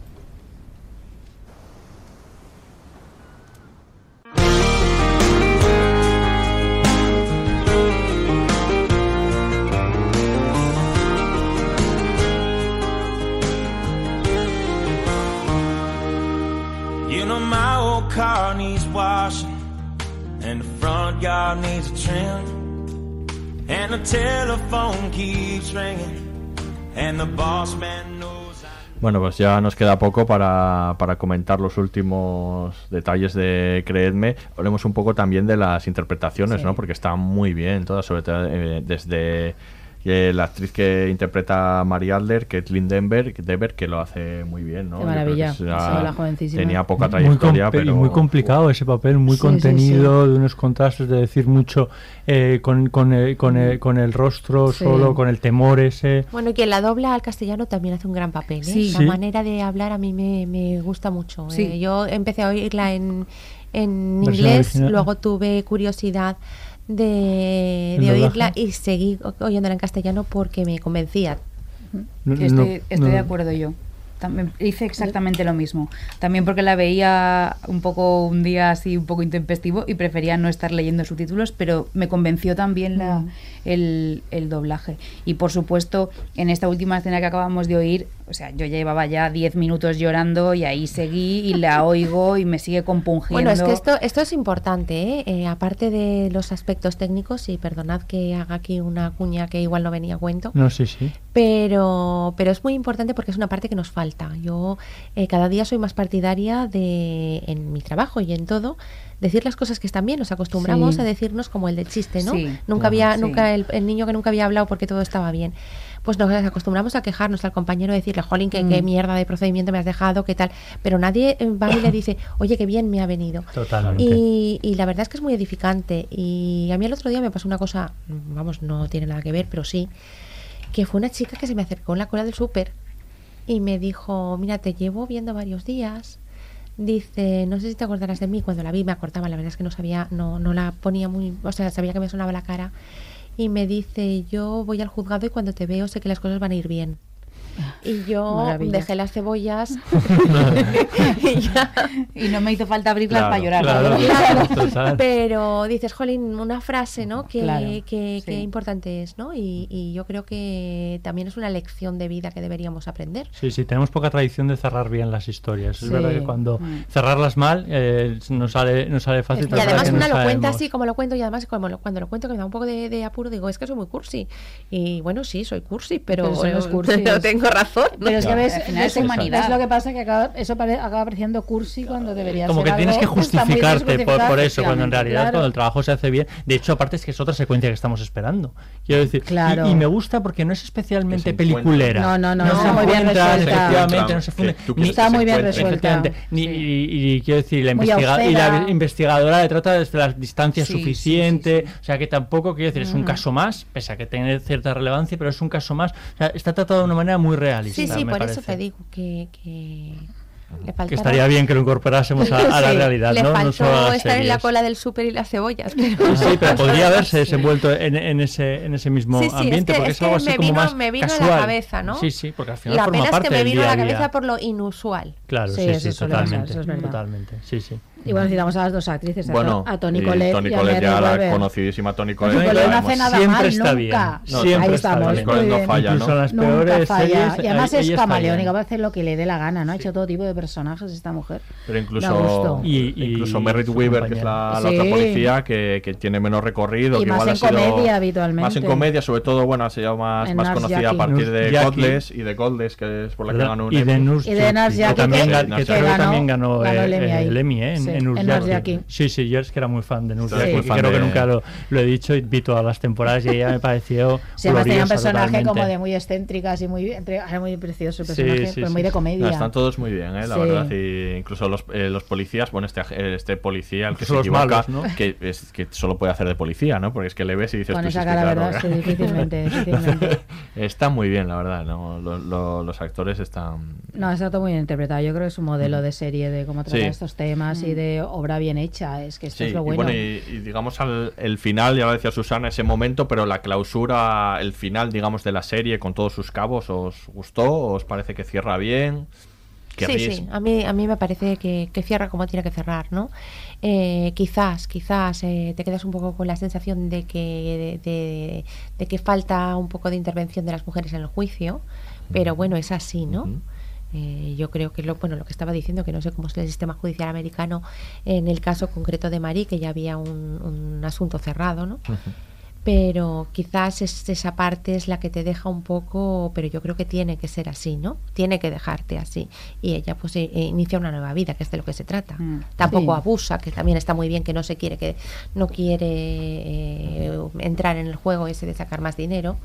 You know my old car needs washing, and the front yard needs a trim, and the telephone keeps ringing, Bueno, pues ya nos queda poco para, para, comentar los últimos detalles de Creedme. Hablemos un poco también de las interpretaciones, sí. ¿no? Porque están muy bien todas, sobre todo eh, desde la actriz que interpreta a Mary Adler, Kathleen Denver, Denver, que lo hace muy bien, ¿no? Qué maravilla, la jovencísima. Tenía poca trayectoria, muy pero... muy complicado ese papel, muy Sí, contenido, sí, sí. de unos contrastes, de decir mucho eh, con, con, el, con, el, con el rostro Sí. solo, con el temor ese. Bueno, y quien la dobla al castellano también hace un gran papel. ¿eh? Sí. La Sí. manera de hablar a mí me, me gusta mucho. Sí. Eh, yo empecé a oírla en, en inglés, original. luego tuve curiosidad de, oírla y seguí oyéndola en castellano porque me convencía. No- Que no- estoy, estoy no- de acuerdo yo. También hice exactamente lo mismo. También porque la veía un poco un día así un poco intempestivo y prefería no estar leyendo subtítulos, pero me convenció también la, Mm. el, el doblaje. Y por supuesto, en esta última escena que acabamos de oír, o sea, yo llevaba ya 10 minutos llorando y ahí seguí y la oigo y me sigue compungiendo. Bueno, es que esto, esto es importante, ¿eh? Eh, aparte de los aspectos técnicos, y perdonad que haga aquí una cuña que igual no venía a cuento, No, sí, sí. pero, pero es muy importante porque es una parte que nos falta. Yo eh, cada día soy más partidaria de, en mi trabajo y en todo, decir las cosas que están bien. Nos acostumbramos Sí. a decirnos como el de chiste, ¿no? Sí, nunca claro, había, sí. nunca el, el niño que nunca había hablado porque todo estaba bien. Pues nos acostumbramos a quejarnos al compañero, decirle, jolín, qué, qué Mm. mierda de procedimiento me has dejado, qué tal. Pero nadie eh, va y le dice, oye, qué bien me ha venido. Totalmente. Y, y la verdad es que es muy edificante. Y a mí el otro día me pasó una cosa, vamos, no tiene nada que ver, pero sí, que fue una chica que se me acercó en la cola del súper y me dijo, mira, te llevo viendo varios días. Dice, no sé si te acordarás de mí. Cuando la vi me acordaba, la verdad es que no sabía, no, no la ponía muy, o sea, sabía que me sonaba la cara. Y me dice, yo voy al juzgado y cuando te veo sé que las cosas van a ir bien. Y yo Maravilla. dejé las cebollas y ya Y no me hizo falta abrirlas Claro, para llorar. claro. pero dices, jolín, una frase, ¿no? Que, Claro, que, sí. que importante es, ¿no? Y, y yo creo que también es una lección de vida que deberíamos aprender. Sí, sí, tenemos poca tradición de cerrar bien las historias. Sí. Es verdad que cuando Mm. cerrarlas mal eh, nos, sale, nos sale fácil. Y además una no lo cuenta así como lo cuento y además como lo- cuando lo cuento que me da un poco de, de apuro digo, es que soy muy cursi. Y bueno, sí, soy cursi, pero, Pero no es cursi, lo es- tengo teniendo razón. Pero es que ves, es humanidad. Es lo que pasa que acaba, eso acaba pareciendo cursi cuando debería Como ser. Como que tienes que justificarte por, por, eso, cuando en realidad cuando el trabajo se hace bien. De hecho, aparte es que es otra secuencia que estamos esperando. Quiero decir, claro. y, me gusta porque no es especialmente peliculera. No, no, no, está muy bien resuelta. Efectivamente, no se funde. Ni, está muy bien resuelta. Ni, y, quiero decir, la, investiga y la investigadora le trata desde la distancia suficiente. O sea, que tampoco, quiero decir, es un caso más, pese a que tiene cierta relevancia, pero es un caso más. O sea, está tratado de una manera muy realista. Sí, sí, por eso te digo que, que que estaría bien que lo incorporásemos a, la realidad, le ¿no? faltó estar en la cola del súper y las cebollas. Pero... Sí, pero podría haberse desenvuelto en, en, ese, en ese mismo ambiente, porque es, algo así me como vino, más me vino casual. a la cabeza, ¿no? Sí, sí, porque al final la forma pena parte es que me vino a la cabeza por lo inusual. Claro, sí, sí, sí totalmente, totalmente, sí, sí. Y bueno, citamos a las dos actrices, bueno, a Toni Collette Toni Collette ya la conocidísima Toni Collette. Toni Collette no hace nada siempre mal está nunca. Bien. No, Ahí estamos. No falla, Incluso ¿no? las peores Nunca falla. series, y además ahí, es camaleónica, va a hacer lo que le dé la gana, ¿no? Ha hecho todo tipo de personajes esta mujer. Pero incluso, y, y, incluso Merritt Weaver, que es la, la, otra policía, que, que, tiene menos recorrido. Y que más igual en ha sido, comedia habitualmente. Más en comedia, sobre todo, bueno, ha sido más, más conocida a partir de Godless y de Godless, que es por la que ganó un y de Nurse De Nurse Jackie, que también ganó el Emmy en Nurse Jackie. Sí, sí, yo es que era muy fan de Nurse Jackie, creo que nunca lo he dicho y vi todas las temporadas y ella me pareció Sí, además tenía un personaje como de muy excéntricas y muy, era muy precioso el personaje, pero muy de comedia. Están todos muy bien, ¿eh? la verdad, y incluso los, los policías, bueno, este, este policía, el que, se equivoca, malos, ¿no? que, es, que solo puede hacer de policía, ¿no? Porque es que le ves y dices... Con tú, esa si cara, es que, verdad, sí, difícilmente. Está muy bien, la verdad, ¿no? Los actores están... No, está todo muy bien interpretado. Yo creo que es un modelo de serie de cómo tratar sí. estos temas y de obra bien hecha. Es que esto sí, es lo bueno. Y, bueno y, y, digamos al el final, ya lo decía Susana, ese momento, pero la clausura, el final, digamos, de la serie con todos sus cabos, ¿os gustó? ¿Os parece que cierra bien? Sí, sí, a mí, a mí me parece que, que cierra como tiene que cerrar, ¿no? Eh, quizás, quizás eh, te quedas un poco con la sensación de que, de, de, de, que falta un poco de intervención de las mujeres en el juicio, pero bueno, es así, ¿no? Uh -huh. Eh, yo creo que lo, bueno, lo que estaba diciendo, que no sé cómo es el sistema judicial americano en el caso concreto de Marí, que ya había un, un asunto cerrado, ¿no? Uh -huh. Pero quizás es, esa parte es la que te deja un poco, pero yo creo que tiene que ser así, ¿no? Tiene que dejarte así. Y ella pues eh, inicia una nueva vida, que es de lo que se trata. Mm, Tampoco sí. abusa, que también está muy bien, que no se quiere, que no quiere eh, entrar en el juego ese de sacar más dinero.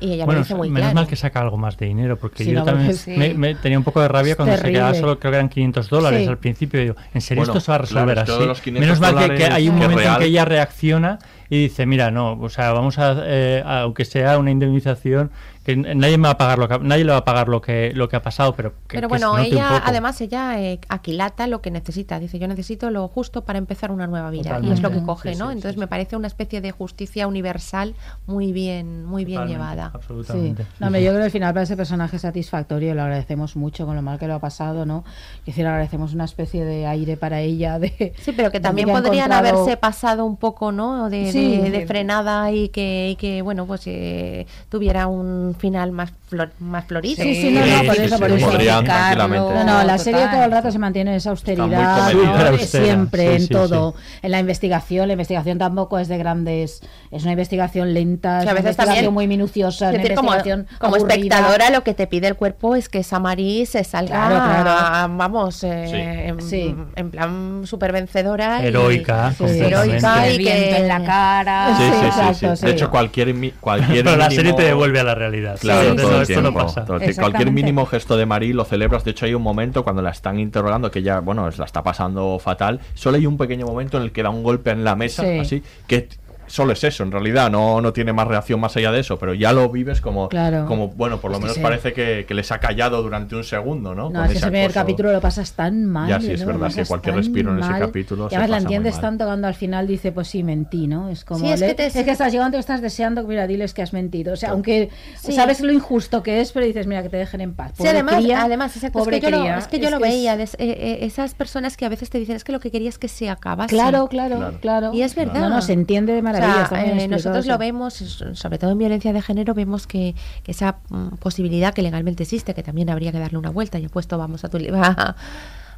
Y ella bueno, lo dice muy menos claro. mal que saca algo más de dinero, porque Sí, yo no, también porque sí. me, me tenía un poco de rabia Es cuando se quedaba solo, creo que eran 500 dólares Sí. al principio. y digo, ¿en serio Bueno, esto se va a resolver claro, así? los 500 Menos mal que, hay un momento en que ella reacciona y dice, mira, no, o sea, vamos a, eh, aunque sea una indemnización, que nadie me va a pagar lo que, nadie le va a pagar lo que, lo que ha pasado, pero que, Pero que se bueno, un ella, poco. además, ella eh, aquilata lo que necesita. Dice, yo necesito lo justo para empezar una nueva vida. Y es lo que coge, Sí, ¿no? sí, Entonces me parece una especie de justicia universal muy bien, muy bien Totalmente, llevada. Absolutamente. Sí. No, yo creo que al final para ese personaje satisfactorio lo agradecemos mucho con lo mal que lo ha pasado, ¿no? Es decir, agradecemos una especie de aire para ella. De, Sí, pero que también podrían encontrado- haberse pasado un poco, ¿no? De, Sí. de- de frenada y que, y que bueno, pues eh, tuviera un final más, flor- más florido. Sí, sí, no, no, por eso, por eso. Podrían. No, no, la serie Total. todo el rato se mantiene en esa austeridad, siempre, sí, en sí, todo. En la investigación, la investigación tampoco es de grandes, es una investigación lenta, a una veces investigación también- muy minuciosa, Es una decir, como, investigación como aburrida. espectadora lo que te pide el cuerpo es que esa Marí se salga, Claro, claro. vamos, eh, en, Sí. en plan súper vencedora. y- Heroica, Sí, completamente. heroica y que... en la cara. Sí, sí, sí, exacto, sí. sí. De hecho, cualquier, cualquier Pero la serie te devuelve a la realidad. Claro, Sí, todo no, el pasa. todo el tiempo. Cualquier mínimo gesto de Marí lo celebras. De hecho, hay un momento cuando la están interrogando que ya, bueno, la está pasando fatal. Solo hay un pequeño momento en el que da un golpe en la mesa, Sí. así, que solo es eso, en realidad, no, no tiene más reacción más allá de eso, pero ya lo vives como, Claro. como bueno, por lo menos sí. parece que, que les ha callado durante un segundo, ¿no? No, es que ese primer acoso. capítulo lo pasas tan mal. Ya, sí, es verdad, que cualquier respiro en ese capítulo Y además la entiendes tanto cuando al final dice, pues sí, mentí, ¿no? Es como, Sí, es le- que te- es que estás llegando y estás deseando, mira, diles que has mentido. O sea, aunque Sí. sabes lo injusto que es, pero dices, mira, que te dejen en paz. Sí, Pobre además, cría, además exacto, es que yo, lo, es que yo Es lo veía, des- eh, eh, esas personas que a veces te dicen, es que lo que quería es que se acabase. Claro, claro, Claro. Y es verdad. No, no, se entiende de maravilla. Sea, eh, nosotros lo vemos, sobre todo en violencia de género, vemos que, que esa mm, posibilidad que legalmente existe, que también habría que darle una vuelta, y he puesto, vamos a tu a,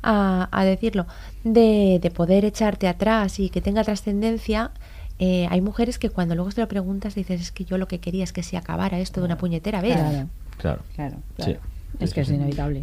a- a decirlo, de, de poder echarte atrás y que tenga trascendencia. eh, hay mujeres que cuando luego te lo preguntas dices es que yo lo que quería es que se acabara esto de una puñetera vez. Claro. Claro. Claro. claro. Sí. Es que es inevitable.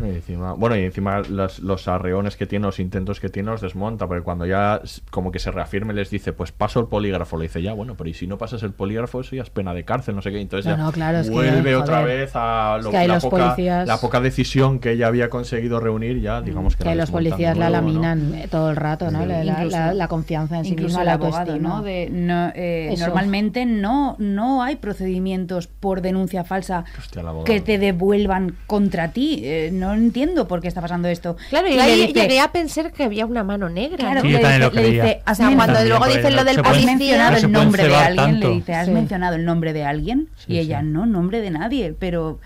bueno, y encima los, los, arreones que tiene, los intentos que tiene, los desmonta, porque cuando ya como que se reafirme les dice, pues paso el polígrafo, le dice, ya, bueno, pero y si no pasas el polígrafo, eso ya es pena de cárcel, no sé qué. Entonces ya vuelve otra vez a la, poca, la poca decisión que ella había conseguido reunir, ya digamos que... Que los policías la laminan eh, todo el rato, ¿no? La, confianza en sí misma, la abogado, ¿no? De, no eh, normalmente no, no hay procedimientos por denuncia falsa que te devuelvan contra a ti. Eh, no entiendo por qué está pasando esto. Claro, y, ahí llegué a pensar que había una mano negra. Claro, le, dice, o sea, cuando luego dicen lo del policía, has mencionado el nombre de alguien, le dice, ¿has mencionado el nombre de alguien? y ella, no, nombre de nadie, pero...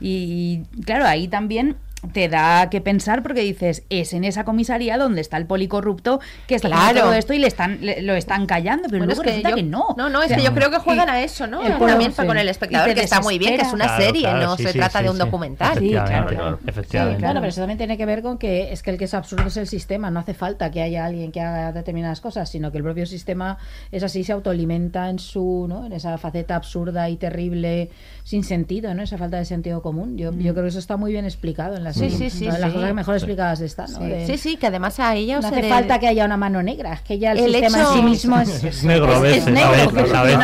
y claro, ahí también te da que pensar porque dices, es en esa comisaría donde está el policorrupto que está claro. todo esto y le están lo están callando, pero luego es que, que no. No, no, es que yo creo que juegan a eso, ¿no? También con el espectador, que está muy bien, que es una serie, no se trata de un documental. Sí, claro, Efectivamente. claro, pero eso también tiene que ver con que es que el que es absurdo es el sistema, no hace falta que haya alguien que haga determinadas cosas, sino que el propio sistema es así, se autoalimenta en su, ¿no? En esa faceta absurda y terrible, sin sentido, ¿no? Esa falta de sentido común. Yo, yo mm. creo que eso está muy bien explicado en la Sí, sí, sí. Las cosas mejor explicadas están. ¿no? Sí, sí, que además a ella. No hace falta que haya una mano negra, es que ya el, sistema en sí mismo es, es negro a veces. a veces,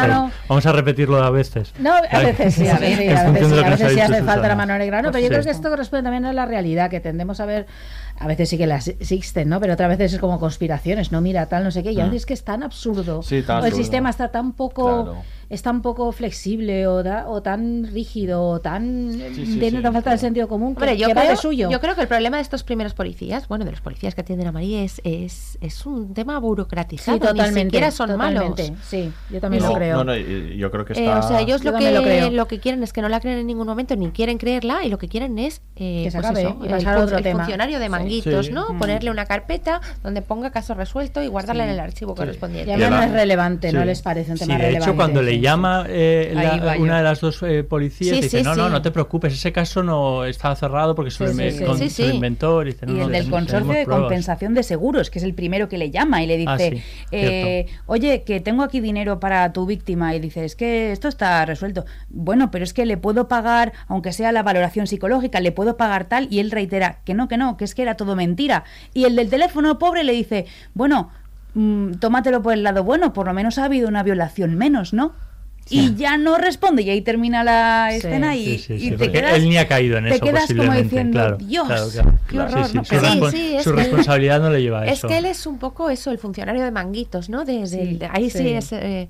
Vamos a repetirlo a veces. No, a veces sí, a veces, a veces, sí, a veces sí hace falta la mano negra. No, pero yo creo que esto corresponde también a la realidad, que tendemos a ver a veces sí que las existen, ¿no? Pero otras veces es como conspiraciones, no mira tal, no sé qué, y a veces es que es tan absurdo, o el sistema está tan poco es tan poco flexible o, o tan rígido o tan tiene tan falta de sentido común que, yo creo, suyo. Yo creo que el problema de estos primeros policías, bueno, de los policías que atienden a María es, es, un tema burocratizado, totalmente, ni siquiera son malos. Sí, yo también lo creo. No, no, yo creo que está... Eh, o sea, ellos lo que, lo, que quieren es que no la creen en ningún momento, ni quieren creerla, y lo que quieren es eh, que se pues acabe, y pasar el, otro tema. funcionario de manguitos, ¿no? Mm. Ponerle una carpeta donde ponga caso resuelto y guardarla en el archivo correspondiente. Y no es relevante, no les parece un tema relevante. De hecho, cuando le llama... Eh, una de las dos eh, policías dice, no, no, no te preocupes, ese caso no estaba cerrado porque se, lo, inventó. y el del consorcio de compensación de seguros, que es el primero que le llama y le ah, dice, eh, oye, que tengo aquí dinero para tu víctima. Y dice, es que esto está resuelto. Bueno, pero es que le puedo pagar, aunque sea la valoración psicológica, le puedo pagar tal. Y él reitera, que no, que no, que es que era todo mentira. Y el del teléfono pobre le dice, bueno, mm, tómatelo por el lado bueno, por lo menos ha habido una violación menos, ¿no? Y ya no responde y ahí termina la escena y, te quedas él ni ha caído en eso te quedas como diciendo Dios qué horror su, responsabilidad no le lleva a eso. es que él es un poco eso el funcionario de manguitos no de, ahí sí, es eh,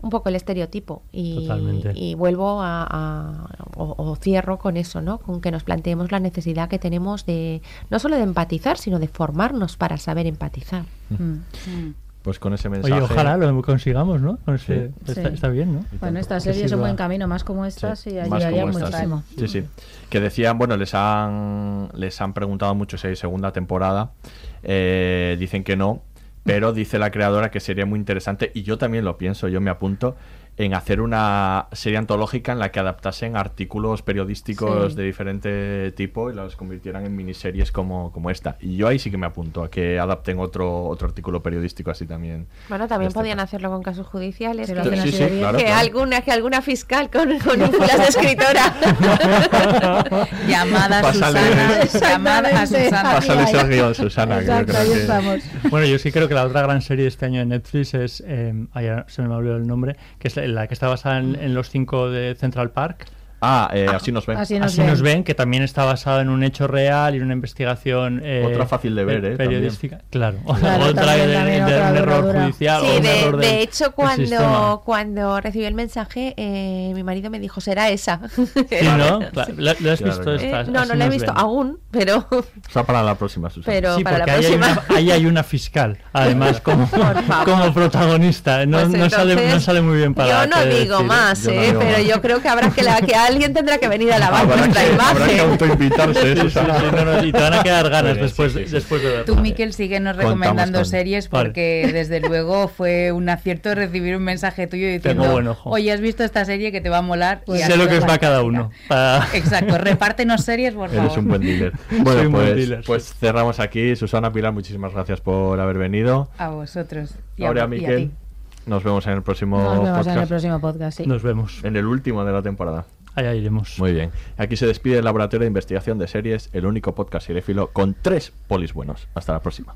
un poco el estereotipo y, y vuelvo a, o, cierro con eso no con que nos planteemos la necesidad que tenemos de no solo de empatizar sino de formarnos para saber empatizar. Mm. Mm pues con ese mensaje. Oye, ojalá lo consigamos, ¿no? está, bien, ¿no? Bueno, esta serie es un buen camino, más como estas, y ayudaría muchísimo. Sí, sí. Que decían, bueno, les han, les han preguntado mucho si hay segunda temporada. Eh, dicen que no, pero dice la creadora que sería muy interesante, y yo también lo pienso, yo me apunto, en hacer una serie antológica en la que adaptasen artículos periodísticos de diferente tipo y los convirtieran en miniseries como, como esta. Y yo ahí sí que me apunto a que adapten otro, otro artículo periodístico así también. Bueno, también podían hacerlo con casos judiciales. que, alguna, que alguna fiscal con, con de escritora. llamada a Susana. llamada a Susana. Pásale ese Susana. Bueno, yo sí creo que la otra gran serie de este año en Netflix es, eh, se me olvidó el nombre, que es la que está basada en, los cinco de Central Park. Ah, eh, así nos ven. Así, nos, ven. que también está basado en un hecho real y una investigación. Eh, otra fácil de ver, ¿eh? Periodística. Claro. otra de, un error judicial. Sí, de, hecho, cuando, cuando recibí el mensaje, eh, mi marido me dijo: será esa. ¿no? ¿Lo, has visto? Eh, no, no la he visto aún, pero. O sea, para la próxima, Susana. Pero sí, para porque la próxima. Hay una, ahí hay una fiscal, además, como, como protagonista. No, pues no, sale, no sale muy bien para. Yo no digo más, ¿eh? pero yo creo que habrá que, la, que alguien tendrá que venir a lavar nuestra imagen. Habrá que autoinvitarse, y te van a quedar ganas después, después de Tú, Miquel, síguenos recomendando series porque desde luego fue un acierto recibir un mensaje tuyo diciendo, oye, has visto esta serie que te va a molar. Pues sé lo que os va a cada uno. Exacto, repártenos series, por favor. Eres un buen dealer. Bueno, pues, pues cerramos aquí. Susana Pilar, muchísimas gracias por haber venido. A vosotros. Y Ahora, a, Miquel. Nos vemos en el próximo Nos vemos en el próximo podcast, sí. Nos vemos. En el último de la temporada. allá iremos. Muy bien. Aquí se despide el Laboratorio de Investigación de Series, el único podcast seriéfilo con tres polis buenos. Hasta la próxima.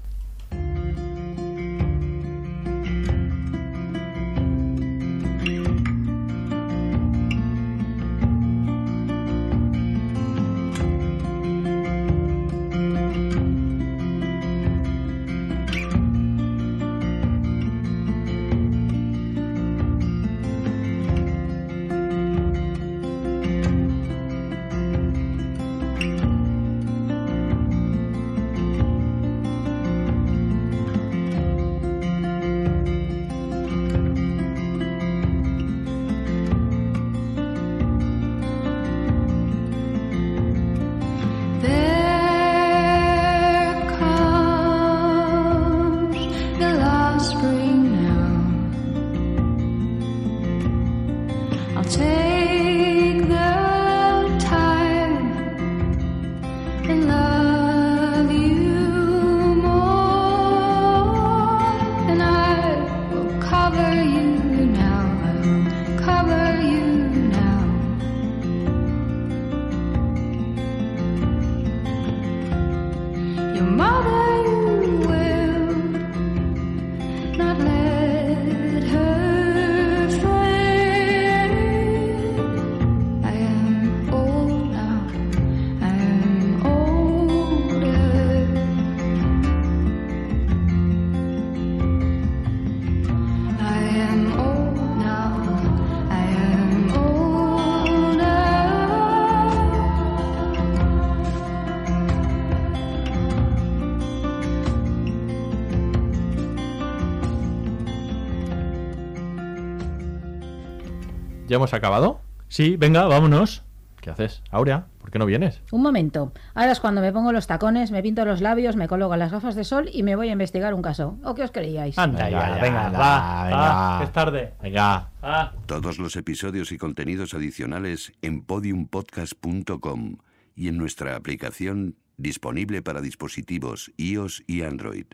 ¿Ya hemos acabado? Sí, venga, vámonos. ¿Qué haces? Aurea, ¿por qué no vienes? Un momento. Ahora es cuando me pongo los tacones, me pinto los labios, me coloco las gafas de sol y me voy a investigar un caso. ¿O qué os creíais? Anda, ya, venga, va, venga. es tarde. Venga. Todos los episodios y contenidos adicionales en podiumpodcast.com y en nuestra aplicación disponible para dispositivos iOS y Android.